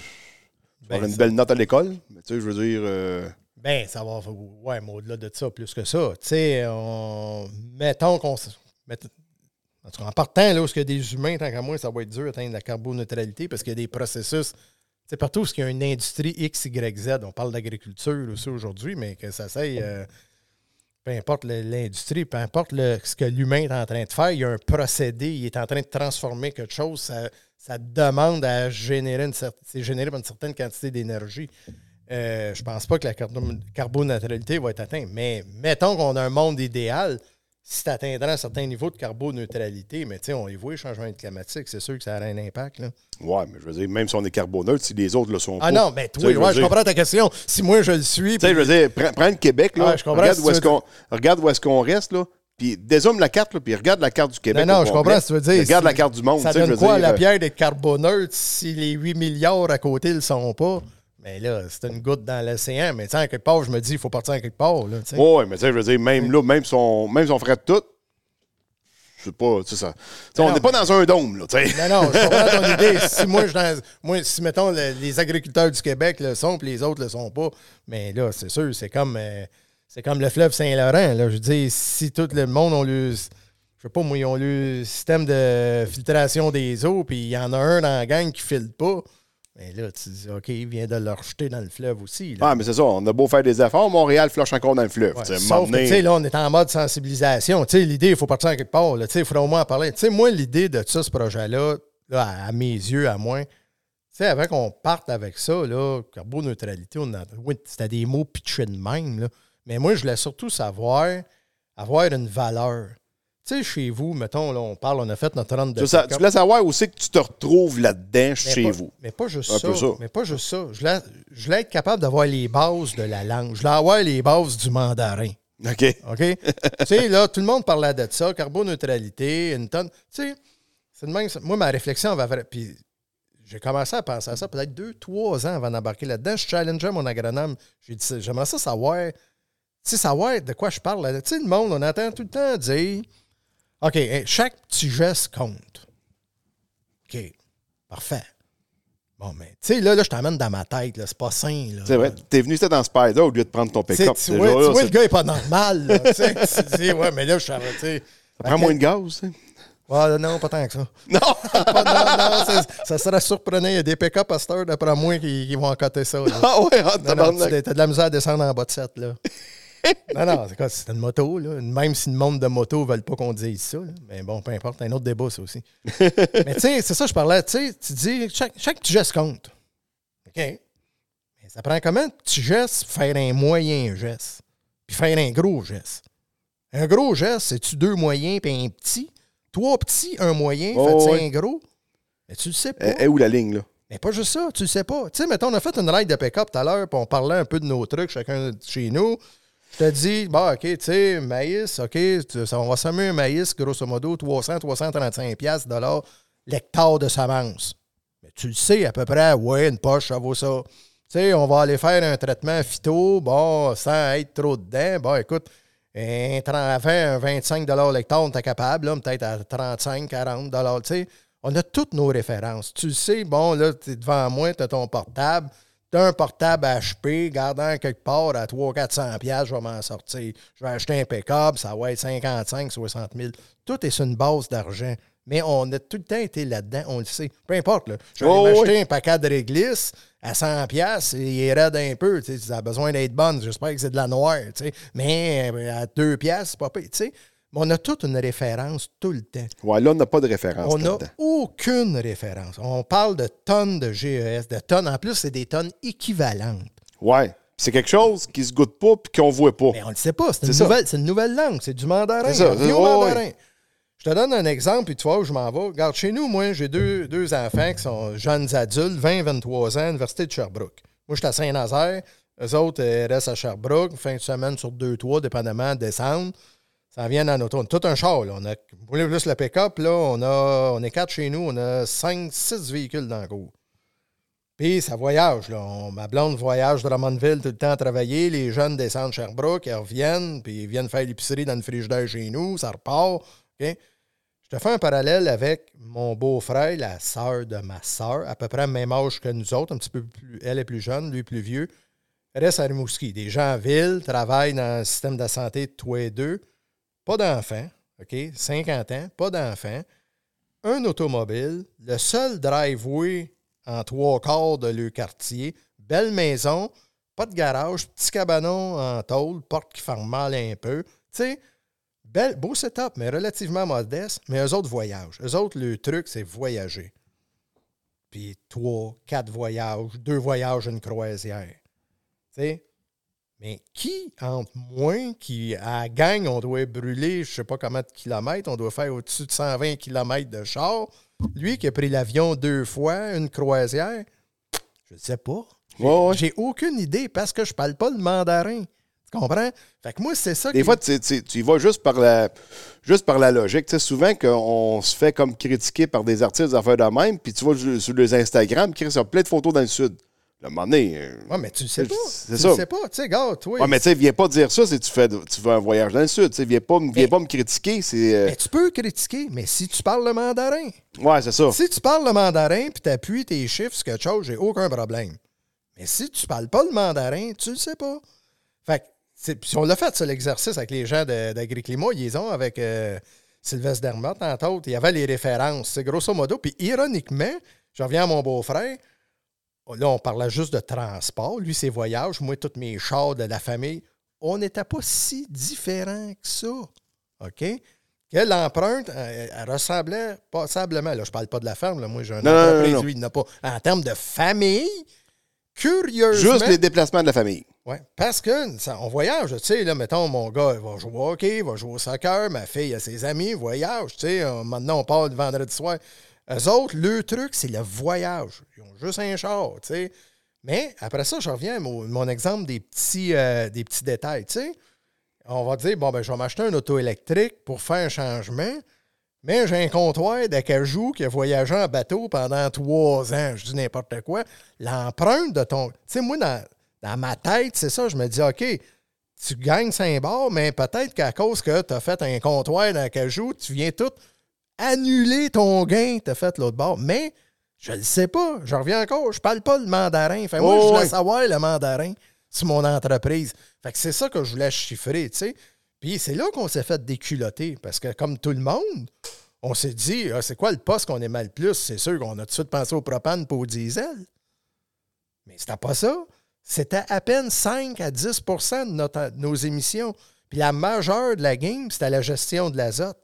tu Ben, une ça- belle note à l'école. Mais tu sais, je veux dire. euh, Ben, ça va. Ouais, mais au-delà de ça, plus que ça. Tu sais, on... mettons qu'on. mett- En, tout cas, en partant, là, où a des humains, tant qu'à moi, ça va être dur d'atteindre la carboneutralité parce qu'il y a des processus. C'est partout où il y a une industrie X, Y, Z. On parle d'agriculture aussi aujourd'hui, mais que ça s'aille. euh, peu importe l'industrie, peu importe ce que l'humain est en train de faire, il y a un procédé, il est en train de transformer quelque chose, ça, demande à générer une, certaine quantité d'énergie. Euh, je pense pas que la carbo- carboneutralité va être atteinte, mais mettons qu'on a un monde idéal, si tu atteindrais un certain niveau de carboneutralité, mais tu sais, on y voit, le changement climatique, c'est sûr que ça aurait un impact. Ouais, mais je veux dire, même si on est carboneutre, si les autres le sont Ah pas. non, mais toi, je ouais, je comprends ta question. Si moi je le suis, Tu sais, je veux dire, prends, prends le Québec, là. Ouais, je comprends regarde, où est-ce qu'on, regarde où est-ce qu'on reste, là. Puis dézoome la carte, là, puis regarde la carte du Québec. Non, non, je comprends ce que tu veux dire. Puis Regarde Si- la carte du monde. Ça donne quoi à la euh, pierre d'être carboneutre si les 8 milliards à côté ne le sont pas? Mais là, c'est une goutte dans l'océan. Mais tu sais, en quelque part, je me dis, il faut partir en quelque part. Là. Ouais, mais tu sais, je veux dire, même là, même si on, même si on ferait tout, je sais pas, tu sais, ça. on n'est pas dans un dôme, là, tu sais. Non, non, je comprends ton idée. Si moi, je dans- moi, si mettons le- les agriculteurs du Québec le sont, puis les autres le sont pas, mais là, c'est sûr, c'est comme euh, c'est comme le fleuve Saint-Laurent. Là. Je veux dire, si tout le monde a le. Je sais pas, moi, ils ont le système de filtration des eaux, puis il y en a un dans la gang qui file pas. Mais là, tu dis, OK, il vient de le rejeter dans le fleuve aussi. Là. Ah, mais c'est ça, on a beau faire des efforts, Montréal flush encore dans le fleuve. Ouais, Sauf que, donné- tu sais, là, on est en mode sensibilisation. Tu sais, l'idée, il faut partir en quelque part. là. Tu sais, il faudrait au moins en parler. Tu sais, moi, l'idée de ça, ce projet-là, là, à, mes yeux, à moi, tu sais, avant qu'on parte avec ça, là, carboneutralité, on a, oui, c'était des mots pitchés de même, là. Mais moi, je voulais surtout savoir, avoir une valeur. Tu sais, chez vous, mettons, là, on parle, on a fait notre run de pick-up. tu voulais savoir aussi que tu te retrouves là-dedans chez pas- vous. Mais pas juste ça, ça. Mais pas juste ça. Je voulais, je voulais être capable d'avoir les bases de la langue. Je voulais avoir les bases du mandarin. OK? OK? tu sais, là, tout le monde parlait de ça, carboneutralité, une tonne. Tu sais, c'est de même. ça- Moi, ma réflexion vra- Puis j'ai commencé à penser à ça peut-être deux, trois ans avant d'embarquer là-dedans. Je challengeais mon agronome. J'ai dit, ça, j'aimerais ça savoir. Tu sais, savoir de quoi je parle. Tu sais, le monde, on entend tout le temps dire OK, hein, chaque petit geste compte. OK, parfait. Bon, mais tu sais, là, là, je t'emmène dans ma tête, là, c'est pas sain. là. C'est vrai, t'es venu, c'était dans Spider au lieu de prendre ton pick-up. tu vois, tu le gars est pas normal. Là, tu dis, ouais, mais là, je tu sais. Ça prend moins de gaz, tu sais. Ouais, non, pas tant que ça. Non! Pas- non, non, ça, serait surprenant. Il y a des pick-up heure, d'après moi, qui, qui vont encoter ça. là. ah ouais, ah, Non, non, tabarnak. tu- t'as de la misère à descendre en bas de 7, là. non, non, c'est quoi? C'est une moto, là. Même si le monde de moto ne veulent pas qu'on dise ça, là. Mais bon, peu importe, un autre débat, ça aussi. Mais tu sais, c'est ça, je parlais. Tu sais, tu dis, chaque, chaque petit geste compte. OK? Mais ça prend comment un petit geste faire un moyen geste? Puis faire un gros geste? Un gros geste, c'est-tu deux moyens puis un petit? Trois petits, un moyen, Oh, ouais. un gros? Mais tu le sais pas. Eh, eh, où la ligne, là? Mais pas juste ça, tu le sais pas. Tu sais, mettons, on a fait une ride de pick-up tout à l'heure, puis on parlait un peu de nos trucs, chacun de chez nous. Je te dis, bah, OK, tu sais, maïs, OK, on va semer un maïs, grosso modo, 300, 335 piastres, dollars l'hectare de semence. Mais tu le sais à peu près, ouais, une poche, ça vaut ça. Tu sais, on va aller faire un traitement phyto, bon, sans être trop dedans. Bon, écoute, un, 30 avant un 25 l'hectare, t'es capable, là, peut-être à 35, 40 tu sais. On a toutes nos références. Tu le sais, bon, là, tu es devant moi, tu as ton portable, T'as un portable HP, gardant quelque part à 300-400$, piastres, je vais m'en sortir. Je vais acheter un pick-up, ça va être 55 60 000 Tout est sur une base d'argent. Mais on a tout le temps été là-dedans, on le sait. Peu importe, là. Je vais Oh, m'acheter oui. un paquet de réglisse à 100$, piastres, et il est raide un peu. Ça a besoin d'être bonne. J'espère que c'est de la noire. tu sais. Mais euh, à 2$, piastres, c'est pas pire. Mais on a toute une référence tout le temps. Ouais, là, on n'a pas de référence. On n'a aucune référence. On parle de tonnes de GES, de tonnes. En plus, c'est des tonnes équivalentes. Ouais. C'est quelque chose qui se goûte pas puis qu'on voit pas. Mais on ne le sait pas. C'est une, une nouvelle langue. C'est du mandarin. C'est Oh, mandarin. Je te donne un exemple, puis tu vois où je m'en vais. Regarde, chez nous, moi, j'ai deux, deux enfants qui sont jeunes adultes, 20, 23 ans, à l'Université de Sherbrooke. Moi, je suis à Saint-Nazaire. Eux autres euh, restent à Sherbrooke, fin de semaine sur deux, trois, dépendamment, descendre. Ça vient en auto. On a tout un char, là. On a plus le pick-up, là. On, a, on est quatre chez nous. On a cinq, six véhicules dans le cours. Puis ça voyage. Là. Ma blonde voyage de Drummondville tout le temps à travailler. Les jeunes descendent Sherbrooke, ils reviennent, puis ils viennent faire l'épicerie dans le frigidaire chez nous, ça repart. Je te fais un parallèle avec mon beau-frère, la sœur de ma sœur, à peu près même âge que nous autres, un petit peu plus. Elle est plus jeune, lui plus vieux. Reste à Rimouski. Des gens en ville, travaillent dans le système de santé tous et deux. Pas d'enfants, OK? 50 ans, pas d'enfants. Un automobile, le seul driveway en trois quarts de leur quartier, belle maison, pas de garage, petit cabanon en tôle, porte qui ferme mal un peu. Tu sais, belle, beau setup, mais relativement modeste. Mais eux autres voyagent. Eux autres, le truc, c'est voyager. Puis trois, quatre voyages, deux voyages, une croisière. Tu mais qui, entre moi, qui à la gang, on doit brûler je sais pas combien de kilomètres, on doit faire au-dessus de 120 kilomètres de char, lui qui a pris l'avion deux fois, une croisière, je ne sais pas. J'ai- Ouais, ouais. J'ai aucune idée parce que je parle pas le mandarin. Tu comprends? Fait que moi, c'est ça Des fois, tu, tu- tu y vas juste par la, juste par la logique. Tu sais, souvent, qu'on se fait comme critiquer par des artistes d'affaires de même, puis tu vas sur sur les Instagram, qui ont plein de photos dans le Sud. Le moment donné, euh, Ouais, mais tu le sais pas. C'est tu ça. le sais pas. Tu sais, gars, toi. Ouais, mais tu sais, viens pas dire ça si tu fais, tu fais un voyage dans le Sud. Tu sais, viens pas, me- viens Mais- pas me critiquer. C'est, euh, mais tu peux critiquer, mais si tu parles le mandarin, ouais, c'est ça. Si tu parles le mandarin puis tu appuies tes chiffres sur quelque chose, j'ai aucun problème. Mais si tu parles pas le mandarin, tu le sais pas. Fait que, puis on l'a fait, ça, l'exercice avec les gens d'AgriClimat. Ils ont avec euh, Sylvestre Dermotte, entre autres. Il y avait les références. C'est grosso modo. Puis ironiquement, je reviens à mon beau-frère. Là, on parlait juste de transport. Lui, ses voyages. Moi, tous mes chars de la famille. On n'était pas si différents que ça. OK? Que l'empreinte, elle, elle ressemblait passablement. Là, je parle pas de la ferme. Là. Moi, j'ai un Non, non, non, entreprise, non. lui, il n'a pas. En termes de famille, curieusement. Juste les déplacements de la famille. Oui, parce que ça, on voyage, tu sais, là, mettons, mon gars, il va jouer au hockey, il va jouer au soccer, ma fille a ses amis, voyage, tu sais, euh, maintenant on part le vendredi soir. Eux autres, le truc, c'est le voyage. Ils ont juste un char, tu sais. Mais après ça, je reviens à mon, exemple des petits, euh, des petits détails, tu sais. On va dire, bon, ben, je vais m'acheter un auto électrique pour faire un changement, mais j'ai un comptoir d'acajou qui a voyagé en bateau pendant trois ans. Je dis n'importe quoi. L'empreinte de ton. Tu sais, moi, dans, dans ma tête, c'est ça. Je me dis, OK, tu gagnes 5 bars, mais peut-être qu'à cause que tu as fait un comptoir d'acajou, tu viens tout annuler ton gain que tu as fait l'autre bord. Mais je le sais pas. Je reviens encore. Je parle pas le mandarin. Fait moi, Oh, je voulais ouais. savoir le mandarin sur mon entreprise. Fait que c'est ça que je voulais chiffrer, tu sais. Puis c'est là qu'on s'est fait déculoter. Parce que comme tout le monde, on s'est dit, Ah, c'est quoi le poste qu'on aimait le plus? C'est sûr qu'on a tout de suite pensé au propane pour au diesel. Mais c'était pas ça. C'était à peine 5 à 10% de notre- nos émissions. Puis la majeure de la game, c'était la gestion de l'azote.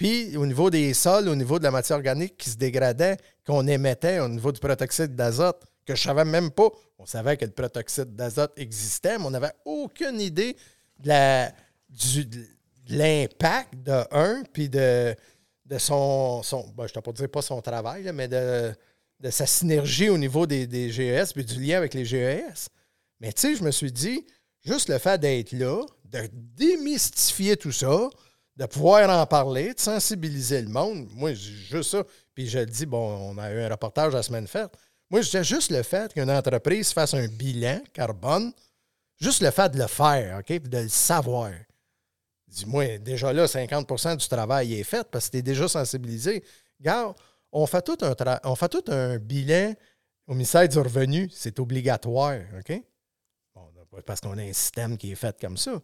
Puis au niveau des sols, au niveau de la matière organique qui se dégradait, qu'on émettait au niveau du protoxyde d'azote, que je savais même pas. On savait que le protoxyde d'azote existait, mais on n'avait aucune idée de l'impact de un, puis de, son, ben, je ne pas pas son travail, mais de, de sa synergie au niveau des, des GES, puis du lien avec les GES. Mais tu sais, je me suis dit, juste le fait d'être là, de démystifier tout ça, de pouvoir en parler, de sensibiliser le monde, moi, juste ça. Puis je le dis, bon, on a eu un reportage la semaine faite. Moi, je juste le fait qu'une entreprise fasse un bilan carbone, juste le fait de le faire, OK, puis de le savoir. Dis-moi, déjà là, 50% du travail est fait parce que tu es déjà sensibilisé. Regarde, on fait tout un, on fait tout un bilan au ministère du Revenu, c'est obligatoire, OK? Parce qu'on a un système qui est fait comme ça.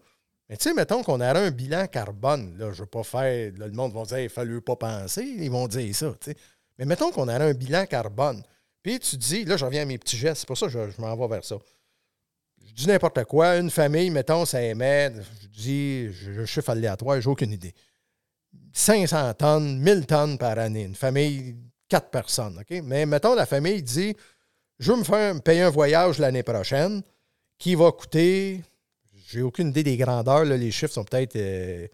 Mais tu sais, mettons qu'on aurait un bilan carbone. Là, je ne veux pas faire. là, le monde va dire il ne fallait pas penser. Ils vont dire ça. tu sais. Mais mettons qu'on aurait un bilan carbone. Puis tu dis, là, je reviens à mes petits gestes. C'est pour ça que je, m'en vais vers ça. Je dis n'importe quoi. Une famille, mettons, ça émet. Je dis, je, je chiffre aléatoire, j'ai aucune idée. 500 tonnes, 1000 tonnes par année. Une famille, quatre personnes. OK? Mais mettons, la famille dit Je veux me faire me payer un voyage l'année prochaine qui va coûter. J'ai aucune idée des grandeurs. là, les chiffres sont peut-être euh,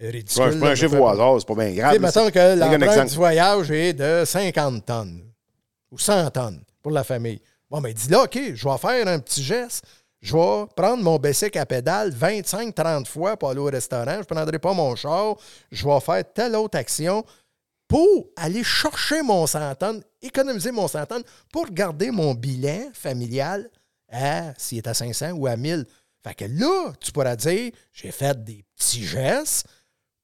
ridicules. Ouais, je prends un chiffre au hasard, c'est pas bien grave. mettons que l'empreinte du voyage est de 50 tonnes ou 100 tonnes pour la famille. Bon, mais dis là, OK, je vais faire un petit geste. Je vais prendre mon bicycle à pédale 25-30 fois pour aller au restaurant. Je ne prendrai pas mon char. Je vais faire telle autre action pour aller chercher mon 100 tonnes, économiser mon 100 tonnes pour garder mon bilan familial à, s'il est à 500 ou à 1000. Fait que là, tu pourras dire, j'ai fait des petits gestes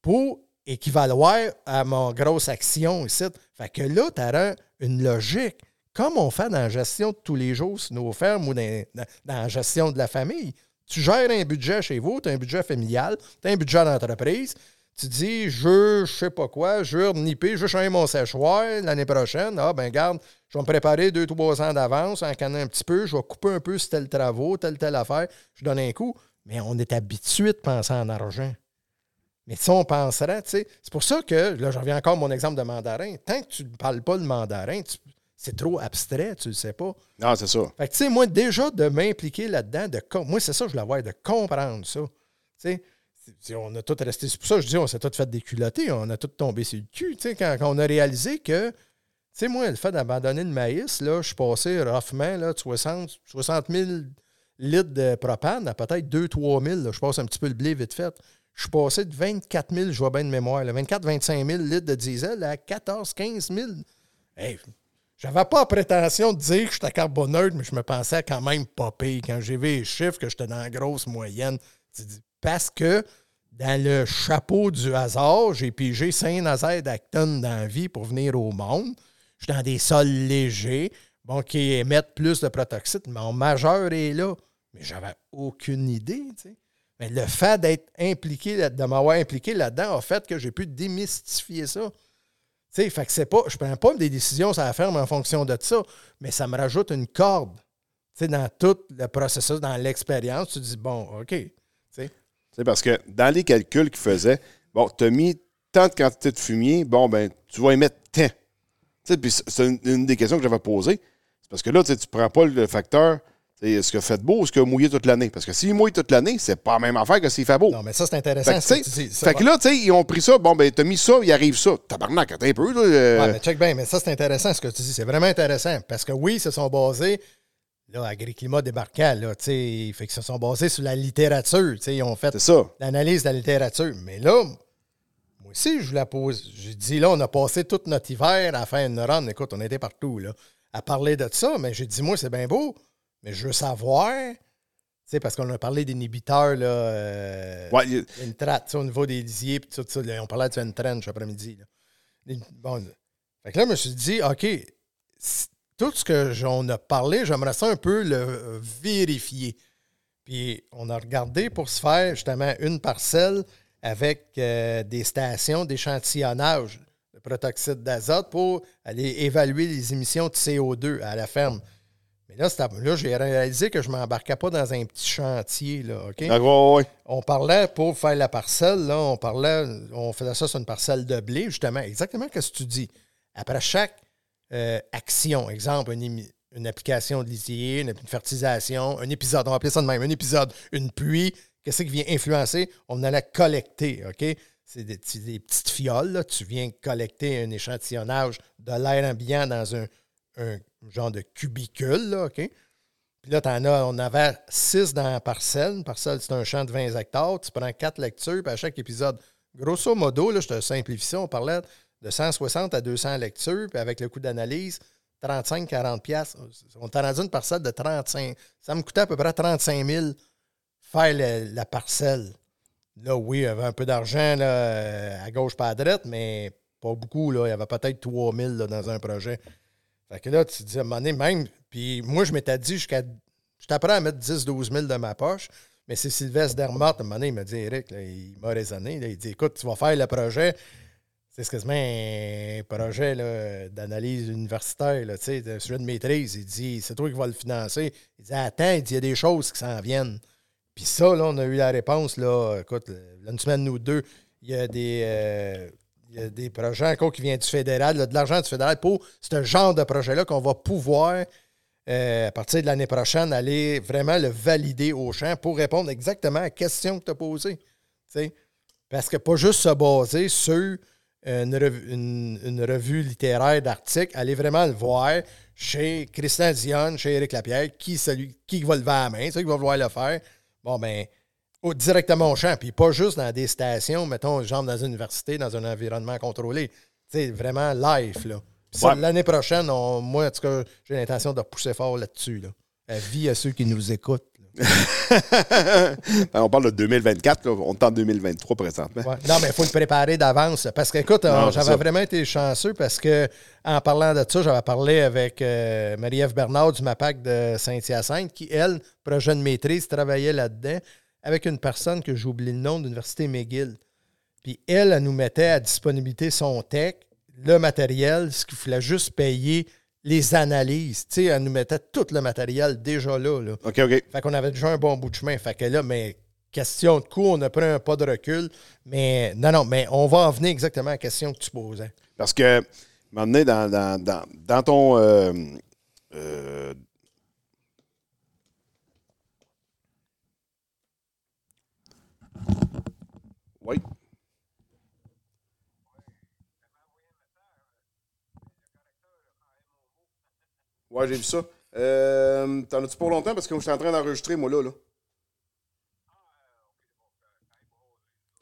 pour équivaloir à mon grosse action ici. Fait que là, tu auras une logique. Comme on fait dans la gestion de tous les jours sur nos fermes ou dans, dans- dans la gestion de la famille. Tu gères un budget chez vous, tu as un budget familial, tu as un budget d'entreprise. Tu dis, je je sais pas quoi, je veux renipper, je veux changer mon séchoir l'année prochaine. Ah, ben garde, je vais me préparer deux, trois ans d'avance, en canner un petit peu, je vais couper un peu sur tel travaux, telle, telle affaire, je donne un coup. Mais on est habitué de penser en argent. Mais si on penserait, tu sais, c'est pour ça que, là, je reviens encore à mon exemple de mandarin. Tant que tu ne parles pas le mandarin, c'est trop abstrait, tu ne le sais pas. Non, c'est ça. Fait que, tu sais, moi, déjà, de m'impliquer là-dedans, de moi, c'est ça que je voulais avoir, de comprendre ça. Tu sais, on a tout resté. C'est pour ça que je dis, on s'est tous fait déculotter, on a tous tombé sur le cul, quand, quand on a réalisé que, tu sais, moi, le fait d'abandonner le maïs, là, je suis passé roughement, là, de 60, 60 000 litres de propane à peut-être 2-3 000. là. Je passe un petit peu le blé vite fait. Je suis passé de 24 000, je vois bien de mémoire, 24-25 000 litres de diesel à 14-15 000. Hey, j'avais pas la prétention de dire que j'étais carboneutre, mais je me pensais quand même pas pire. Quand j'ai vu les chiffres, que j'étais dans la grosse moyenne, tu dis, parce que dans le chapeau du hasard, j'ai pigé Saint-Nazaire d'Acton dans pour venir au monde. Je suis dans des sols légers, bon, qui émettent plus de protoxyde. Mon majeur est là. Mais j'avais aucune idée. Mais le fait d'être impliqué, de m'avoir impliqué là-dedans a fait que j'ai pu démystifier ça. Tu sais, fait que c'est pas, je prends pas des décisions sur la ferme en fonction de ça, mais ça me rajoute une corde. Dans tout le processus, dans l'expérience, tu dis, bon, OK. C'est parce que dans les calculs qu'ils faisaient, bon, tu as mis tant de quantité de fumier, bon, ben, tu vas émettre tant. C'est une, une des questions que j'avais posées. C'est parce que là, tu tu prends pas le facteur, est-ce qu'il fait beau ou est-ce a mouillé toute l'année? Parce que s'il mouille toute l'année, c'est pas la même affaire que s'il fait beau. Non, mais ça, c'est Fait intéressant. que, tu que tu dis. Ça fait que là, tu sais, ils ont pris ça, bon, ben, t'as mis ça, il arrive ça. Tabarnak, attends un peu, là. euh, Ouais, mais check bien, mais ça, c'est intéressant ce que tu dis. C'est vraiment intéressant. Parce que oui, ils se sont basés, là, Agriclimat débarquant, là, tu sais, fait qu'ils se sont basés sur la littérature. Tu sais, ils ont fait l'analyse de la littérature. Mais là, moi aussi, je la pose. J'ai dit, là, on a passé tout notre hiver à faire une run. Écoute, on était partout, là, à parler de ça. Mais j'ai dit, moi, c'est bien beau, mais je veux savoir. Tu sais, parce qu'on a parlé d'inhibiteurs, là. euh, Ouais, une traite, au niveau des lisiers, puis tout ça. là, on parlait de une trench après-midi. Bon, fait que là, je me suis dit, OK, tout ce que j'en a parlé, j'aimerais ça un peu le vérifier. Puis on a regardé pour se faire justement une parcelle avec euh, des stations d'échantillonnage de protoxyde d'azote pour aller évaluer les émissions de CO2 à la ferme. Mais là, là j'ai réalisé que je ne m'embarquais pas dans un petit chantier. Là, OK? Ah. On parlait pour faire la parcelle, là, on parlait, on faisait ça sur une parcelle de blé, justement, exactement ce que tu dis. Après chaque euh, action, exemple, une, application de lisier, une, fertilisation, un épisode, on va appeler ça de même, un épisode, une pluie, qu'est-ce qui vient influencer? On allait collecter, OK? C'est des, petites fioles, là. tu viens collecter un échantillonnage de l'air ambiant dans un, genre de cubicule, là, OK? Puis là, t'en as, on avait six dans la parcelle. Une parcelle, c'est un champ de 20 hectares. Tu prends quatre lectures, puis à chaque épisode, grosso modo, là, je te simplifie ça, on parlait de 160 à 200 lectures, puis avec le coût d'analyse, 35-40 piastres. On t'a rendu une parcelle de 35. Ça me coûtait à peu près 35 000 faire la parcelle. Là, oui, il y avait un peu d'argent euh, à gauche, pas à droite, mais pas beaucoup. Là. Il y avait peut-être 3 000 là, dans un projet. Fait que là, tu te dis à un moment donné, même. Puis moi, je m'étais dit jusqu'à. J'étais prêt à mettre 10-12 000 de ma poche. Mais c'est Sylvestre Dermott, à un moment donné, il m'a dit, Eric, il m'a raisonné. il dit, écoute, tu vas faire le projet. C'est quasiment un projet d'analyse universitaire, là, un sujet de maîtrise. Il dit, c'est toi qui vas le financer. Il dit, attends, il y a des choses qui s'en viennent. Puis ça, là, on a eu la réponse, là, écoute, là, une semaine ou deux, il y a des, euh, il y a des projets encore qui viennent du fédéral, de l'argent du fédéral pour ce genre de projet-là qu'on va pouvoir, euh, à partir de l'année prochaine, aller vraiment le valider au champ pour répondre exactement à la question que tu as posée. Parce que pas juste se baser sur une revue, une- une revue littéraire d'articles, aller vraiment le voir chez Christian Dion, chez Éric Lapierre, qui, celui, qui va lever la main, celui qui va vouloir le faire. Bon, ben, au- directement au champ, puis pas juste dans des stations, mettons, genre dans une université, dans un environnement contrôlé. Tu sais, vraiment live, là. Ouais. L'année prochaine, on- moi, en tout cas, j'ai l'intention de pousser fort là-dessus, là. La vie à ceux qui nous écoutent. Ben, on parle de 2024, là. on est en 2023 présentement. Ouais. Non, mais il faut le préparer d'avance. Parce que, écoute, euh, j'avais vraiment été chanceux parce que, en parlant de ça, j'avais parlé avec euh, Marie-Ève Bernard du MAPAC de Saint-Hyacinthe, qui, elle, projet de maîtrise, travaillait là-dedans avec une personne que j'ai oublié le nom de l'Université McGill. Puis elle, elle nous mettait à disponibilité son tech, le matériel, ce qu'il fallait juste payer les analyses. Tu sais, elle nous mettait tout le matériel déjà là. là. OK, OK. Fait qu'on avait déjà un bon bout de chemin. Fait que là, mais question de coût, on a pris un pas de recul. Mais non, non, mais on va en venir exactement à la question que tu posais. Parce que, m'emmener dans, dans, dans, dans ton. euh, euh, oui. Ouais, j'ai vu ça. Euh, T'en as-tu pour longtemps? Parce que je suis en train d'enregistrer, moi, là. là.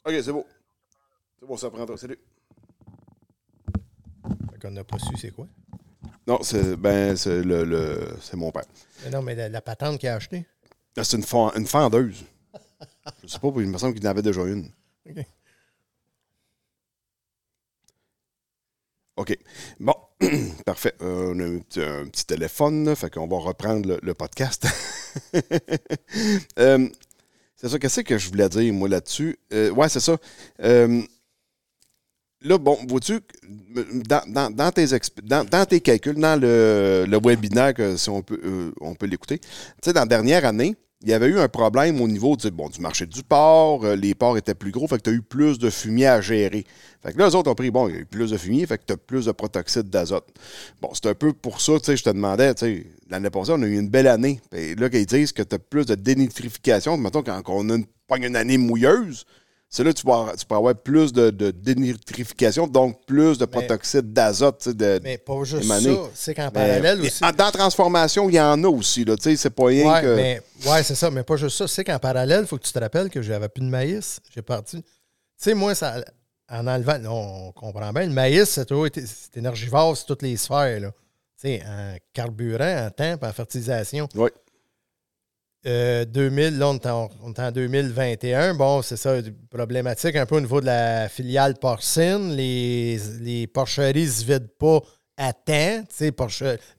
Ok, c'est beau. C'est bon, ça prend. Salut. Fait qu'on n'a pas su c'est quoi. Non, c'est ben c'est le, le- c'est mon père. Mais non, mais la, la patente qu'il a achetée. Ah, C'est une, une fendeuse. Je sais pas, il me semble qu'il en avait déjà une. OK. OK. Bon, parfait. Euh, on a un petit, téléphone, là, fait qu'on va reprendre le, podcast. Euh, c'est ça, qu'est-ce que je voulais dire, moi, là-dessus? Euh, ouais, c'est ça. Euh, là, bon, vois-tu, dans, dans- tes, dans, dans tes calculs, dans le, le webinaire, que, si on peut, on peut l'écouter, tu sais, dans la dernière année, il y avait eu un problème au niveau du, bon, du marché du porc. euh, les porcs étaient plus gros, fait que tu as eu plus de fumier à gérer. Fait que là, eux autres ont pris, bon, il y a eu plus de fumier, fait que tu as plus de protoxyde d'azote. Bon, c'est un peu pour ça, tu sais, je te demandais, tu sais, l'année passée, on a eu une belle année. Là, qu'ils disent que tu as plus de dénitrification, mettons, quand on a une année mouilleuse, c'est là que tu peux avoir, tu peux avoir plus de, de dénitrification, donc plus de protoxyde d'azote, de, Mais pas juste émané. ça. C'est qu'en parallèle aussi. en- Dans la transformation, il y en a aussi, là, tu sais, c'est pas rien Ouais, que... mais, ouais, c'est ça, mais pas juste ça. C'est qu'en parallèle, il faut que tu te rappelles que j'avais plus de maïs. J'ai parti. Tu sais, moi, ça, en enlevant, on comprend bien, le maïs, c'est toujours été- c'est énergivore sur toutes les sphères. Là. Tu sais, en carburant, en temps, en fertilisation. Oui. Euh, 2000, là, on est, en, on est en 2021. Bon, c'est ça, problématique un peu au niveau de la filiale porcine. Les, les porcheries ne se vident pas à temps.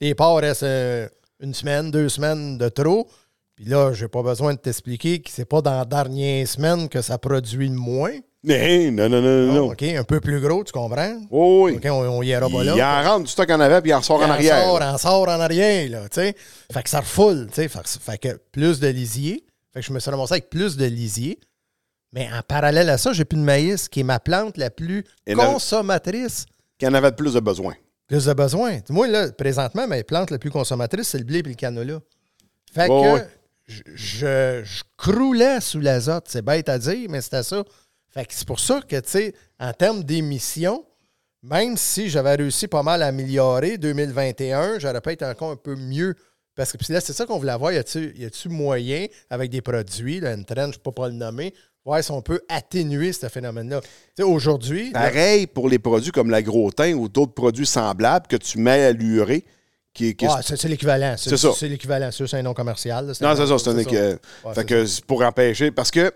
Les porcs restent euh, une semaine, deux semaines de trop. Puis là, j'ai pas besoin de t'expliquer que c'est pas dans la dernière semaine que ça produit moins. Non, non, non, non, non. OK, un peu plus gros, tu comprends? Oh, oui. OK, on, on y ira pas là. il en rentre du stock en avant, puis il en ressort en Il arrière. sort, en sort en arrière, là, tu sais. Fait que ça refoule, tu sais. Fait, que- plus de lisier. Fait que je me suis ramassé avec plus de lisier. Mais en parallèle à ça, j'ai plus de maïs, qui est ma plante la plus consommatrice. Qui en avait plus de besoin. Plus de besoin. Moi, là, présentement, mes plantes les plus consommatrices, c'est le blé et le canola. Fait que je, je croulais sous l'azote. C'est bête à dire, mais c'était ça. Fait que c'est pour ça que, tu sais, en termes d'émissions, même si j'avais réussi pas mal à améliorer 2021, j'aurais pas été encore un peu mieux. Parce que puis là, c'est ça qu'on voulait avoir. Y a-tu moyen, avec des produits, là, une traîne, je ne peux pas le nommer, voir si on peut atténuer ce phénomène-là. Aujourd'hui, là, Pareil pour les produits comme l'agrotin ou d'autres produits semblables que tu mets à l'urée. Qui, qui- Ouais, c'est l'équivalent. C'est ça. C'est l'équivalent. C'est un nom commercial. là. non, c'est ça, c'est un ça. éque- Ouais, fait que c'est pour empêcher. Parce que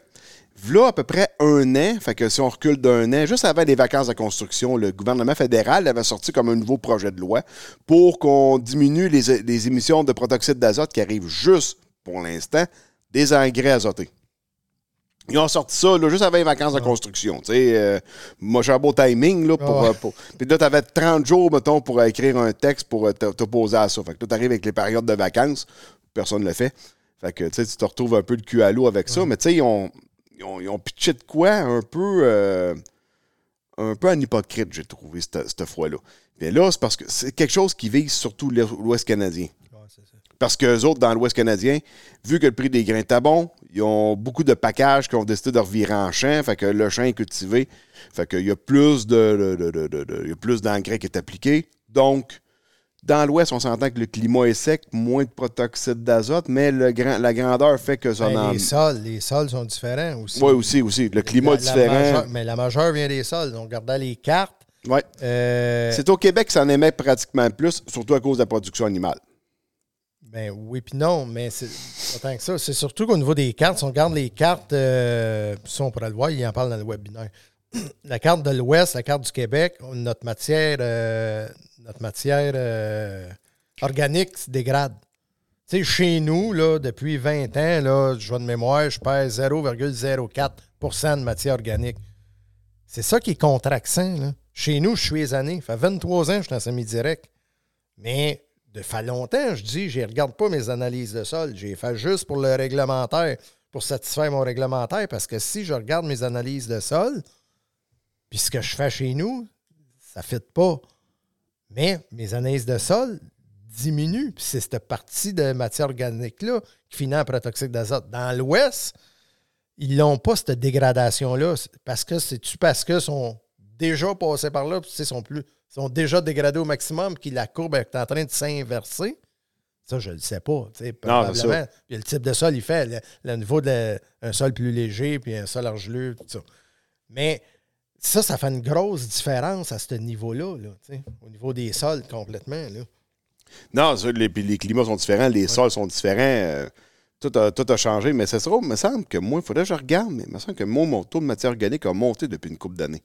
V'là à peu près un an, fait que si on recule d'un an, juste avant les vacances de construction, le gouvernement fédéral avait sorti comme un nouveau projet de loi pour qu'on diminue les, les émissions de protoxyde d'azote qui arrivent juste, pour l'instant, des engrais azotés. Ils ont sorti ça là, juste avant les vacances de construction. Tu sais, euh, moi, j'ai un beau timing. Là, pour, Ah euh, pour- Puis là, tu avais 30 jours, mettons, pour écrire un texte pour euh, te- t'opposer à ça. Fait que là, tu arrives avec les périodes de vacances. Personne ne le fait. Fait que tu te retrouves un peu le cul à l'eau avec ça. Mais tu sais, ils ont, ils, ont, ils ont pitché de quoi un peu. euh, un peu en hypocrite, j'ai trouvé, cette, cette fois-là. Mais là, c'est parce que c'est quelque chose qui vise surtout l'Ouest canadien. Parce qu'eux autres, dans l'Ouest canadien, vu que le prix des grains est bon, ils ont beaucoup de packages qui ont décidé de revirer en champ. Fait que le champ est cultivé. Fait qu'il y a plus de, de- y a plus d'engrais qui est appliqué. Donc, dans l'Ouest, on s'entend que le climat est sec, moins de protoxyde d'azote, mais le grand, la grandeur fait que ça en... les sols, les sols sont différents aussi. Oui, aussi, aussi. Le climat La- est la différent. majeure- mais la majeure vient des sols. On regardait les cartes. Ouais. euh, C'est au Québec que ça en émet pratiquement plus, surtout à cause de la production animale. Ben oui puis non, mais c'est pas tant que ça. C'est surtout qu'au niveau des cartes, si on regarde les cartes, euh, ça on pourrait le voir, il en parle dans le webinaire. La carte de l'Ouest, la carte du Québec, notre matière, euh, notre matière euh, organique se dégrade. Chez nous, là, depuis 20 ans, là, je vois de mémoire, je perds 0,04% de matière organique. C'est ça qui est contraxant. Là. Chez nous, je suis les années. Ça fait 23 ans que je suis dans semi-direct. Mais de fait longtemps, je dis, je ne regarde pas mes analyses de sol. J'ai fait juste pour le réglementaire, pour satisfaire mon réglementaire, parce que si je regarde mes analyses de sol, puis ce que je fais chez nous, ça ne fit pas. Mais mes analyses de sol diminuent. Puis c'est cette partie de matière organique-là qui finit en protoxyde d'azote. Dans l'Ouest, ils n'ont pas cette dégradation-là. Parce que c'est-tu parce qu'ils sont déjà passés par là, puis sont plus sont déjà dégradés au maximum, puis la courbe est en train de s'inverser? Ça, je ne le sais pas. Probablement. Puis le type de sol, il fait. Le, le niveau d'un sol plus léger, puis un sol argileux, tout ça. Mais ça, ça fait une grosse différence à ce niveau-là, là, au niveau des sols complètement. Là. Non, les, les climats sont différents, les sols sont différents. euh, tout, a, tout a changé. Mais c'est ça, il me semble que moi, il faudrait que je regarde, mais il me semble que moi, mon taux de matière organique a monté depuis une couple d'années.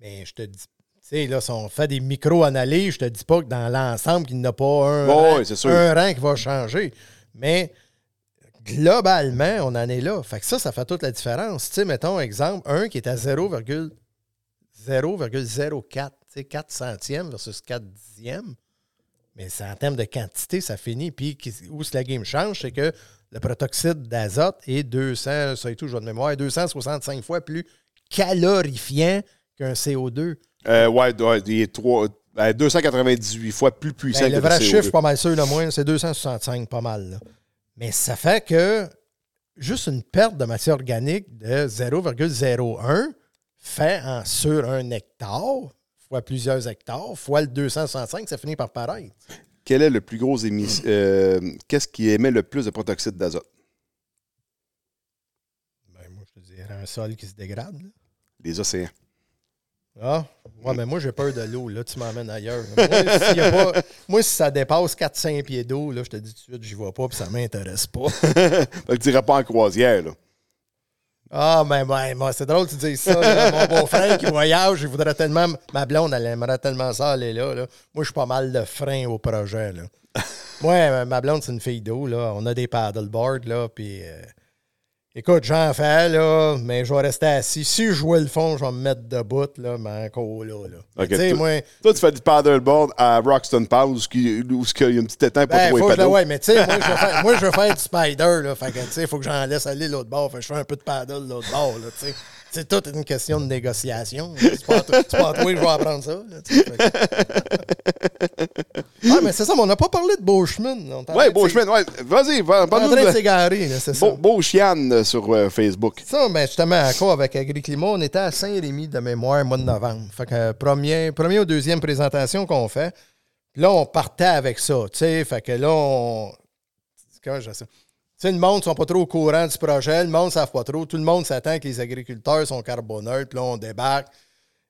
Mais je te dis, tu sais, là, si on fait des micro-analyses, je te dis pas que dans l'ensemble, qu'il n'y a pas un, rang, oui, un rang qui va changer. Mais globalement, on en est là. Fait que ça, ça fait toute la différence. Tu sais, mettons, exemple, un qui est à 0,004, tu sais, 4 centièmes versus 4 dixièmes. Mais c'est en termes de quantité, ça finit. Puis où la game change, c'est que le protoxyde d'azote est 200, ça et tout, je vois de mémoire, 265 fois plus calorifiant qu'un CO2. Euh, ouais, ouais, il est trois- euh, 298 fois plus puissant Ben, que le vrai CO2. chiffre, pas mal sûr, le moins, c'est 265, pas mal. là. Mais ça fait que juste une perte de matière organique de 0,01 fait en sur un hectare, fois plusieurs hectares, fois le 265, ça finit par paraître. Quel est le plus gros émis... euh, Qu'est-ce qui émet le plus de protoxyde d'azote? Ben, moi, je te dirais un sol qui se dégrade. là. Les océans. Ah, ouais, mais moi, j'ai peur de l'eau. Là, tu m'emmènes ailleurs. Moi, s'il y a pas- moi, si ça dépasse 4-5 pieds d'eau, là, je te dis tout de suite, j'y vais pas, puis ça m'intéresse pas. Fait que tu n'iras pas en croisière, là. Ah, ben, ben, ben, c'est drôle que tu dises ça. là. Mon beau-frère qui voyage, il voudrait tellement. Ma blonde, elle aimerait tellement ça aller là. là. Moi, je suis pas mal de frein au projet. Là. Ouais, ma blonde, c'est une fille d'eau. là. On a des paddleboards, là. Puis. euh, Écoute, j'en fais, là, mais je vais rester assis. Si je jouais le fond, je vais me mettre debout, là, mais encore là. là. Mais Ok, tu sais, toi- moi. Toi, tu fais du paddleboard à Roxton Park où il y a un petit étang pour Ben, trouver faut les que ouais, mais tu sais, moi, je vais faire, moi, je vais faire du spider, là. Fait que, tu sais, il faut que j'en laisse aller l'autre bord. Fait que je fais un peu de paddle l'autre bord, là, tu sais. C'est toute une question de négociation. C'est pas, à pas à toi que je vais apprendre ça, là, Ah, mais c'est ça, mais on n'a pas parlé de en Ouais, chemin, ouais. Vas-y, est en parle-nous train de s'égarer, c'est ça. beau, beau chiane euh, sur euh, Facebook. Ça, ben justement, encore avec Agriclimat, on était à Saint-Rémy de mémoire, mois de novembre. Fait que euh, premier, première ou deuxième présentation qu'on fait, là, on partait avec ça, tu sais. Fait que là, on. Comment je dis ça? Le monde ne sont pas trop au courant du projet, le monde ne savent pas trop. Tout le monde s'attend que les agriculteurs sont carboneurs, puis là, on débarque.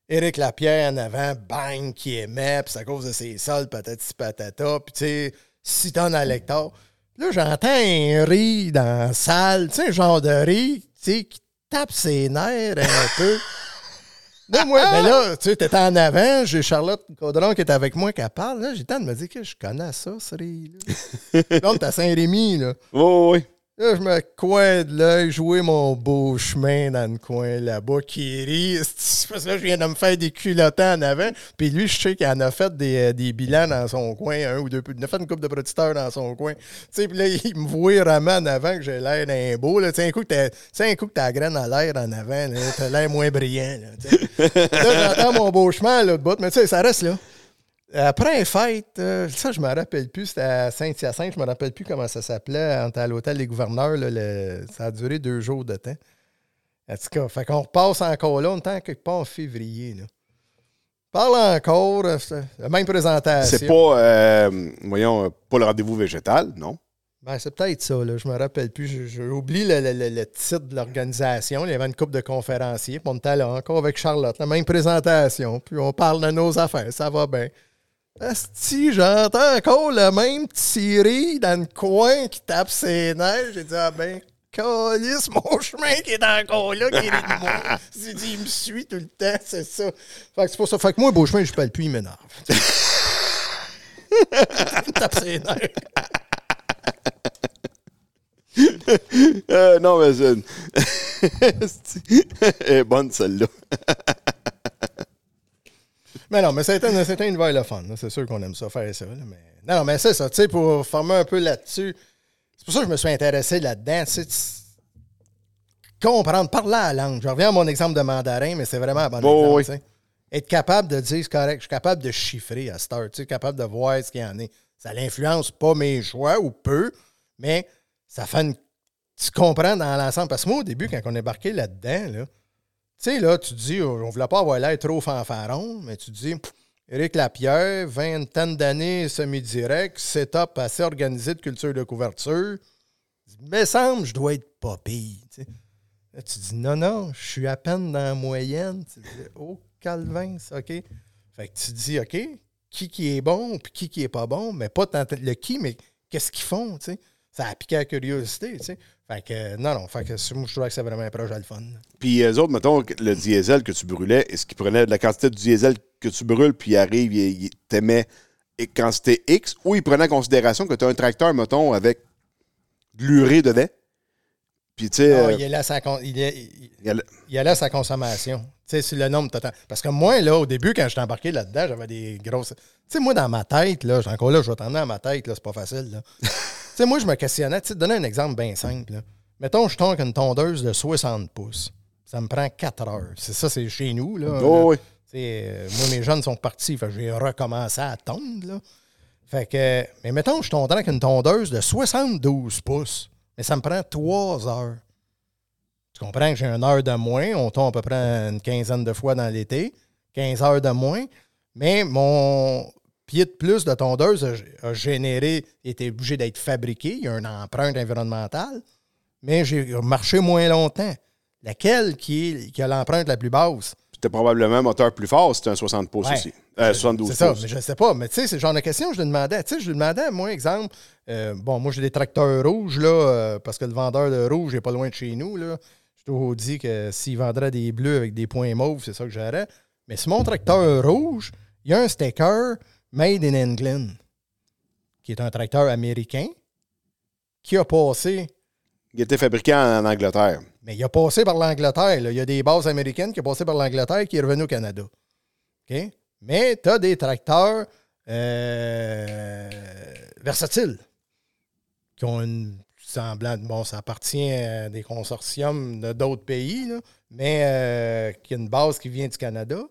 Éric Lapierre en avant, bang, qui émet, puis c'est à cause de ses sols, patati patata. Puis tu sais, 6 tonnes à l'hectare. Là, j'entends un riz dans la salle, tu sais, un genre de riz, tu sais, qui tape ses nerfs un peu. Là, moi, ben là, tu sais, t'étais en avant, j'ai Charlotte Caudron qui est avec moi qui parle. Là, j'ai le temps de me dire que je connais ça, riz-là. là, à Saint-Rémy, là. Oui, oui. Là, je me coin de l'œil, jouer mon beau chemin dans le coin là-bas, qui rit. Parce que là, je viens de me faire des culottants en avant. Puis lui, je sais qu'il en a fait des, euh, des bilans dans son coin, un ou deux. Il en a fait une coupe de producteurs dans son coin. Tu sais, puis là, il me voit vraiment en avant que j'ai l'air d'un beau. Là. Tu sais, un coup que t'as- la graine à l'air en avant, là, t'as l'air moins brillant. Là, là j'entends mon beau chemin à l'autre bout, mais tu sais, ça reste là. Après les fêtes, euh, ça, je me rappelle plus, c'était à Saint-Hyacinthe, je me rappelle plus comment ça s'appelait, on était à l'hôtel des gouverneurs, là, le- ça a duré deux jours de temps. En tout cas, fait qu'on repasse encore là, on est quelque part en février. Là. Parle encore, euh, la même présentation. C'est pas, euh, voyons, euh, pas le rendez-vous végétal, non? Ben, c'est peut-être ça, là. je me rappelle plus. Oublié le, le- le- titre de l'organisation. Il y avait une couple de conférenciers. Puis on était là encore avec Charlotte, la même présentation. Puis on parle de nos affaires, ça va bien. Asti, j'entends encore le même rire dans le coin qui tape ses nerfs. J'ai dit, ah ben, calisse mon chemin qui est encore là, qui rit de moi. J'ai dit, il me suit tout le temps, c'est ça. Fait que c'est pour ça. Fait que moi, beau chemin, je peux plus, il m'énerve. il tape ses nerfs. Euh, non, mais c'est. Est bonne, celle-là. Mais non, mais c'était c'était une veille le fun. C'est sûr qu'on aime ça, faire ça. là, mais... Non, non, mais c'est ça. Tu sais, pour former un peu là-dessus, c'est pour ça que je me suis intéressé là-dedans. tu Comprendre, parler la langue. Je reviens à mon exemple de mandarin, mais c'est vraiment un bon Bon, exemple. oui. Être capable de dire, c'est correct, je suis capable de chiffrer à cette heure. Tu sais, capable de voir ce qu'il y en est. Ça n'influence pas mes choix ou peu, mais ça fait une. Tu comprends dans l'ensemble. Parce que moi, au début, quand on est embarqué là-dedans, là, tu sais, là, tu dis, oh, on ne voulait pas avoir l'air trop fanfaron, mais tu dis, Éric Lapierre, vingtaine d'années semi-direct, setup assez organisé de culture de couverture. Me semble, je dois être pas pire. tu dis, non, non, je suis à peine dans la moyenne. Tu dis, oh, Calvin, OK. Fait que tu dis, OK, qui qui est bon, puis qui qui est pas bon, mais pas le qui, mais qu'est-ce qu'ils font, tu sais? Ça a piqué la curiosité, tu sais. Fait que, non, non, fait que moi, je trouvais que c'est vraiment un projet le fun. Puis eux autres, mettons, le diesel que tu brûlais, est-ce qu'ils prenaient de la quantité de diesel que tu brûles, puis ils arrivent, ils, ils t'aimaient quantité X, ou ils prenaient en considération que tu as un tracteur, mettons, avec de l'urée dedans? Puis tu sais, Ah, euh, il, là à sa con- il, il- il il allait à sa consommation. Tu sais, sur le nombre total. Parce que moi, là, au début, quand j'étais embarqué là-dedans, j'avais des grosses. Tu sais, moi, dans ma tête, là, encore là, je vais t'emmener dans ma tête, là, c'est pas facile, là. tu sais, moi, je me questionnais. Tu sais, te donner un exemple bien simple, là. Mettons, je tombe avec une tondeuse de 60 pouces. Ça me prend 4 heures. C'est ça, c'est chez nous, là. Oh, oui. Euh, moi, mes jeunes sont partis. J'ai recommencé à tondre, là. Fait que, mais mettons, je tombe avec une tondeuse de 72 pouces. Mais ça me prend 3 heures. Tu comprends que j'ai une heure de moins. On tombe à peu près une quinzaine de fois dans l'été. 15 heures de moins. Mais mon pied de plus de tondeuse a, a généré, était obligé d'être fabriqué. Il y a une empreinte environnementale. Mais j'ai marché moins longtemps. Laquelle qui, est, qui a l'empreinte la plus basse? C'était probablement un moteur plus fort, c'était un 60 pouces Ouais. aussi. Euh, 72 C'est ça, mais je ne sais pas. Mais tu sais, c'est le genre de question que je lui demandais. Tu sais, je lui demandais, moi, exemple, euh, bon, moi, j'ai des tracteurs rouges, là, euh, parce que le vendeur de rouge n'est pas loin de chez nous, là. Je t'ai dit que s'il vendrait des bleus avec des points mauves, c'est ça que j'aurais. Mais sur mon tracteur rouge, il y a un sticker Made in England, qui est un tracteur américain, qui a passé Il était fabriqué en, Angleterre. mais il a passé par l'Angleterre. Il y a des bases américaines qui ont passé par l'Angleterre qui est revenu au Canada. Mais tu as des tracteurs euh, versatiles qui ont une semblante. Bon, ça appartient à des consortiums de d'autres pays, là, mais euh, qui a une base qui vient du Canada.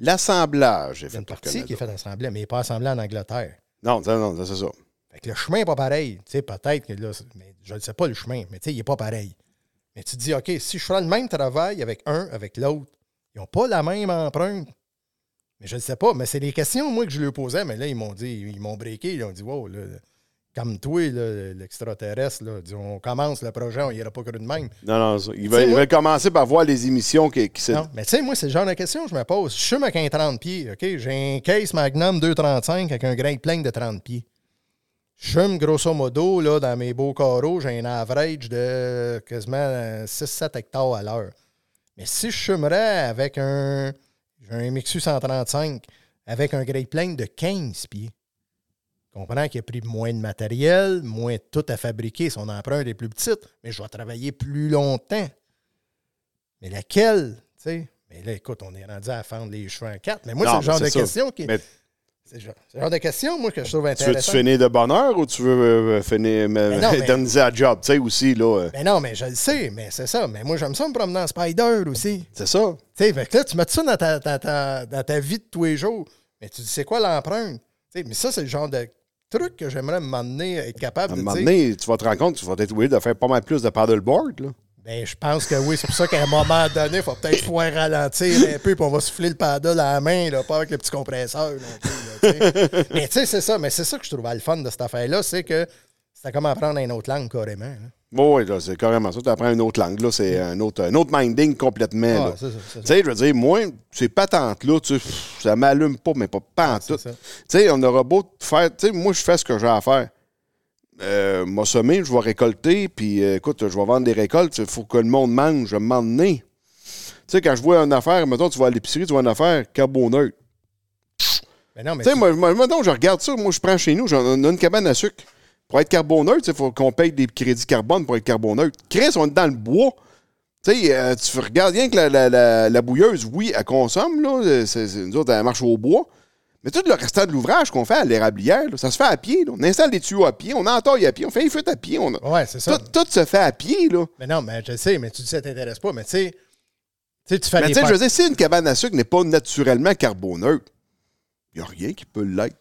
L'assemblage est fait une par partie qui est faite assembler, mais il n'est pas assemblé en Angleterre. Non, non, ça, c'est ça. Fait que le chemin n'est pas pareil. Tu sais, peut-être que là, mais je ne sais pas le chemin, mais tu sais, il n'est pas pareil. Mais tu te dis, OK, si je ferais le même travail avec un, avec l'autre, ils n'ont pas la même empreinte. Mais je ne sais pas. Mais c'est des questions, moi, que je leur posais. Mais là, ils m'ont dit, ils m'ont breaké. Ils ont dit, wow, là, comme toi, l'extraterrestre, on commence le projet, on n'ira pas cru de même. Non, non, ça. Il va, il va commencer par voir les émissions qui, qui Non, mais tu sais, moi, c'est le genre de question que je me pose. Je suis avec un 30 pieds, OK? J'ai un case Magnum 235 avec un grain plein de 30 pieds. Je fume grosso modo, là, dans mes beaux carreaux, j'ai un average de quasiment euh, 6-7 hectares à l'heure. Mais si je fumerais avec un, j'ai un Mixu 135 avec un Great Plain de 15 pieds, comprends qu'il a pris moins de matériel, moins de tout à fabriquer, son empreinte est plus petite, mais je vais travailler plus longtemps. Mais laquelle, tu sais? Mais là, écoute, on est rendu à fendre les cheveux en quatre. Mais moi, Non, c'est le genre de ça. question qui. Mais C'est le genre, de question, moi, que je trouve tu veux-tu intéressant. finir de bonne heure ou tu veux euh, finir, me- non, mais- la job? Tu sais, aussi, là, euh, Mais non, mais je le sais, mais c'est ça. Mais moi, j'aime ça me promener en spider aussi. c'est ça. Tu sais, là, tu mets ça dans ta, ta- ta- dans ta vie de tous les jours. Mais tu dis, c'est quoi l'empreinte? Tu mais ça, c'est le genre de truc que j'aimerais m'amener être À capable un de donné, tu vas te rendre compte que tu vas être obligé de faire pas mal plus de paddleboard, là. Ben, je pense que oui. C'est pour ça qu'à un moment donné, il faut peut-être pouvoir ralentir un peu, puis on va souffler le paddle à la main, là, pas avec le petit compresseur. non plus, là, sais. mais tu sais, c'est ça. Mais c'est ça que je trouvais le fun de cette affaire-là, c'est que c'était comme apprendre une autre langue carrément. là. Bon, oui, c'est carrément ça. Tu apprends une autre langue, là. C'est un autre, un autre minding complètement, Ah, Tu sais, je veux dire, moi, ces patentes-là, tu sais, pff, ça m'allume pas, mais pas, pas en Ah, tout. Tu sais, on aura beau faire. Tu sais, moi, je fais ce que j'ai à faire. Euh, m'a semé, je vais récolter, puis euh, écoute, je vais vendre des récoltes. Il faut que le monde mange, je m'en donner. Tu sais, quand je vois une affaire, mettons, tu vas à l'épicerie, tu vois une affaire carboneutre. Mais non, mais Tu sais, moi, moi, mettons, je regarde ça, moi, je prends chez nous, j'en ai une cabane à sucre. Pour être carboneutre, il faut qu'on paye des crédits carbone pour être carboneutre. Chris, on est dans le bois. Tu sais, euh, tu regardes bien que la, la- la- la bouilleuse, oui, elle consomme, là. euh, c'est- nous autres, elle marche au bois. Mais tout le restant de l'ouvrage qu'on fait à l'érablière, ça se fait à pied. là. On installe des tuyaux à pied, on entaille à pied, on fait les feux à pied. On a- Ouais, c'est ça. tout, tout se fait à pied, là. Mais non, mais je sais, mais tu dis que ça t'intéresse pas, mais tu sais, tu fais Mais tu sais, je veux dire, si une cabane à sucre n'est pas naturellement carboneutre, il n'y a rien qui peut l'être.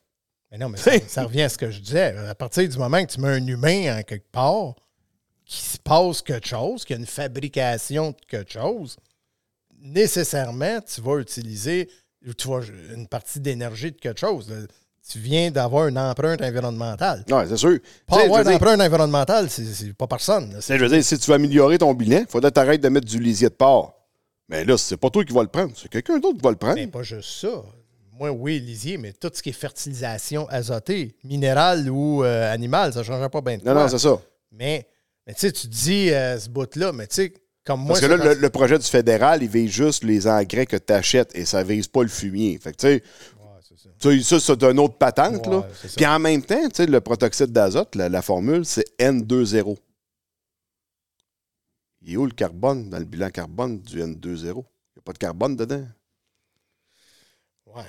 Mais non, mais ça, ça revient à ce que je disais. À partir du moment que tu mets un humain en quelque part, qui se passe quelque chose, qu'il y a une fabrication de quelque chose, nécessairement, tu vas utiliser tu vas une partie d'énergie de quelque chose. là. Tu viens d'avoir une empreinte environnementale. Ouais, c'est sûr. Tu Pas sais, avoir veux dire- d'empreinte environnementale, c'est pas personne. là. Je veux dire, si tu veux améliorer ton bilan, il faudrait t'arrêter de mettre du lisier de porc. Mais là, c'est pas toi qui vas le prendre, c'est quelqu'un d'autre qui va le prendre. Mais pas juste ça. Moi, oui, lisier, mais tout ce qui est fertilisation azotée, minérale ou euh, animale, ça ne changerait pas bien de non, quoi. non, c'est ça. Mais, mais tu sais, tu dis euh, ce bout-là, mais tu sais, comme moi. Parce que là, le, le projet du fédéral, il vise juste les engrais que tu achètes et ça vise pas le fumier. Fait que, tu sais, Ouais, ça. c'est une autre patente, Ouais, là. Puis en même temps, le protoxyde d'azote, la, la formule, c'est N20. Il est où le carbone dans le bilan carbone du N20? Il n'y a pas de carbone dedans. Ouais.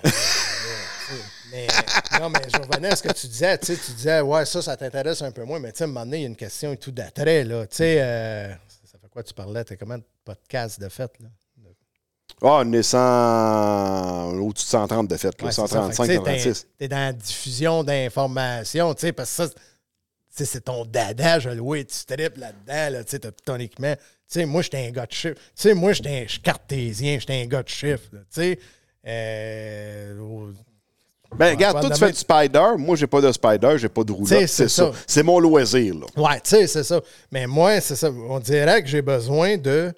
mais, tu non, mais je revenais à ce que tu disais. Tu sais, tu disais, ouais, ça, ça t'intéresse un peu moins, mais tu sais, à un moment donné, il y a une question et tout d'attrait, là. Tu sais, euh, ça fait quoi tu parlais? T'as combien de podcasts de fait, là? Ah, on est 100... au-dessus de 130 de fait, là, Ouais, c'est ça. Fait 135, que, tu sais, 136. T'es t'es dans la diffusion d'informations, tu sais, parce que ça, tu sais, c'est ton dada, je le vois, tu tripes là-dedans, là, tu sais, t'as tout ton équipement. Tu sais, moi, j'étais un gars de chiffres. Tu sais, moi, j'étais un cartésien, j'étais un gars de chiffres, là, tu sais. Euh, au- Ben, regarde, toi, tu fais du spider. Moi, j'ai pas de spider, j'ai pas de roulotte. c'est ça. ça. C'est mon loisir, là. Ouais, tu sais, c'est ça. Mais moi, c'est ça. On dirait que j'ai besoin de.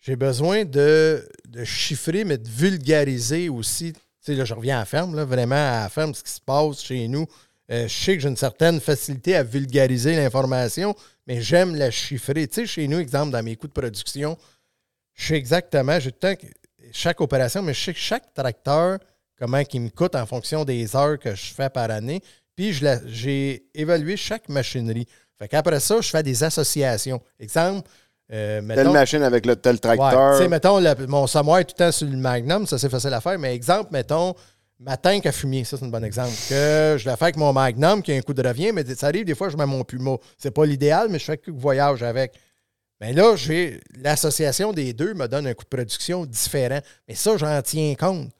J'ai besoin de, de chiffrer, mais de vulgariser aussi. Tu sais, là, je reviens à la ferme, là, vraiment à la ferme, ce qui se passe chez nous. Euh, je sais que j'ai une certaine facilité à vulgariser l'information, mais j'aime la chiffrer. Tu sais, chez nous, exemple, dans mes coûts de production, je sais exactement, j'ai tout le temps chaque opération, mais je sais que chaque tracteur, comment il me coûte en fonction des heures que je fais par année. Puis j'ai évalué chaque machinerie. Fait qu'après ça, je fais des associations. Exemple, euh, Telle mettons, machine avec le tel Ouais, tracteur. tu sais, mettons, le- mon samoa est tout le temps sur le Magnum, ça c'est facile à faire, mais exemple, mettons, ma tank à fumier, ça c'est un bon exemple. Que je la fais avec mon Magnum qui a un coup de revient, mais ça arrive des fois, je mets mon Puma. C'est pas l'idéal, mais je fais quelques voyages avec. Mais là, j'ai l'association des deux me donne un coût de production différent. Mais ça, j'en tiens compte.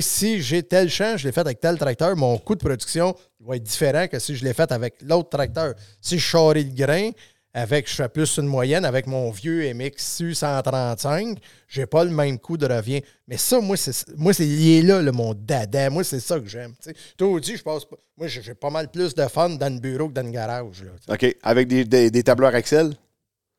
Si j'ai tel champ, je l'ai fait avec tel tracteur, mon coût de production va être différent que si je l'ai fait avec l'autre tracteur. Si je charrie le grain, avec, je fais plus une moyenne avec mon vieux MXU 135, j'ai pas le même coût de revient. Mais ça, moi, c'est moi c'est lié là, le mon dada. Moi, c'est ça que j'aime. Toi aussi, je passe pas. Moi, j'ai pas mal plus de fun dans le bureau que dans le garage. là. OK. Avec des, des, des tableurs Excel?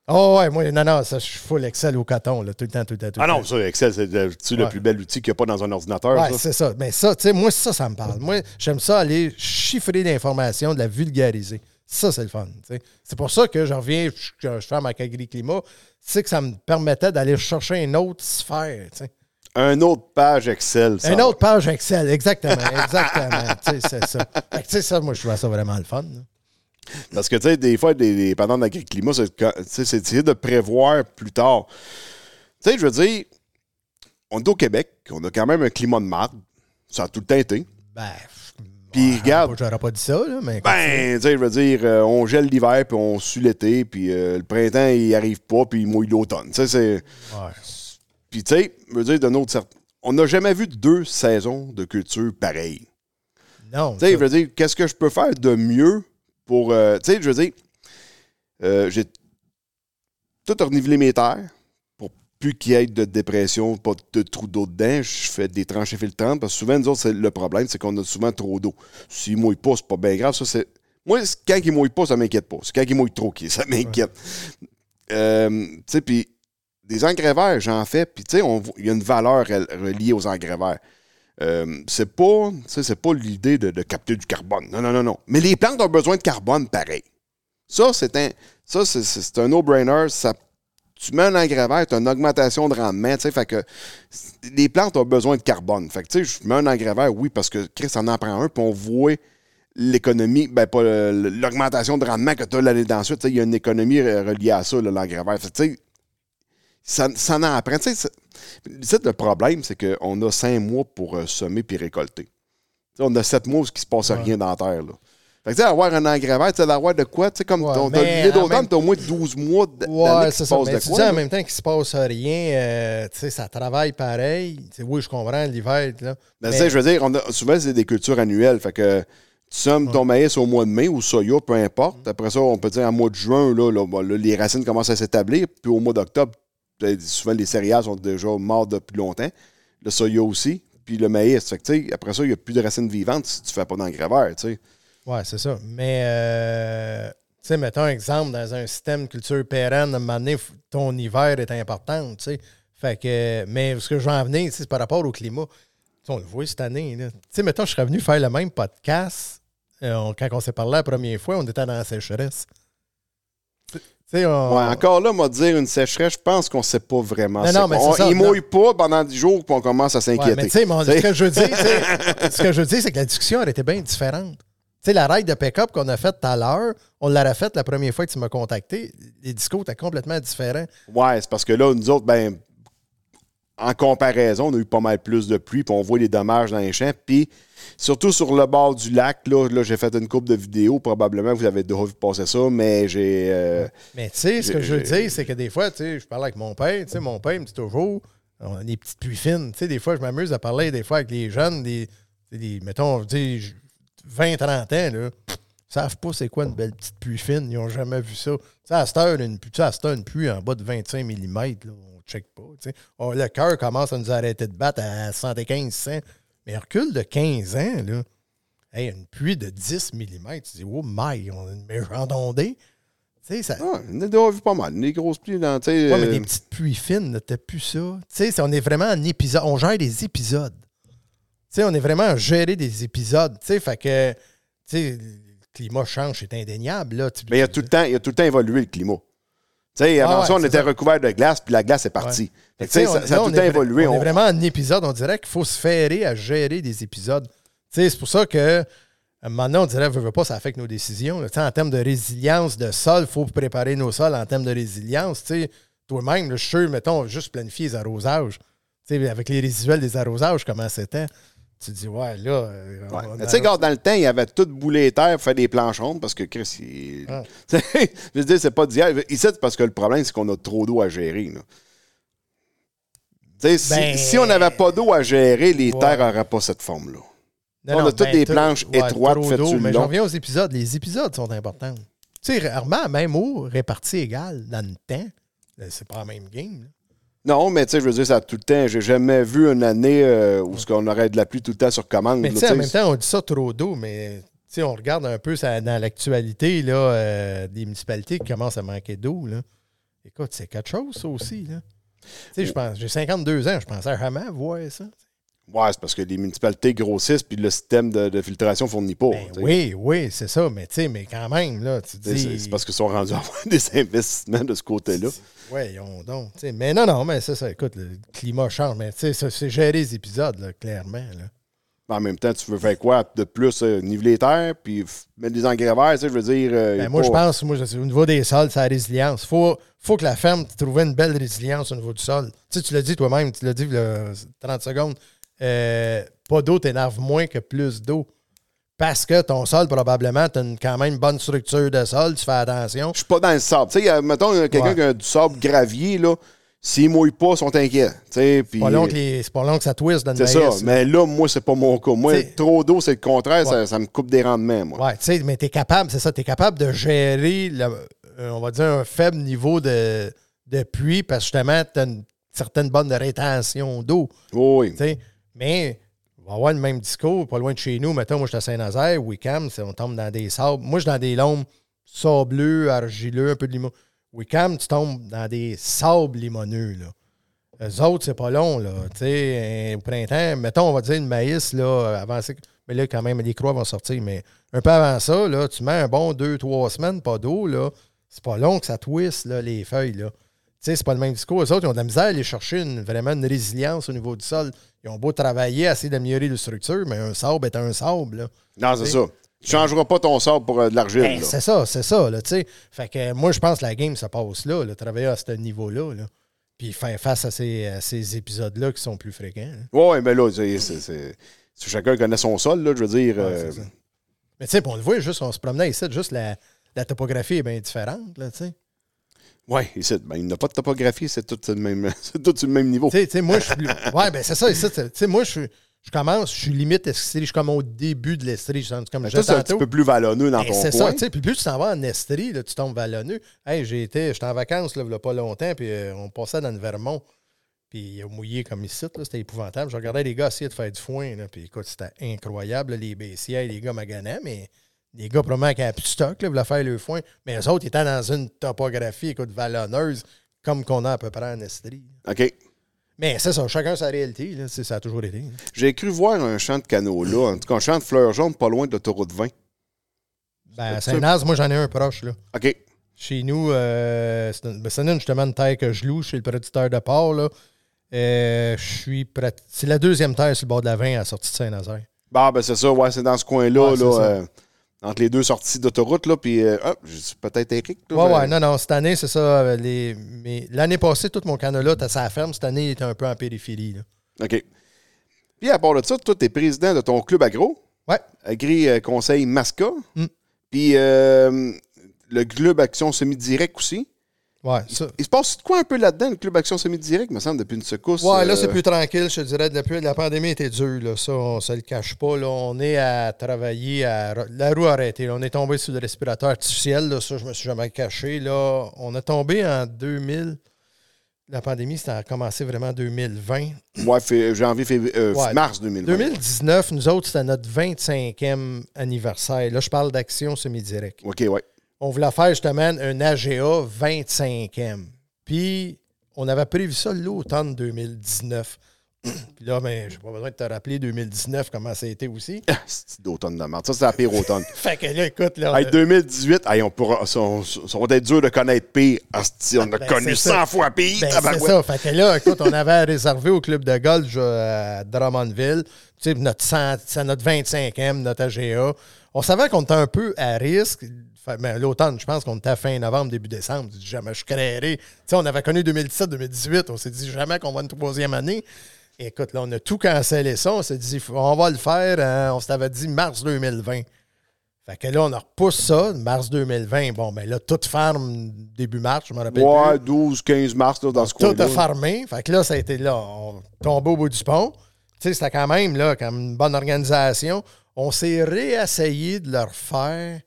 Oh ouais, moi, non, non, ça, je suis full Excel au coton, là, tout le temps, tout le temps, tout le Ah temps. non, ça, Excel, c'est le, le plus bel outil qu'il n'y a pas dans un ordinateur. Ouais, c'est ça. Mais ça, tu sais, moi, ça, ça me parle. Moi, j'aime ça aller chiffrer l'information, de la vulgariser. Ça, c'est le fun. tu sais. C'est pour ça que je reviens, je, je fais avec Agri-Climat, c'est que ça me permettait d'aller chercher une autre sphère. tu sais. Un autre page Excel. ça Une autre page Excel, exactement. Exactement. tu sais, c'est ça. Fait que, ça, moi, je trouve ça vraiment le fun. là. Parce que, tu sais, des fois, des, des pendant l'agri-climat, c'est d'essayer de prévoir plus tard. Tu sais, je veux dire, on est au Québec, on a quand même un climat de marde. Ça a tout le temps été. Ben, Puis regarde, J'aurais pas dit ça, là, mais. ben, tu sais, je veux dire, euh, on gèle l'hiver, puis on sue l'été, puis euh, le printemps, il arrive pas, puis il mouille l'automne. Tu sais, c'est. Ouais. Puis, tu sais, je veux dire, d'un autre certain- On n'a jamais vu deux saisons de culture pareilles. Non. Tu sais, je veux dire, qu'est-ce que je peux faire de mieux pour. euh, tu sais, je veux dire, euh, j'ai tout renivelé mes terres pour plus qu'il y ait de dépression, pas de trous d'eau dedans. Je fais des tranchées filtrantes parce que souvent, nous autres, c'est le problème, c'est qu'on a souvent trop d'eau. S'il mouille pas, c'est pas bien grave. Ça, c'est. Moi, quand il mouille pas, ça m'inquiète pas. C'est quand il mouille trop qui ça m'inquiète. Euh, tu sais, puis des engrais verts, j'en fais, puis tu sais, il y a une valeur rel- reliée aux engrais verts. Euh, c'est pas, c'est pas l'idée de, capter du carbone. Non, non, non, non. Mais les plantes ont besoin de carbone pareil. Ça, c'est un, ça, c'est, un no-brainer. Ça, tu mets un engrais vert, tu as une augmentation de rendement. Fait que les plantes ont besoin de carbone. Fait que, je mets un engrais vert, oui, parce que Chris en en prend un, puis on voit l'économie, ben pas l'augmentation de rendement que tu as l'année d'ensuite. Il y a une économie reliée à ça, sais, ça, ça en prend. Tu le problème, c'est qu'on a cinq mois pour euh, semer puis récolter. Tu on a sept mois où il ne se passe Ouais. rien dans la terre. Là. Fait que, tu sais, avoir un engrais vert, tu d'avoir de quoi, tu sais, comme Ouais, ton, d'automne, même- t'as au moins 12 mois d- d'année Ouais, qui c'est se ça. passe Mais de tu quoi. dis en même temps qu'il se passe rien, euh, tu sais, ça travaille pareil. Tu oui, je comprends l'hiver, là. Mais- tu je veux dire, on a- souvent, c'est des cultures annuelles. Fait que tu sommes ton maïs au mois de mai ou soya, peu importe. Après ça, on peut dire en mois de juin, là, là, bon, là, les racines commencent à s'établir. Puis au mois d'octobre, souvent, les céréales sont déjà mortes depuis longtemps. Le soya aussi. Puis le maïs. Fait que, après ça, il n'y a plus de racines vivantes si tu fais pas sais. Ouais, c'est ça. Mais, euh, tu sais, mettons un exemple, dans un système de culture pérenne, à un moment donné, ton hiver est important. Fait que, mais ce que je veux en venir, c'est par rapport au climat. On le voit cette année. Tu sais, mettons, je serais venu faire le même podcast euh, quand on s'est parlé la première fois, on était dans la sécheresse. On- Ouais, encore là, m'a dire une sécheresse, je pense qu'on sait pas vraiment. Non, non, mais On- ça, il non. mouille pas pendant 10 jours, puis on commence à Ouais, s'inquiéter. T'sais. ce que je veux dire, tu sais, ce que je dire, c'est que la discussion aurait été bien différente. Tu sais, la ride de pick-up qu'on a faite tout à l'heure, on l'aurait faite la première fois que tu m'as contacté. Les discours étaient complètement différents. Ouais, c'est parce que là, nous autres, ben, en comparaison, on a eu pas mal plus de pluie, puis on voit les dommages dans les champs. Puis, surtout sur le bord du lac, là, là j'ai fait une coupe de vidéos, probablement vous avez déjà vu passer ça, mais j'ai. euh, Mais tu sais, ce que je veux dire, c'est que des fois, tu sais, je parle avec mon père, tu sais, mon père il me dit toujours, on a des petites pluies fines. Tu sais, des fois, je m'amuse à parler des fois avec les jeunes, des, des mettons, je dis, 20, 30 ans, là, savent pas c'est quoi une belle petite pluie fine. Ils n'ont jamais vu ça. Tu sais, à cette heure, une, pluie- tu sais, en bas de 25 mm, là, check pas. On- le cœur commence à nous arrêter de battre à 75, 100. Mais recule de 15 ans, là. Hey, une pluie de 10 mm, tu dis, oh my, on a une méchante ondée. Tu sais, ça, ah, on a déjà vu pas mal. Des grosses pluies dans. tu sais, Ouais, mais euh, des petites pluies fines, t'as plus ça. Tu sais, c'est- on est vraiment en épisode. On gère des épisodes. Tu sais, on est vraiment à gérer des épisodes. Tu sais, fait que, tu sais, le climat change, c'est indéniable, là. Mais il a tout le temps, il a tout le temps évolué le climat. Tu sais, avant Ah ouais, ça, on était ça. recouvert de glace, puis la glace est partie. Fait tu sais, on- ça, a tout est évolué. On, On- est vraiment en épisode. On dirait qu'il faut se ferrer à gérer des épisodes. Tu sais, c'est pour ça que maintenant, on dirait, veut, veut pas, ça affecte nos décisions. là. Tu sais, en termes de résilience de sol, il faut préparer nos sols en termes de résilience. Tu sais, toi-même, je suis mettons, juste planifier les arrosages. Tu sais, avec les résiduels des arrosages, comment c'était? Tu te dis, ouais, là. euh, Ouais. Tu sais, quand dans le temps, il avait tout boulé les terres pour faire des planchons parce que Chris, il... Ah. Je veux dire, c'est pas d'hier. Ici, c'est parce que le problème, c'est qu'on a trop d'eau à gérer. là. Si- Ben- si, on n'avait pas d'eau à gérer, les Ouais. terres n'auraient pas cette forme-là. On non, a toutes des tout- planches étroites faites sur Mais j'en reviens aux épisodes. Les épisodes sont importants. Tu sais, rarement, même eau répartie égale dans le temps, euh, c'est pas la même game. là. Non, mais tu sais, je veux dire, ça a tout le temps. J'ai jamais vu une année euh, où ce qu'on aurait de la pluie tout le temps sur commande. Mais tu sais, en même temps, on dit ça trop d'eau, mais tu sais, on regarde un peu ça, dans l'actualité là, euh, des municipalités qui commencent à manquer d'eau. là. Écoute, c'est quelque chose, ça aussi. Là. Tu sais, je pense, j'ai 52 ans, je pensais jamais voir ça. Ouais, c'est parce que les municipalités grossissent puis le système de, de filtration ne fournit pas. Ben oui, oui, c'est ça, mais tu sais, mais quand même, là, tu dis. C'est parce qu'ils sont rendus à avoir des investissements de ce côté-là. Ouais, on donc. tu sais, Mais non, non, mais c'est ça. Écoute, le climat change, mais tu sais, ça, c'est gérer les épisodes, là, clairement. Là. En même temps, tu veux faire quoi de plus? euh, niveler les terres puis mettre des engrais verts, je veux dire. euh, Ben, moi, je pense, moi, au niveau des sols, c'est la résilience. Il faut, faut que la ferme trouve une belle résilience au niveau du sol. Tu sais, tu l'as dit toi-même, tu l'as dit il y a 30 secondes. Euh, pas d'eau t'énerve moins que plus d'eau. Parce que ton sol, probablement, tu as une, quand même une bonne structure de sol, tu fais attention. Je suis pas dans le sable. Tu sais, a- mettons, a quelqu'un Ouais. qui a du sable gravier, là. S'ils mouillent pas, ils sont inquiets. C'est pas, long que les- pas long que ça twist dans le C'est ça. là. Mais là, moi, c'est pas mon cas. Moi, T'sais- trop d'eau, c'est le contraire. Ça, Ouais. ça me coupe des rendements, moi. Ouais, tu sais, mais tu es capable, c'est ça, tu es capable de gérer, le- euh, on va dire, un faible niveau de, de pluie parce que justement, tu as une certaine bonne rétention d'eau. Oui, tu sais. Mais on va avoir le même discours, pas loin de chez nous. Mettons, moi, je suis à Saint-Nazaire, c'est- on tombe dans des sables. Moi, je suis dans des lombes sableux, argileux, un peu de limon. Wickham, tu tombes dans des sables limoneux, là. Eux autres, c'est pas long, là. Au printemps, mettons, on va dire le maïs, là, avancé. Mais là, quand même, les croix vont sortir. Mais un peu avant ça, là, tu mets un bon deux, trois semaines, pas d'eau, là. C'est pas long que ça twist, là, les feuilles, là. Tu sais, c'est pas le même discours. Eux autres, ils ont de la misère à aller chercher une- vraiment une résilience au niveau du sol. Ils ont beau travailler, essayer d'améliorer la structure, mais un sable est un sable, là. Non, c'est ça. Tu changeras pas ton sable pour euh, de l'argile. Ben, là. c'est ça, c'est ça, là. Fait que euh, moi, je pense que la game se passe là, travailler à ce niveau-là, là. Puis faire face à ces, à ces épisodes-là qui sont plus fréquents. Oui, mais là, c'est, c'est- c'est- si chacun connaît son sol, là, je veux dire. Ouais, euh. Mais tu sais, on le voit, juste, on se promenait ici, juste la, la topographie est bien différente, là, tu sais. Ici, ben, il n'a pas de topographie, c'est tout, le même, c'est tout le même niveau. Tu sais, moi, je suis. plus- Ouais, ben c'est ça, tu sais, moi, je. Je commence, je suis limite estrie, je suis comme au début de l'estrie, je suis comme je toi, c'est un petit peu plus vallonneux dans Ben, ton c'est coin. ça, tu sais. Puis plus tu t'en vas en Estrie, là, tu tombes vallonneux. Hey, j'ai été, j'étais en vacances, là, il y a pas longtemps, puis euh, on passait dans le Vermont. Puis il a mouillé comme ici, là, c'était épouvantable. Je regardais les gars essayer de faire du foin, là, puis écoute, c'était incroyable, les baissiers, les gars maganaient, mais les gars, probablement qui avaient plus de stock, là, voulaient faire le foin. Mais eux autres, étaient dans une topographie, écoute, vallonneuse, comme qu'on a à peu près en Estrie. OK. Mais c'est ça, chacun sa réalité, là, ça a toujours été. J'ai cru voir un champ de canaux là, en tout cas un champ de fleurs jaunes pas loin de l'autoroute 20. Ben, Saint-Naz, moi, j'en ai un proche, là. OK. Chez nous, euh, c'est une, ben, c'est une, justement une terre que je loue chez le producteur de porc. Là. Euh, je suis prat- C'est la deuxième terre sur le bord de la 20 à la sortie de Saint-Nazaire. Bah, ben c'est ça, ouais, c'est dans ce coin-là, Ouais, là, euh, entre les deux sorties d'autoroute, là, puis euh, hop, peut-être Eric. là, Ouais, ouais, non, non, cette année, c'est ça. euh, Les, mais l'année passée, tout mon canola était à sa ferme. Cette année, il était un peu en périphérie. Là. OK. Puis à part de ça, toi, tu es président de ton club agro, Ouais. Agri euh, Conseil Masca, Mm. puis euh, le club Action Semi-Direct aussi. Ouais, ça. Il se passe quoi un peu là-dedans, le club Action Semi-Direct, me semble, depuis une secousse? Ouais, là, euh, c'est plus tranquille, je te dirais. Depuis la pandémie était dure, là. Ça, on se le cache pas. Là. On est à travailler à. La roue arrêtée. là. On est tombé sur le respirateur artificiel. Là. Ça, je me suis jamais caché. Là. On a tombé en 2000. La pandémie, ça a commencé vraiment en 2020. Ouais, fait- janvier, février, euh, Ouais. mars 2020. 2019, nous autres, c'était notre 25e anniversaire. Là, je parle d'action semi-direct. OK, ouais. On voulait faire justement un AGA 25e. Puis, on avait prévu ça l'automne 2019. Puis là, ben, j'ai pas besoin de te rappeler 2019 comment ça a été aussi. C'est d'automne de merde. Ça, c'est la pire automne. fait que là, écoute, là. Hey, 2018, hey, on pourra, ça, on- ça va être dur de connaître pire. On a Ben, connu c'est 100 ça. fois pire. Ben, c'est ça. Fait que là, écoute, on avait réservé au club de golf euh, à Drummondville. Tu sais, notre, 100 c'est notre 25e, notre AGA. On savait qu'on était un peu à risque. Mais l'automne, je pense qu'on était à fin novembre, début décembre. Je dis, jamais je créerai. Tu sais, on avait connu 2017-2018. On s'est dit jamais qu'on va une troisième année. Écoute, là, on a tout cancellé ça. On s'est dit, on va le faire. hein. On s'avait dit mars 2020. Fait que là, on repousse ça, mars 2020. Bon, ben là, toute ferme début mars, je me rappelle plus. Ouais, 12, 15 mars, là, dans ce Tout coin-là. a farmé. Fait que là, ça a été là. On tombait au bout du pont. Tu sais, c'était quand même là, comme une bonne organisation. On s'est réessayé de le refaire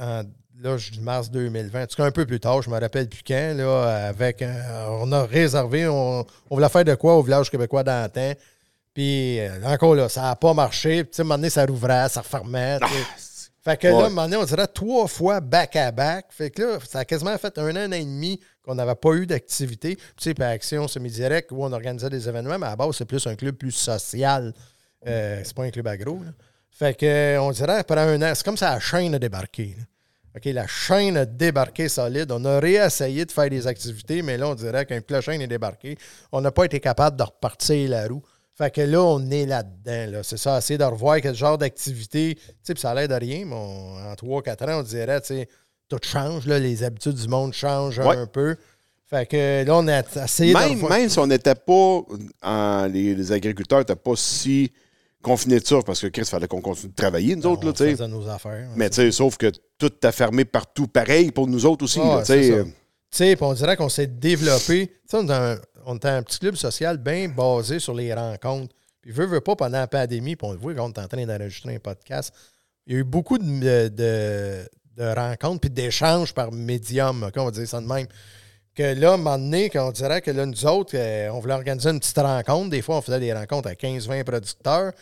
en là, je dis mars 2020. En tout cas, un peu plus tard, je me rappelle plus quand, là, avec un- on a réservé, on, on voulait faire de quoi au village québécois d'Antin. Puis euh, encore là, ça n'a pas marché. Puis, à un moment donné, ça rouvrait, ça refermait. sais. Fait que là, à un moment donné, on dirait trois fois back-à-back. Fait que là, ça a quasiment fait un an et demi qu'on n'avait pas eu d'activité. Puis, Tu sais, puis Action Semi-Direct, où on organisait des événements, mais à la base, c'est plus un club plus social. Euh, c'est pas un club agro. là. Fait que, on dirait, après un an, c'est comme ça la chaîne a débarqué. là. OK, la chaîne a débarqué solide. On a réessayé de faire des activités, mais là, on dirait qu'un coup la chaîne est débarquée, on n'a pas été capable de repartir la roue. Fait que là, on est là-dedans. Là. C'est ça, essayer de revoir quel genre d'activité. Tu sais, puis ça l'aide à rien, mais on- en 3-4 ans, on dirait, tu sais, tout change, là, les habitudes du monde changent Ouais. un peu. Fait que là, on a essayé de Même, revoir. même si on n'était pas, les agriculteurs n'étaient pas si confinés de ça, parce que Chris, il fallait qu'on continue de travailler, nous autres, on là, tu sais. faisait nos affaires. Mais tu sais, sauf que tout a fermé partout pareil pour nous autres aussi. Ah, tu sais. on dirait qu'on s'est développé. Tu sais, on est un, on est un petit club social bien basé sur les rencontres. Puis, veut, veut pas, pendant la pandémie, puis on le voit quand on est en train d'enregistrer un podcast, il y a eu beaucoup de, de- de rencontres puis d'échanges par médium, on va dire ça de même. Que là, à un moment donné, qu'on dirait que là, nous autres, euh, on voulait organiser une petite rencontre. Des fois, on faisait des rencontres à 15-20 producteurs,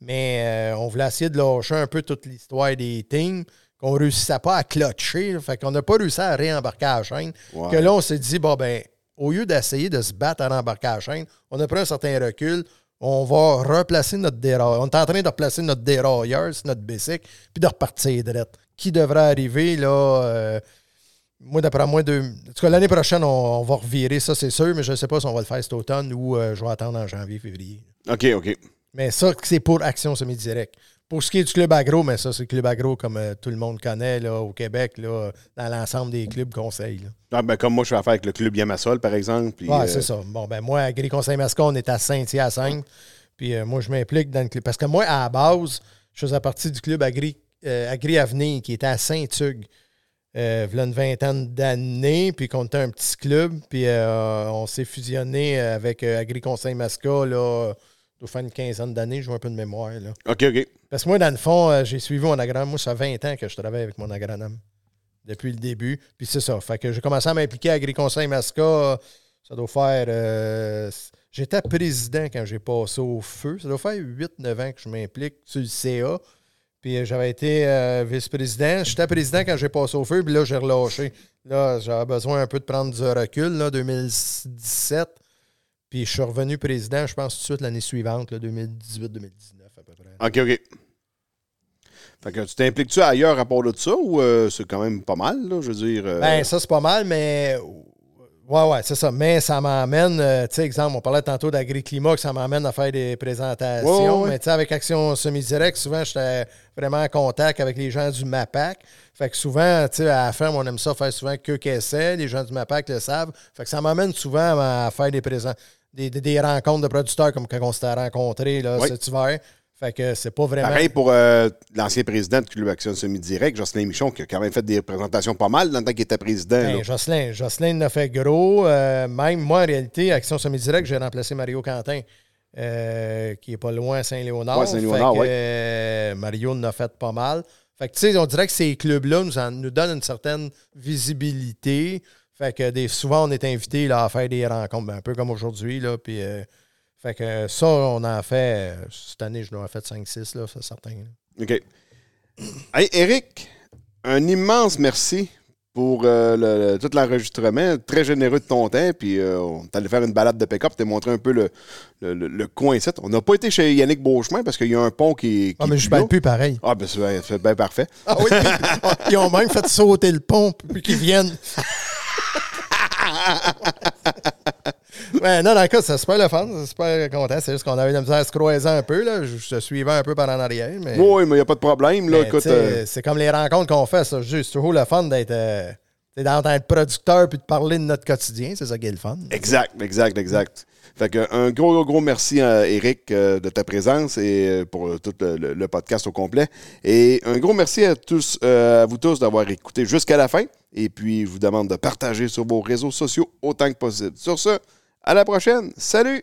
mais euh, on voulait essayer de lâcher un peu toute l'histoire des teams qu'on ne réussissait pas à clutcher. Fait qu'on n'a pas réussi à réembarquer à la chaîne. Que là, on s'est dit, bon, ben, au lieu d'essayer de se battre à rembarquer à la chaîne, on a pris un certain recul. On va replacer notre dérailleur. On est en train de replacer notre dérailleur sur notre bicycle, puis de repartir direct. Qui devrait arriver, là, euh, moi, d'après moi, deux... en tout cas, l'année prochaine, on, on va revirer ça, c'est sûr, mais je ne sais pas si on va le faire cet automne ou euh, je vais attendre en janvier, février. OK, OK. Mais ça, c'est pour Action Semi-Direct. Pour ce qui est du club agro, mais ça, c'est le club agro comme euh, tout le monde connaît là, au Québec, là, dans l'ensemble des clubs conseils. Ah, ben, comme moi, je fais affaire avec le club Yamasol, par exemple. Ouais, euh, c'est ça. Bon, ben moi, à Gris Conseil Mascon, on est à Saint-Hyacinthe. Puis euh, moi, je m'implique dans le club. Parce que moi, à la base, je faisais partie du club Agri, Agri Avenir qui était à Saint-Hugues. Euh, il y a une vingtaine d'années, puis qu'on était un petit club, puis euh, on s'est fusionné avec euh, Agri Conseil Masca, là, doit faire une quinzaine d'années, je vois un peu de mémoire, là. OK, OK. Parce que moi, dans le fond, euh, j'ai suivi mon agronome. Moi, ça fait 20 ans que je travaille avec mon agronome. Depuis le début. Puis c'est ça. Fait que j'ai commencé à m'impliquer à Agriconseil Masca. Ça doit faire. euh, J'étais président quand j'ai passé au feu. Ça doit faire 8-9 ans que je m'implique sur le CA. Puis euh, j'avais été euh, vice-président. J'étais président quand j'ai passé au feu, puis là, j'ai relâché. Là, j'avais besoin un peu de prendre du recul, là, 2017. Puis je suis revenu président, je pense, tout de suite l'année suivante, là, 2018-2019 à peu près. OK, OK. Fait que tu t'impliques-tu ailleurs à part de ça ou euh, c'est quand même pas mal, là? Je veux dire. euh, Ben, ça, c'est pas mal, mais. Ouais, ouais, c'est ça. Mais ça m'emmène, euh, tu sais, exemple, on parlait tantôt d'agri-climat, que ça m'emmène à faire des présentations. Ouais, ouais, ouais. Mais tu sais, avec Action Semi-Direct, souvent, j'étais vraiment en contact avec les gens du MAPAC. Fait que souvent, tu sais, à la ferme, on aime ça faire souvent que qu'essai. Les gens du MAPAC le savent. Fait que ça m'amène souvent à, faire des présents. Des, des- des rencontres de producteurs comme quand on s'était rencontrés là, Oui. cet hiver. Fait que c'est pas vraiment. Pareil pour euh, l'ancien président de Club Action Semi-Direct, Jocelyn Michon, qui a quand même fait des présentations pas mal dans le temps qu'il était président. Ben. Jocelyn, Jocelyn l'a fait gros. Euh, même moi, en réalité, Action Semi-Direct, j'ai remplacé Mario Quentin, euh, qui est pas loin à Saint-Léonard. Ouais, Saint-Léonard, euh, Mario en a fait pas mal. Fait que, tu sais, on dirait que ces clubs-là nous, en- nous donnent une certaine visibilité. Fait que des, souvent, on est invité là, à faire des rencontres, ben, un peu comme aujourd'hui. Là, puis, euh, fait que ça, on en fait. Cette année, je dois en fait 5-6, là, c'est certain. OK. Hey, Eric, un immense merci pour euh, le- le- tout l'enregistrement. Très généreux de ton temps. Puis euh, on est allé faire une balade de pick-up. T'as montré un peu le, le, coin ici. On n'a pas été chez Yannick Beauchemin parce qu'il y a un pont qui. qui Ah, mais je parle plus pareil. Ah, ben c'est c'est bien parfait. Ah oui, puis- ils ont même fait sauter le pont puis qu'ils viennent. ouais, non, dans le cas, c'est super le fun, c'est super content. C'est juste qu'on avait de la misère à se croiser un peu. Là. Je te suivais un peu par en arrière. Mais, Oui, mais il n'y a pas de problème. Là, écoute, euh, C'est comme les rencontres qu'on fait, ça. juste, C'est toujours le fun d'être euh, producteur puis de parler de notre quotidien. C'est ça qui est le fun. Exact, exact, exact. Fait un gros, gros, gros merci à Eric euh, de ta présence et euh, pour euh, tout le, podcast au complet. Et un gros merci à tous, à vous tous d'avoir écouté jusqu'à la fin. Et puis, je vous demande de partager sur vos réseaux sociaux autant que possible. Sur ce, à la prochaine. Salut!